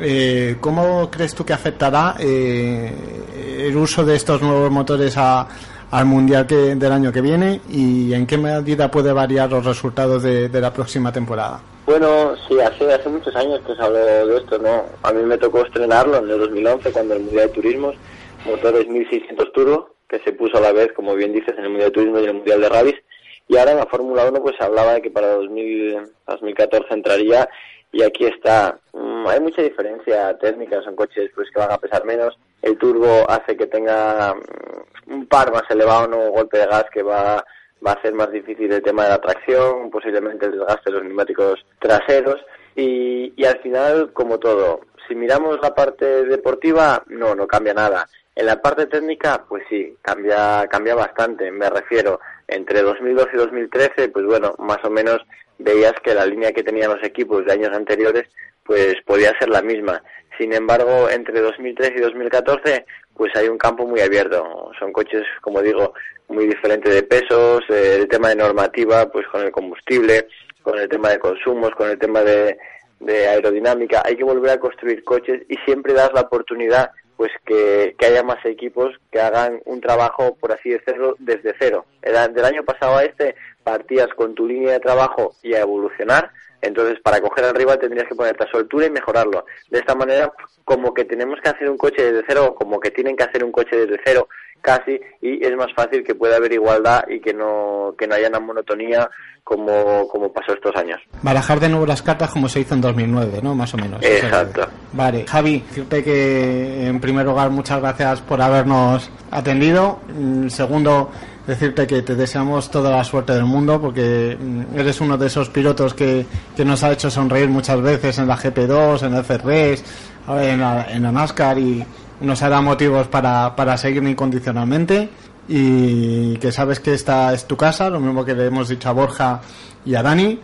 Eh, ¿Cómo crees tú que afectará eh, el uso de estos nuevos motores a- al Mundial que, del año que viene y en qué medida puede variar los resultados de, la próxima temporada? Bueno, sí, hace, hace muchos años que se habló de esto, ¿no? A mí me tocó estrenarlo en el 2011 cuando el Mundial de Turismos, motores 1600 turbo, que se puso a la vez, como bien dices, en el Mundial de Turismo y en el Mundial de Rallys. Y ahora en la Fórmula 1 pues se hablaba de que para 2000, 2014 entraría y aquí está. Mm, hay mucha diferencia técnica, son coches pues que van a pesar menos. El turbo hace que tenga mm, un par más elevado, no golpe de gas que va va a hacer más difícil el tema de la tracción, posiblemente el desgaste de los neumáticos traseros y, y al final, como todo, si miramos la parte deportiva, no, no cambia nada. En la parte técnica, pues sí, cambia, cambia bastante. Me refiero, entre 2012 y 2013, pues bueno, más o menos veías que la línea que tenían los equipos de años anteriores, pues podía ser la misma. Sin embargo, entre 2013 y 2014, pues hay un campo muy abierto. Son coches, como digo, muy diferentes de pesos, eh, el tema de normativa, pues con el combustible, con el tema de consumos, con el tema de, de aerodinámica. Hay que volver a construir coches y siempre das la oportunidad pues que, que haya más equipos que hagan un trabajo, por así decirlo, desde cero. El del año pasado a este partías con tu línea de trabajo y a evolucionar, entonces para coger al rival tendrías que ponerte a su altura y mejorarlo. De esta manera, como que tenemos que hacer un coche desde cero, como que tienen que hacer un coche desde cero casi, y es más fácil que pueda haber igualdad y que no, que no haya una monotonía como, como pasó estos años. Barajar de nuevo las cartas como se hizo en 2009, ¿no? Más o menos. Exacto. Vale, Javi, decirte que en primer lugar muchas gracias por habernos atendido. En segundo, decirte que te deseamos toda la suerte del mundo porque mm, eres uno de esos pilotos que, que nos ha hecho sonreír muchas veces en la GP2, en el FRS, en la, en la NASCAR y nos hará motivos para, para seguir incondicionalmente y que sabes que esta es tu casa, lo mismo que le hemos dicho a Borja y a Dani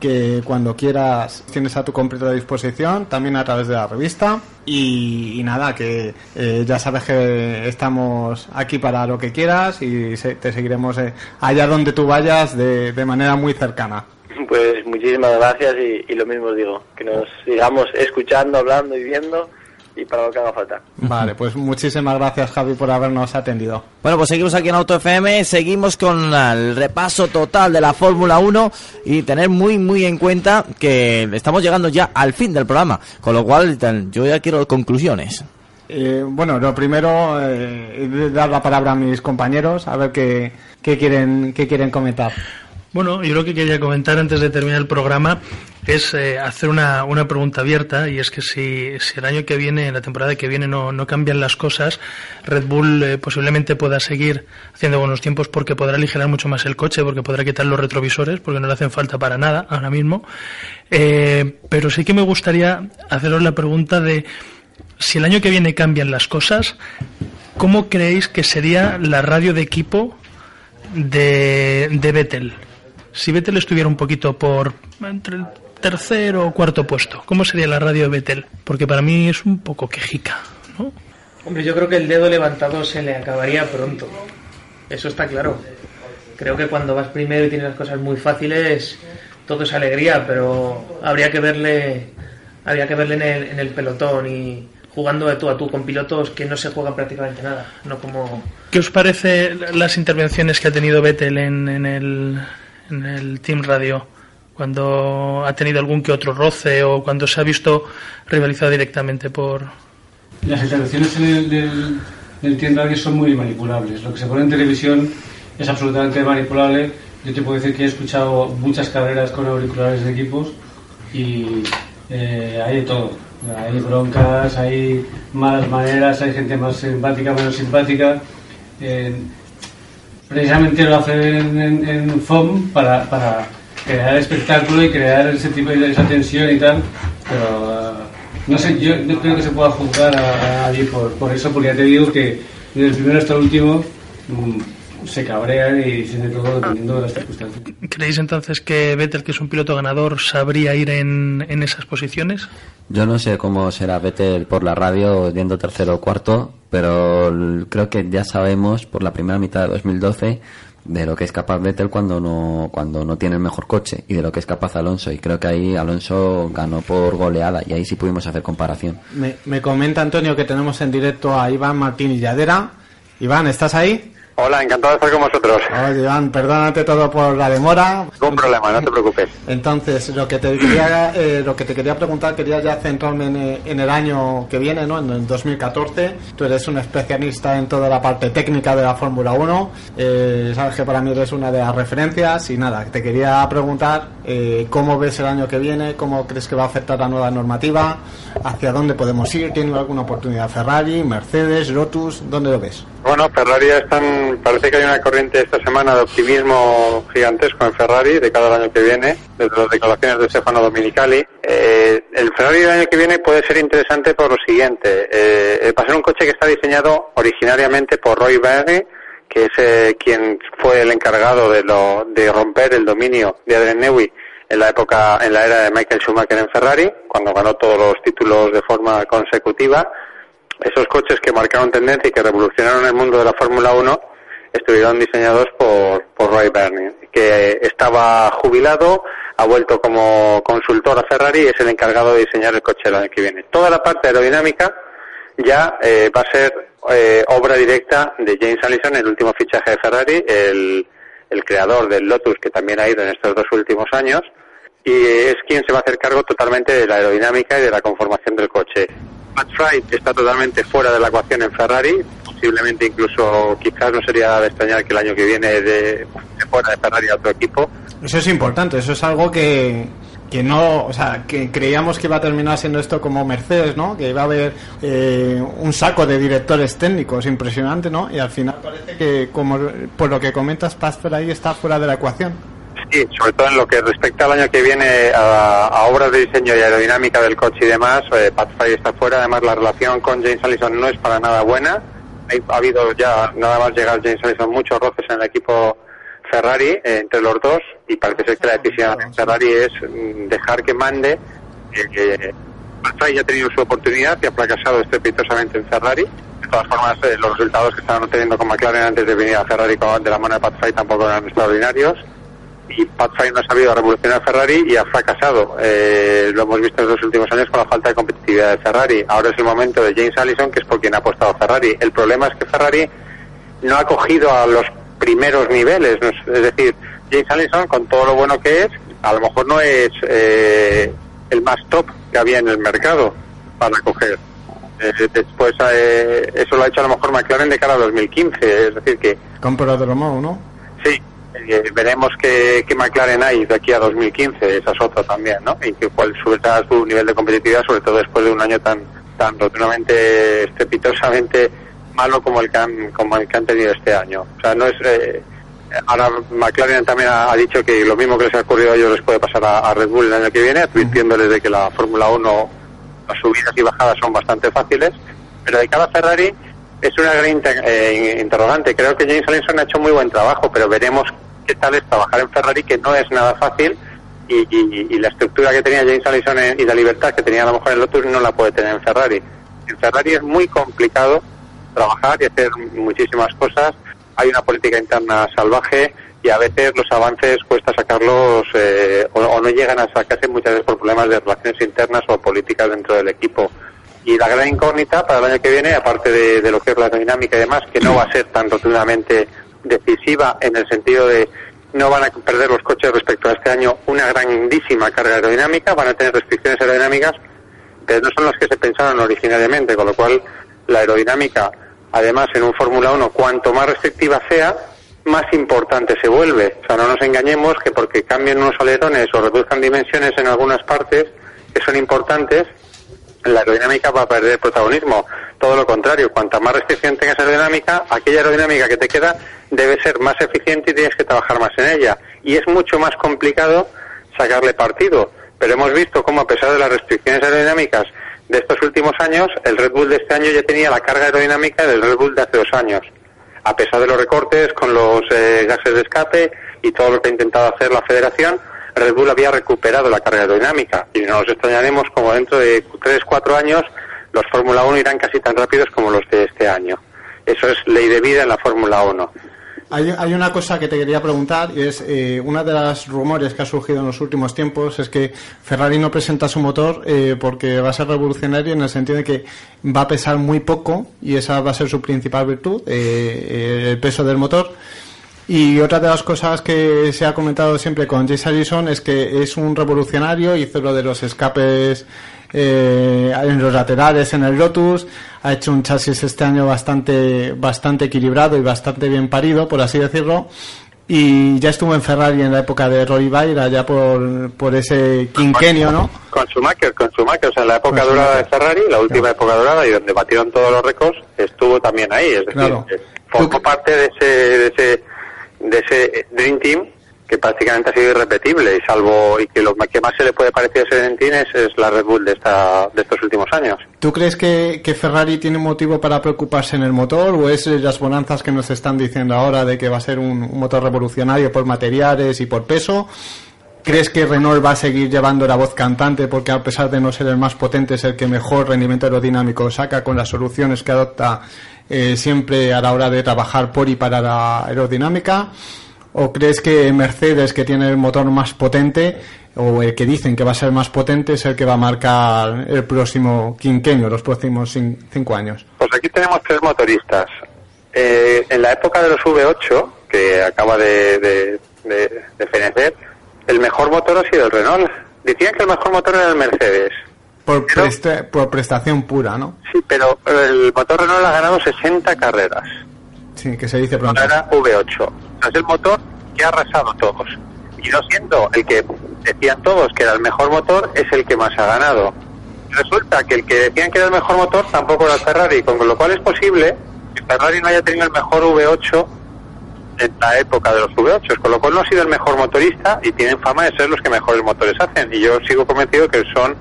que cuando quieras tienes a tu completa disposición, también a través de la revista. Y, nada, que eh, ya sabes que estamos aquí para lo que quieras y se- te seguiremos eh, allá donde tú vayas de, de manera muy cercana. Pues muchísimas gracias y, y lo mismo os digo, que nos sigamos escuchando, hablando y viendo y para lo que haga falta. Vale, pues muchísimas gracias Javi por habernos atendido. Bueno, pues seguimos aquí en Auto FM, seguimos con el repaso total de la Fórmula 1 y tener muy, muy en cuenta que estamos llegando ya al fin del programa, con lo cual yo ya quiero conclusiones. Eh, bueno, lo primero, eh, es dar la palabra a mis compañeros a ver qué, qué quieren, qué quieren comentar. Bueno, yo lo que quería comentar antes de terminar el programa es eh, hacer una, una pregunta abierta y es que si, si el año que viene, la temporada que viene no, no cambian las cosas, Red Bull eh, posiblemente pueda seguir haciendo buenos tiempos porque podrá aligerar mucho más el coche, porque podrá quitar los retrovisores, porque no le hacen falta para nada ahora mismo. Eh, pero sí que me gustaría haceros la pregunta de si el año que viene cambian las cosas, ¿cómo creéis que sería la radio de equipo de, de Vettel? Si Vettel estuviera un poquito por entre el tercero o cuarto puesto, ¿cómo sería la radio de Vettel? Porque para mí es un poco quejica, ¿no? Hombre, yo creo que el dedo levantado se le acabaría pronto. Eso está claro. Creo que cuando vas primero y tienes las cosas muy fáciles, todo es alegría, pero habría que verle, habría que verle en el, en el pelotón y jugando de tú a tú con pilotos que no se juegan prácticamente nada, no como ¿Qué os parece las intervenciones que ha tenido Vettel en, en el, en el Team Radio? cuando ha tenido algún que otro roce o cuando se ha visto rivalizado directamente por... Las intervenciones del, del, del Team Rally son muy manipulables. Lo que se pone en televisión es absolutamente manipulable. Yo te puedo decir que he escuchado muchas carreras con auriculares de equipos y eh, hay de todo. Hay broncas, hay malas maneras, hay gente más simpática, menos simpática. Precisamente lo hacen en, FOM para, para crear espectáculo y crear ese tipo de esa tensión y tal, pero uh, no sé, yo no creo que se pueda juzgar a, a nadie por, por eso, porque ya te digo que desde el primero hasta el último mm, se cabrean y dicen de todo dependiendo de las circunstancias. ¿Creéis entonces que Vettel, que es un piloto ganador, sabría ir en, en esas posiciones? Yo no sé cómo será Vettel por la radio yendo tercero o cuarto, pero creo que ya sabemos por la primera mitad de 2012 de lo que es capaz Vettel cuando no cuando no tiene el mejor coche y de lo que es capaz Alonso y creo que ahí Alonso ganó por goleada y ahí sí pudimos hacer comparación. Me, me comenta Antonio que tenemos en directo a Iván Martín Illadera. Iván, ¿estás ahí? Hola, encantado de estar con vosotros. Oye, Iván, perdónate todo por la demora. Ningún problema, no te preocupes. Entonces, lo que te quería, eh, lo que te quería preguntar, quería ya centrarme en, eh, en el año que viene, ¿no? En el 2014. Tú eres un especialista en toda la parte técnica de la Fórmula 1. Eh, sabes que para mí eres una de las referencias. Y nada, te quería preguntar eh, cómo ves el año que viene, cómo crees que va a afectar la nueva normativa, hacia dónde podemos ir, tiene alguna oportunidad Ferrari, Mercedes, Lotus, ¿dónde lo ves? Bueno, Ferrari están, parece que hay una corriente esta semana de optimismo gigantesco en Ferrari de cada año que viene, desde las declaraciones de Stefano Dominicali. Eh, el Ferrari del año que viene puede ser interesante por lo siguiente. Eh, va a ser un coche que está diseñado originariamente por Roy Berry, que es eh, quien fue el encargado de, lo, de romper el dominio de Adrian Newey en la época, en la era de Michael Schumacher en Ferrari, cuando ganó todos los títulos de forma consecutiva esos coches que marcaron tendencia y que revolucionaron el mundo de la Fórmula 1 estuvieron diseñados por, por Roy Bernie, que estaba jubilado, ha vuelto como consultor a Ferrari y es el encargado de diseñar el coche el año que viene. Toda la parte aerodinámica ya eh, va a ser eh, obra directa de James Allison, el último fichaje de Ferrari, el, el creador del Lotus, que también ha ido en estos dos últimos años, y es quien se va a hacer cargo totalmente de la aerodinámica y de la conformación del coche. Matt Fry está totalmente fuera de la ecuación en Ferrari, posiblemente incluso quizás no sería de extrañar que el año que viene de, de fuera de Ferrari a otro equipo. Eso es importante, eso es algo que, que no, o sea, que creíamos que iba a terminar siendo esto como Mercedes, ¿no? Que iba a haber eh, un saco de directores técnicos impresionante, ¿no? Y al final parece que, como por lo que comentas, Pastor ahí está fuera de la ecuación. Sí, sobre todo en lo que respecta al año que viene a, a obras de diseño y aerodinámica del coche y demás, eh, Pat Fry está fuera. Además, la relación con James Allison no es para nada buena. Ha habido ya, nada más llegar James Allison, muchos roces en el equipo Ferrari eh, entre los dos y parece ser que la decisión en Ferrari es mm, dejar que mande. eh, ya ha tenido su oportunidad y ha fracasado estrepitosamente en Ferrari. De todas formas, eh, los resultados que estaban obteniendo con McLaren antes de venir a Ferrari con- de la mano de Pat Fry tampoco eran extraordinarios y Pat no ha sabido revolucionar Ferrari y ha fracasado. Eh, lo hemos visto en los últimos años con la falta de competitividad de Ferrari. Ahora es el momento de James Allison, que es por quien ha apostado Ferrari. El problema es que Ferrari no ha cogido a los primeros niveles. ¿no? Es decir, James Allison, con todo lo bueno que es, a lo mejor no es eh, el más top que había en el mercado para coger. Eh, después, eh, eso lo ha hecho a lo mejor McLaren de cara a 2015. Es decir, que Compro de Romeo, ¿no? Sí, eh, veremos qué, qué McLaren hay de aquí a 2015, esa es otra también, ¿no? Y que cuál será su nivel de competitividad, sobre todo después de un año tan tan rotundamente, estrepitosamente malo como el que han, como el que han tenido este año. O sea, no es... eh, ahora McLaren también ha, dicho que lo mismo que les ha ocurrido a ellos les puede pasar a, a Red Bull el año que viene, advirtiéndoles de que la Fórmula 1, las subidas y bajadas son bastante fáciles, pero de cada Ferrari es una gran eh, interrogante. Creo que James Allison ha hecho muy buen trabajo, pero veremos qué tal es trabajar en Ferrari, que no es nada fácil. Y, y- la estructura que tenía James Allison y la libertad que tenía a lo mejor en Lotus no la puede tener en Ferrari. En Ferrari es muy complicado trabajar y hacer muchísimas cosas. Hay una política interna salvaje y a veces los avances cuesta sacarlos eh, o, o no llegan a sacarse muchas veces por problemas de relaciones internas o políticas dentro del equipo. Y la gran incógnita para el año que viene, aparte de, de lo que es la dinámica y demás, que no va a ser tan rotundamente decisiva en el sentido de no van a perder los coches respecto a este año una grandísima carga aerodinámica, van a tener restricciones aerodinámicas, pero no son las que se pensaron originariamente, con lo cual la aerodinámica, además en un Fórmula 1, cuanto más restrictiva sea, más importante se vuelve. O sea, no nos engañemos que porque cambien unos alerones o reduzcan dimensiones en algunas partes que son importantes, la aerodinámica va a perder protagonismo. Todo lo contrario, cuanta más restricción tengas aerodinámica, aquella aerodinámica que te queda debe ser más eficiente y tienes que trabajar más en ella. Y es mucho más complicado sacarle partido. Pero hemos visto cómo a pesar de las restricciones aerodinámicas de estos últimos años, el Red Bull de este año ya tenía la carga aerodinámica del Red Bull de hace dos años. A pesar de los recortes con los eh, gases de escape y todo lo que ha intentado hacer la federación, Red Bull había recuperado la carga aerodinámica y no nos extrañaremos como dentro de 3-4 años los Fórmula 1 irán casi tan rápidos como los de este año. Eso es ley de vida en la Fórmula 1. Hay, hay una cosa que te quería preguntar y es eh, una de las rumores que ha surgido en los últimos tiempos es que Ferrari no presenta su motor eh, porque va a ser revolucionario en el sentido de que va a pesar muy poco y esa va a ser su principal virtud, eh, el peso del motor. Y otra de las cosas que se ha comentado siempre con Jace Allison es que es un revolucionario, hizo lo de los escapes eh, en los laterales en el Lotus, ha hecho un chasis este año bastante, bastante equilibrado y bastante bien parido, por así decirlo. Y ya estuvo en Ferrari en la época de Roy Bayer, allá por, por ese quinquenio, ¿no? Con Schumacher, con Schumacher, o sea, en la época dorada de Ferrari, la última época dorada y donde batieron todos los récords, estuvo también ahí, es decir, Claro. eh, formó parte de ese, de ese, de ese Dream Team que prácticamente ha sido irrepetible y salvo y que lo que más se le puede parecer a ese Dream Team es, la Red Bull de esta, de estos últimos años. ¿Tú crees que, que Ferrari tiene motivo para preocuparse en el motor o es las bonanzas que nos están diciendo ahora de que va a ser un, un motor revolucionario por materiales y por peso? ¿Crees que Renault va a seguir llevando la voz cantante porque a pesar de no ser el más potente es el que mejor rendimiento aerodinámico saca con las soluciones que adopta eh, siempre a la hora de trabajar por y para la aerodinámica? ¿O crees que Mercedes, que tiene el motor más potente, o el que dicen que va a ser más potente, es el que va a marcar el próximo quinquenio, los próximos cin- cinco años? Pues aquí tenemos tres motoristas. Eh, en la época de los V8, que acaba de, de, de- de fenecer, el mejor motor ha sido el Renault. Decían que el mejor motor era el Mercedes. Por, presta- por prestación pura, ¿no? Sí, pero el motor Renault ha ganado 60 carreras. Sí, que se dice pronto. Era V8. O sea, es el motor que ha arrasado todos. Y no siendo el que decían todos que era el mejor motor, es el que más ha ganado. Resulta que el que decían que era el mejor motor tampoco era el Ferrari, con lo cual es posible que Ferrari no haya tenido el mejor V8 en la época de los V8, con lo cual no ha sido el mejor motorista y tienen fama de ser los que mejores motores hacen. Y yo sigo convencido que son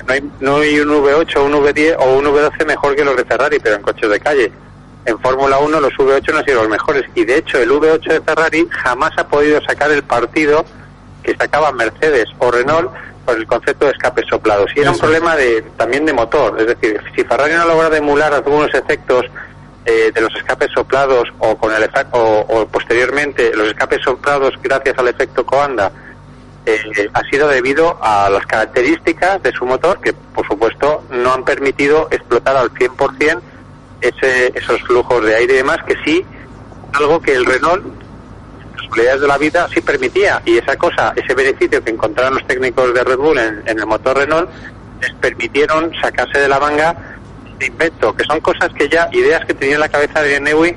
no hay, no hay un V8 o un V10 o un V12 mejor que los de Ferrari, pero en coches de calle. En Fórmula 1 los V8 no han sido los mejores y de hecho el V8 de Ferrari jamás ha podido sacar el partido que sacaban Mercedes o Renault por el concepto de escapes soplados. Y era un problema de, también de motor, es decir, si Ferrari no logra emular algunos efectos eh, de los escapes soplados o con el o, o posteriormente los escapes soplados gracias al efecto Coanda eh, ha sido debido a las características de su motor que por supuesto no han permitido explotar al 100% ese, esos flujos de aire y demás que sí algo que el Renault las probabilidades de la vida sí permitía. Y esa cosa, ese beneficio que encontraron los técnicos de Red Bull en, en el motor Renault les permitieron sacarse de la manga de invento, que son cosas que ya, ideas que tenía en la cabeza de Newey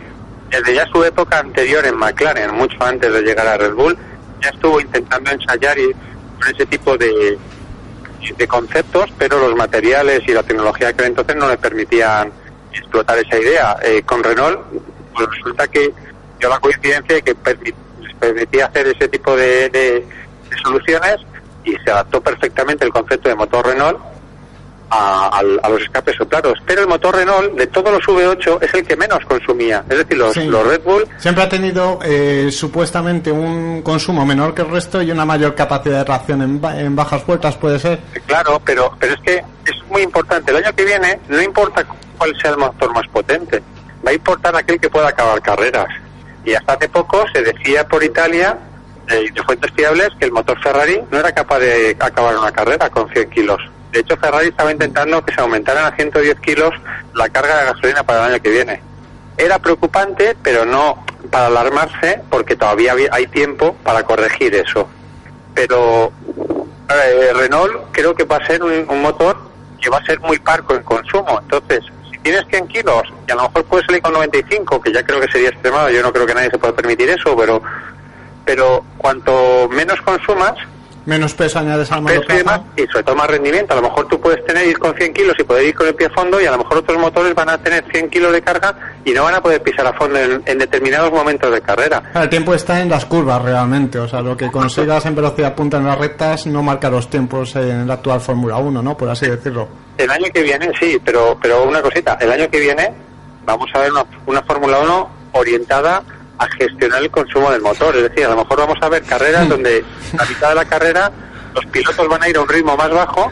desde ya su época anterior en McLaren, mucho antes de llegar a Red Bull, ya estuvo intentando ensayar y, con ese tipo de, de conceptos, pero los materiales y la tecnología que entonces no le permitían explotar esa idea. Eh, con Renault, pues resulta que dio la coincidencia de que permitía hacer ese tipo de- de soluciones y se adaptó perfectamente el concepto de motor Renault a, a los escapes soplados. Pero el motor Renault, de todos los V8, es el que menos consumía. Es decir, los, Sí. los Red Bull Siempre ha tenido eh, supuestamente un consumo menor que el resto y una mayor capacidad de reacción en, en bajas vueltas, puede ser. Claro, pero, pero es que es muy importante. El año que viene no importa cuál sea el motor más potente, va a importar aquel que pueda acabar carreras. Y hasta hace poco se decía por Italia, eh, de fuentes fiables, que el motor Ferrari no era capaz de acabar una carrera con 100 kilos. De hecho, Ferrari estaba intentando que se aumentaran a 110 kilos la carga de gasolina para el año que viene. era preocupante, pero no para alarmarse, porque todavía hay tiempo para corregir eso. Pero eh, Renault creo que va a ser un, un motor que va a ser muy parco en consumo. Entonces, si tienes 100 kilos y a lo mejor puedes salir con 95, que ya creo que sería extremado, yo no creo que nadie se pueda permitir eso, pero pero cuanto menos consumas, Menos peso añades al peso y demás, y sobre todo más rendimiento. A lo mejor tú puedes tener ir con 100 kilos y poder ir con el pie a fondo y a lo mejor otros motores van a tener 100 kilos de carga y no van a poder pisar a fondo en, en determinados momentos de carrera. El tiempo está en las curvas realmente, o sea, lo que consigas en velocidad punta en las rectas no marca los tiempos en la actual Fórmula 1, ¿no? Por así decirlo. El año que viene, sí, pero, pero una cosita, el año que viene vamos a ver una, una Fórmula 1 orientada a gestionar el consumo del motor. Es decir, a lo mejor vamos a ver carreras donde a mitad de la carrera los pilotos van a ir a un ritmo más bajo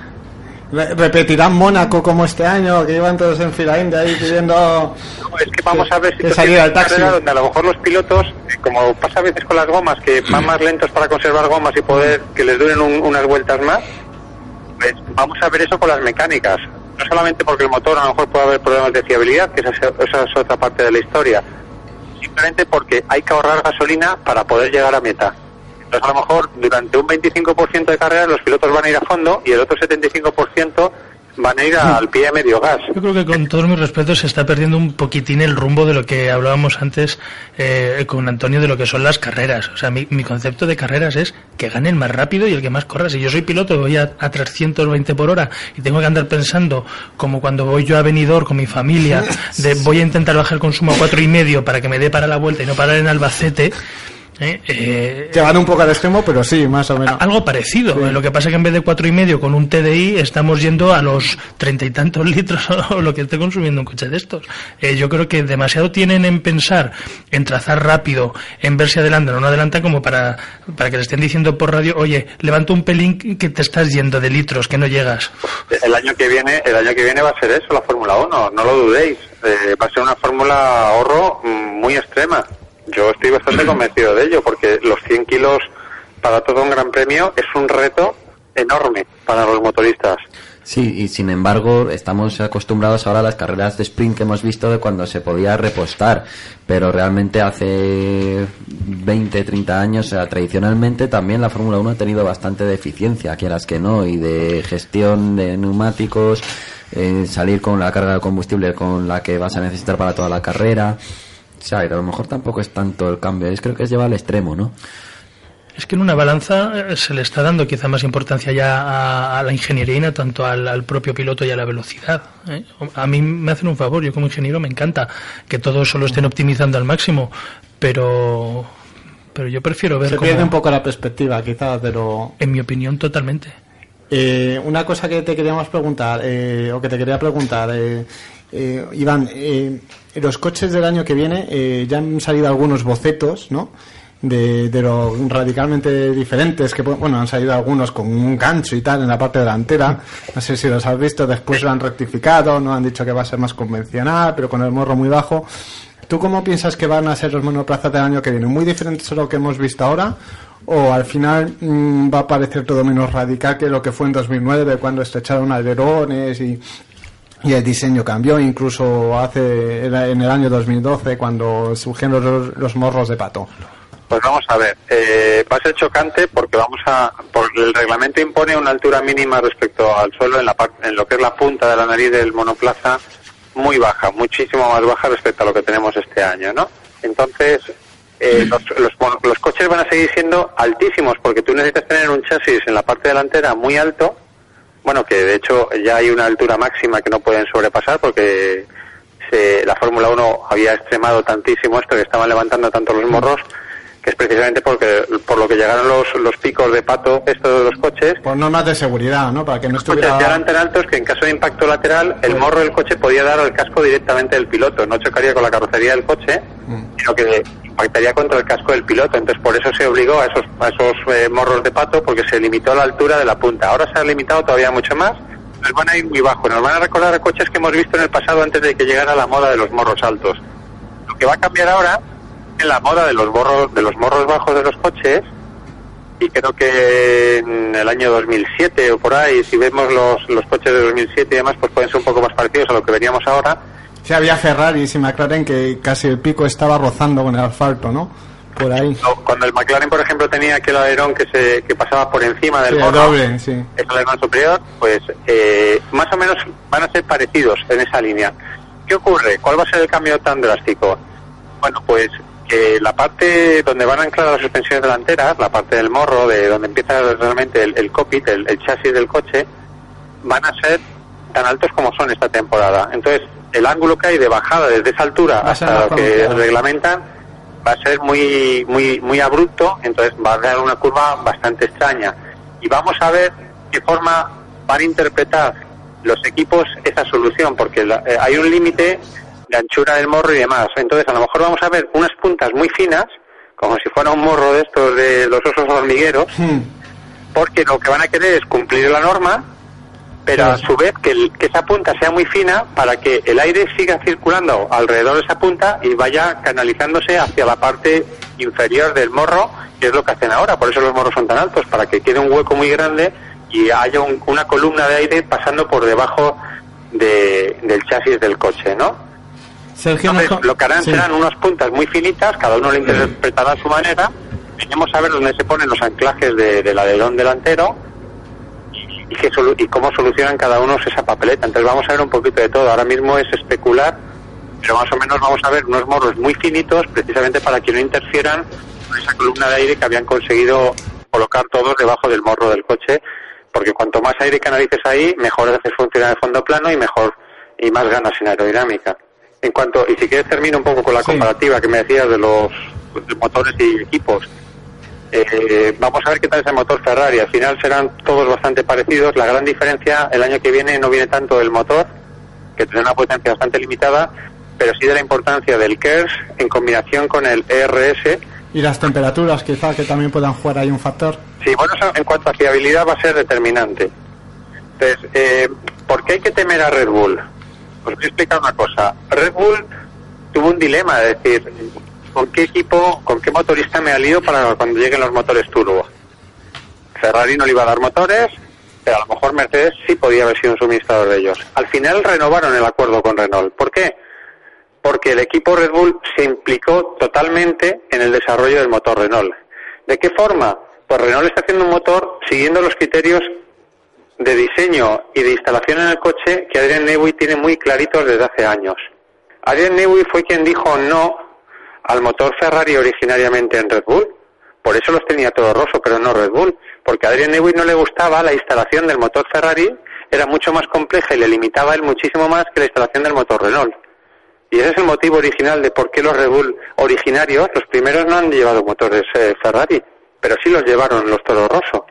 Re- ¿Repetirán Mónaco como este año, que iban todos en fila india ahí pidiendo... Es que vamos a ver situaciones salir al taxi. carrera donde a lo mejor los pilotos, como pasa a veces con las gomas, que van más lentos para conservar gomas y poder que les duren un- unas vueltas más, pues vamos a ver eso con las mecánicas. No solamente porque el motor a lo mejor puede haber problemas de fiabilidad, que esa, es- esa es otra parte de la historia, simplemente porque hay que ahorrar gasolina para poder llegar a meta. Entonces a lo mejor durante un 25% de carrera los pilotos van a ir a fondo y el otro 75% van a ir al pie a medio gas. Yo creo que con todos mis respetos se está perdiendo un poquitín el rumbo de lo que hablábamos antes eh, con Antonio de lo que son las carreras. O sea, mi, mi concepto de carreras es que gane el más rápido y el que más corra. Si yo soy piloto y voy a, a 320 por hora y tengo que andar pensando como cuando voy yo a Benidorm con mi familia, de voy a intentar bajar el consumo a cuatro y medio para que me dé para la vuelta y no parar en Albacete. Eh, eh, Llevan un poco al extremo, pero sí, más o menos. algo parecido. Lo que pasa es que en vez de cuatro y medio con un TDI estamos yendo a los treinta y tantos litros o lo que esté consumiendo un coche de estos. Eh, yo creo que demasiado tienen en pensar en trazar rápido, en ver si adelantan o no adelantan como para, para que le estén diciendo por radio, oye, levanta un pelín que te estás yendo de litros, que no llegas. El año que viene, el año que viene va a ser eso, la Fórmula 1, no lo dudéis. Eh, va a ser una fórmula ahorro mm, muy extrema. Yo estoy bastante convencido de ello, porque los 100 kilos para todo un gran premio es un reto enorme para los motoristas. Sí, y sin embargo estamos acostumbrados ahora a las carreras de sprint que hemos visto de cuando se podía repostar, pero realmente hace 20, 30 años, o sea, tradicionalmente también la Fórmula 1 ha tenido bastante deficiencia, quieras que no, y de gestión de neumáticos, eh, salir con la carga de combustible con la que vas a necesitar para toda la carrera. O sea, y a lo mejor tampoco es tanto el cambio, es creo que es llevar al extremo, ¿no? Es que en una balanza eh, se le está dando quizá más importancia ya a, a la ingeniería y no tanto al, al propio piloto y a la velocidad. ¿eh? A mí me hacen un favor, yo como ingeniero me encanta que todo eso lo estén optimizando al máximo, pero, pero yo prefiero ver Se cómo- pierde un poco la perspectiva, quizás, pero... En mi opinión, totalmente. Eh, una cosa que te queríamos preguntar, eh, o que te quería preguntar, eh, eh, Iván, eh, los coches del año que viene eh, ya han salido algunos bocetos, ¿no? De, de lo radicalmente diferentes, que bueno, han salido algunos con un gancho y tal en la parte delantera. No sé si los has visto, después lo han rectificado, no han dicho que va a ser más convencional, pero con el morro muy bajo. ¿Tú cómo piensas que van a ser los monoplazas del año que viene? ¿Muy diferentes a lo que hemos visto ahora? ¿O al final mm, va a parecer todo menos radical que lo que fue en 2009, cuando estrecharon alerones y, y el diseño cambió? Incluso hace en el año 2012, cuando surgieron los, los morros de pato. Pues vamos a ver, eh, va a ser chocante porque vamos a, por el reglamento impone una altura mínima respecto al suelo en la en lo que es la punta de la nariz del monoplaza muy baja, muchísimo más baja respecto a lo que tenemos este año, ¿no? Entonces, eh, los, los, mon- los coches van a seguir siendo altísimos porque tú necesitas tener un chasis en la parte delantera muy alto, bueno, que de hecho ya hay una altura máxima que no pueden sobrepasar porque se- la Fórmula 1 había extremado tantísimo esto que estaban levantando tanto los morros que es precisamente porque por lo que llegaron los, los picos de pato estos de los coches Por normas de seguridad, ¿no? Para que no los coches estuviera... ya eran tan altos que en caso de impacto lateral el morro del coche podía dar al casco directamente del piloto, no chocaría con la carrocería del coche, sino que impactaría contra el casco del piloto. Entonces por eso se obligó a esos, a esos eh, morros de pato porque se limitó la altura de la punta. Ahora se ha limitado todavía mucho más. Nos van a ir muy bajo, nos van a recordar a coches que hemos visto en el pasado antes de que llegara la moda de los morros altos. Lo que va a cambiar ahora la moda de los morros, de los morros bajos de los coches y creo que en el año 2007 o por ahí, si vemos los, los coches de 2007 y demás, pues pueden ser un poco más parecidos a lo que veríamos ahora, Sí, había Ferraris y McLaren que casi el pico estaba rozando con el asfalto, ¿no? Por ahí. Cuando el McLaren, por ejemplo, tenía aquel alerón que se que pasaba por encima del Sí, el morro, doble, sí. el alerón superior, pues eh, más o menos van a ser parecidos en esa línea. ¿Qué ocurre? ¿Cuál va a ser el cambio tan drástico? Bueno, pues que la parte donde van a anclar las suspensiones delanteras, la parte del morro, de donde empieza realmente el, el cockpit, el, el chasis del coche, van a ser tan altos como son esta temporada. Entonces, el ángulo que hay de bajada desde esa altura Va hasta lo que reglamentan va a ser muy muy muy abrupto, entonces va a dar una curva bastante extraña. Y vamos a ver qué forma van a interpretar los equipos esa solución, porque la- eh, hay un límite de anchura del morro y demás. Entonces, a lo mejor vamos a ver unas puntas muy finas, como si fuera un morro de estos de los osos hormigueros, porque lo que van a querer es cumplir la norma, pero a su vez que, el- que esa punta sea muy fina para que el aire siga circulando alrededor de esa punta y vaya canalizándose hacia la parte inferior del morro, que es lo que hacen ahora. Por eso los morros son tan altos, para que quede un hueco muy grande y haya un- una columna de aire pasando por debajo de- del chasis del coche, ¿no? Sergio, Entonces, nos lo que harán sí. serán unas puntas muy finitas, cada uno lo interpretará a su manera. Veremos a ver dónde se ponen los anclajes de- del alerón delantero y, y qué solu- y cómo solucionan cada uno esa papeleta. Entonces vamos a ver un poquito de todo. Ahora mismo es especular, pero más o menos vamos a ver unos morros muy finitos, precisamente para que no interfieran con esa columna de aire que habían conseguido colocar todos debajo del morro del coche, porque cuanto más aire canalices ahí, mejor haces funcionar el fondo plano y mejor y más ganas en aerodinámica. En cuanto, y si quieres termino un poco con la comparativa que me decías de los de motores y equipos. Eh, vamos a ver qué tal es el motor Ferrari. Al final serán todos bastante parecidos. La gran diferencia el año que viene no viene tanto del motor, que tiene una potencia bastante limitada, pero sí de la importancia del KERS en combinación con el ERS. Y las temperaturas, quizá, que también puedan jugar ahí un factor. Sí, bueno, eso en cuanto a fiabilidad va a ser determinante. Entonces, eh, ¿por qué hay que temer a Red Bull? A explicar una cosa. Red Bull tuvo un dilema, es decir, ¿con qué equipo, con qué motorista me alío para cuando lleguen los motores turbo? Ferrari no le iba a dar motores, pero a lo mejor Mercedes sí podía haber sido un suministrador de ellos. Al final renovaron el acuerdo con Renault. ¿Por qué? Porque el equipo Red Bull se implicó totalmente en el desarrollo del motor Renault. ¿De qué forma? Pues Renault está haciendo un motor siguiendo los criterios de diseño y de instalación en el coche que Adrian Newey tiene muy claritos desde hace años. Adrian Newey fue quien dijo no al motor Ferrari originariamente en Red Bull. Por eso los tenía todo roso, pero no Red Bull. Porque a Adrian Newey no le gustaba la instalación del motor Ferrari, era mucho más compleja y le limitaba él muchísimo más que la instalación del motor Renault. Y ese es el motivo original de por qué los Red Bull originarios, los primeros no han llevado motores eh, Ferrari, pero sí los llevaron los Toro Rosso,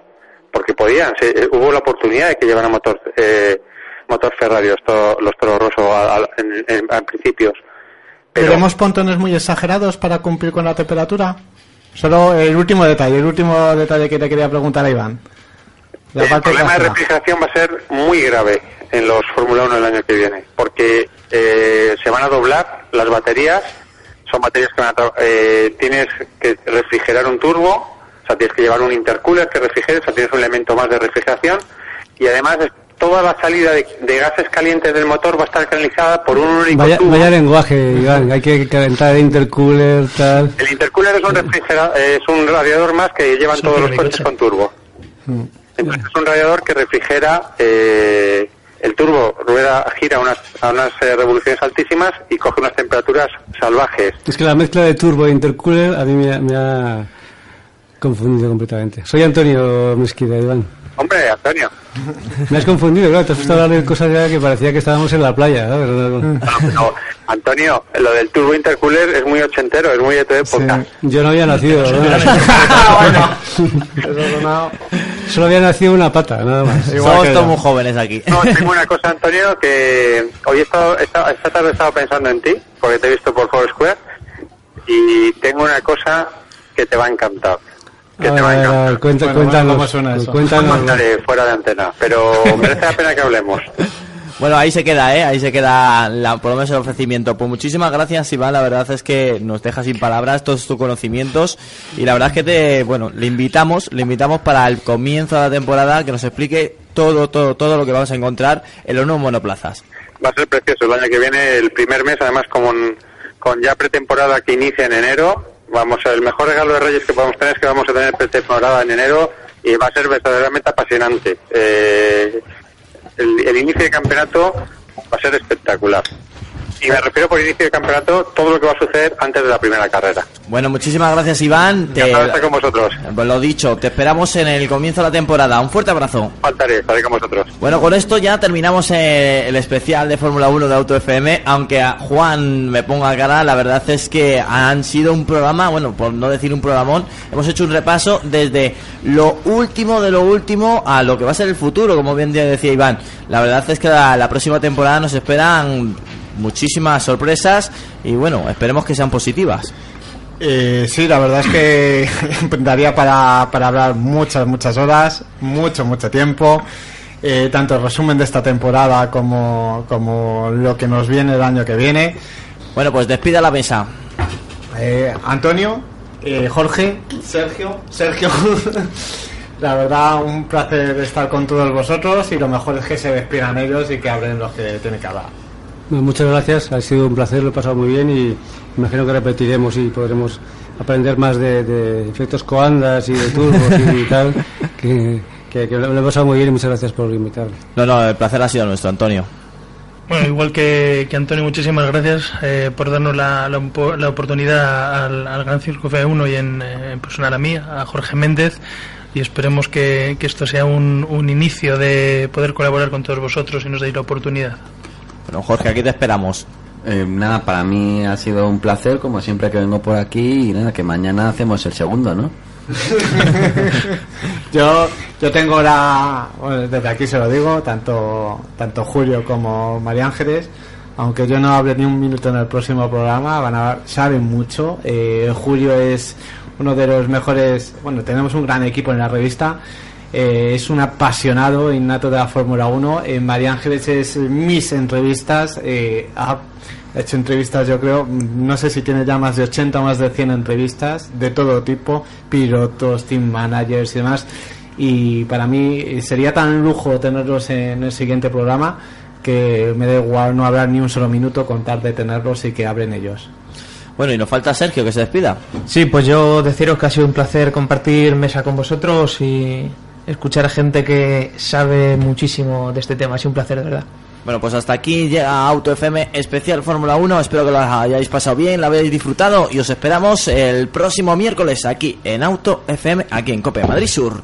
porque podían, se- eh, hubo la oportunidad de que llevaran motor, eh, motor Ferrari los, to- los Toro Rosso a, a- en, en- a principios. Pero- ¿Tenemos pontones muy exagerados para cumplir con la temperatura? Solo el último detalle, el último detalle que te quería preguntar a Iván. La el problema de refrigeración va a ser muy grave en los Fórmula 1 el año que viene, porque eh, se van a doblar las baterías, son baterías que van a tra- eh, tienes que refrigerar un turbo, sea, tienes que llevar un intercooler que refrigere, o sea, tienes un elemento más de refrigeración, y además es- toda la salida de, de gases calientes del motor va a estar canalizada por un único Vaya, tubo. vaya lenguaje, Iván. Hay que calentar el intercooler, tal. El intercooler es un, refrigera- es un radiador más que llevan todos los coches con turbo. Entonces es un radiador que refrigera eh, el turbo, rueda, gira a unas, a unas eh, revoluciones altísimas y coge unas temperaturas salvajes. Es que la mezcla de turbo e intercooler a mí me, me ha confundido completamente. Soy Antonio Mesquida, Iván. Hombre, Antonio, Me has confundido, claro. Te has puesto a hablar de cosas ya que parecía que estábamos en la playa. no, Antonio, lo del turbo intercooler es muy ochentero, es muy de tu época. Yo no había nacido. ¿no? Solo había nacido una pata, nada más. Somos todos muy jóvenes aquí. No, tengo una cosa, Antonio, que hoy he estado, esta, esta tarde he estado pensando en ti, porque te he visto por Foursquare, y tengo una cosa que te va a encantar. Que A te ver, va a encantar. a ver, cuenta- Bueno, cuéntanos. ¿cómo suena eso? Cuéntanos. Contaré fuera de antena, pero merece la pena que hablemos. Bueno, ahí se queda, ¿eh? Ahí se queda la, por lo menos el ofrecimiento. Pues muchísimas gracias, Iván. La verdad es que nos deja sin palabras todos tus conocimientos. Y la verdad es que te, bueno, le invitamos, le invitamos para el comienzo de la temporada que nos explique todo, todo, todo lo que vamos a encontrar en los nuevos monoplazas. va a ser precioso el año que viene, el primer mes, además con, con ya pretemporada que inicia en enero. Vamos, el mejor regalo de Reyes que podemos tener es que vamos a tener pretemporada en enero y va a ser verdaderamente apasionante. Eh, el, el inicio de campeonato va a ser espectacular. Y me refiero por inicio de campeonato todo lo que va a suceder antes de la primera carrera. Bueno, muchísimas gracias Iván. Te, estar con vosotros. pues lo dicho, te esperamos en el comienzo de la temporada. Un fuerte abrazo. Faltaré, estaré con vosotros. Bueno, con esto ya terminamos eh, el especial de Fórmula 1 de Auto FM. Aunque a Juan me ponga cara, la verdad es que han sido un programa, bueno, por no decir un programón, hemos hecho un repaso desde lo último de lo último a lo que va a ser el futuro, como bien decía Iván. La verdad es que la, la próxima temporada nos esperan muchísimas sorpresas y bueno, esperemos que sean positivas. Eh, sí, la verdad es que daría para, para hablar muchas, muchas horas, mucho, mucho tiempo. Eh, tanto el resumen de esta temporada como, como lo que nos viene el año que viene. Bueno, pues despida la mesa. Eh, Antonio, eh, Jorge, Sergio, Sergio. la verdad, un placer estar con todos vosotros y lo mejor es que se despidan ellos y que hablen los que tienen que hablar. Bueno, Muchas gracias, ha sido un placer, lo he pasado muy bien y imagino que repetiremos y podremos aprender más de, de efectos coandas y de turbos y tal, que, que, que lo he pasado muy bien y muchas gracias por invitarme. No, no, el placer ha sido nuestro, Antonio. Bueno, igual que, que Antonio, muchísimas gracias eh, por darnos la, la, oportunidad al, al Gran Circo F1 y en, en personal a mí, a Jorge Méndez, y esperemos que, que esto sea un, un inicio de poder colaborar con todos vosotros y nos deis la oportunidad. Bueno, Jorge, aquí te esperamos. Eh, nada, para mí ha sido un placer, como siempre que vengo por aquí, y nada, que mañana hacemos el segundo, ¿no? Yo, yo tengo la. Bueno, desde aquí se lo digo, tanto, tanto Julio como María Ángeles, aunque yo no hable ni un minuto en el próximo programa, van a saben mucho. Eh, Julio es uno de los mejores. Bueno, tenemos un gran equipo en la revista. Eh, es un apasionado innato de la Fórmula 1. Eh, María Ángeles es mis entrevistas. eh, ha hecho entrevistas, yo creo, no sé si tiene ya más de 80 o más de 100 entrevistas de todo tipo, pilotos, team managers y demás. Y para mí eh, sería tan lujo tenerlos en el siguiente programa que me da igual no hablar ni un solo minuto, contar de tenerlos y que hablen ellos. Bueno, y nos falta Sergio, que se despida. Sí, pues yo deciros que ha sido un placer compartir mesa con vosotros y escuchar a gente que sabe muchísimo de este tema. Sido un placer, de verdad. Bueno, pues hasta aquí llega Auto FM especial Fórmula 1. Espero que lo hayáis pasado bien, lo habéis disfrutado y os esperamos el próximo miércoles aquí en Auto FM, aquí en Cope Madrid Sur.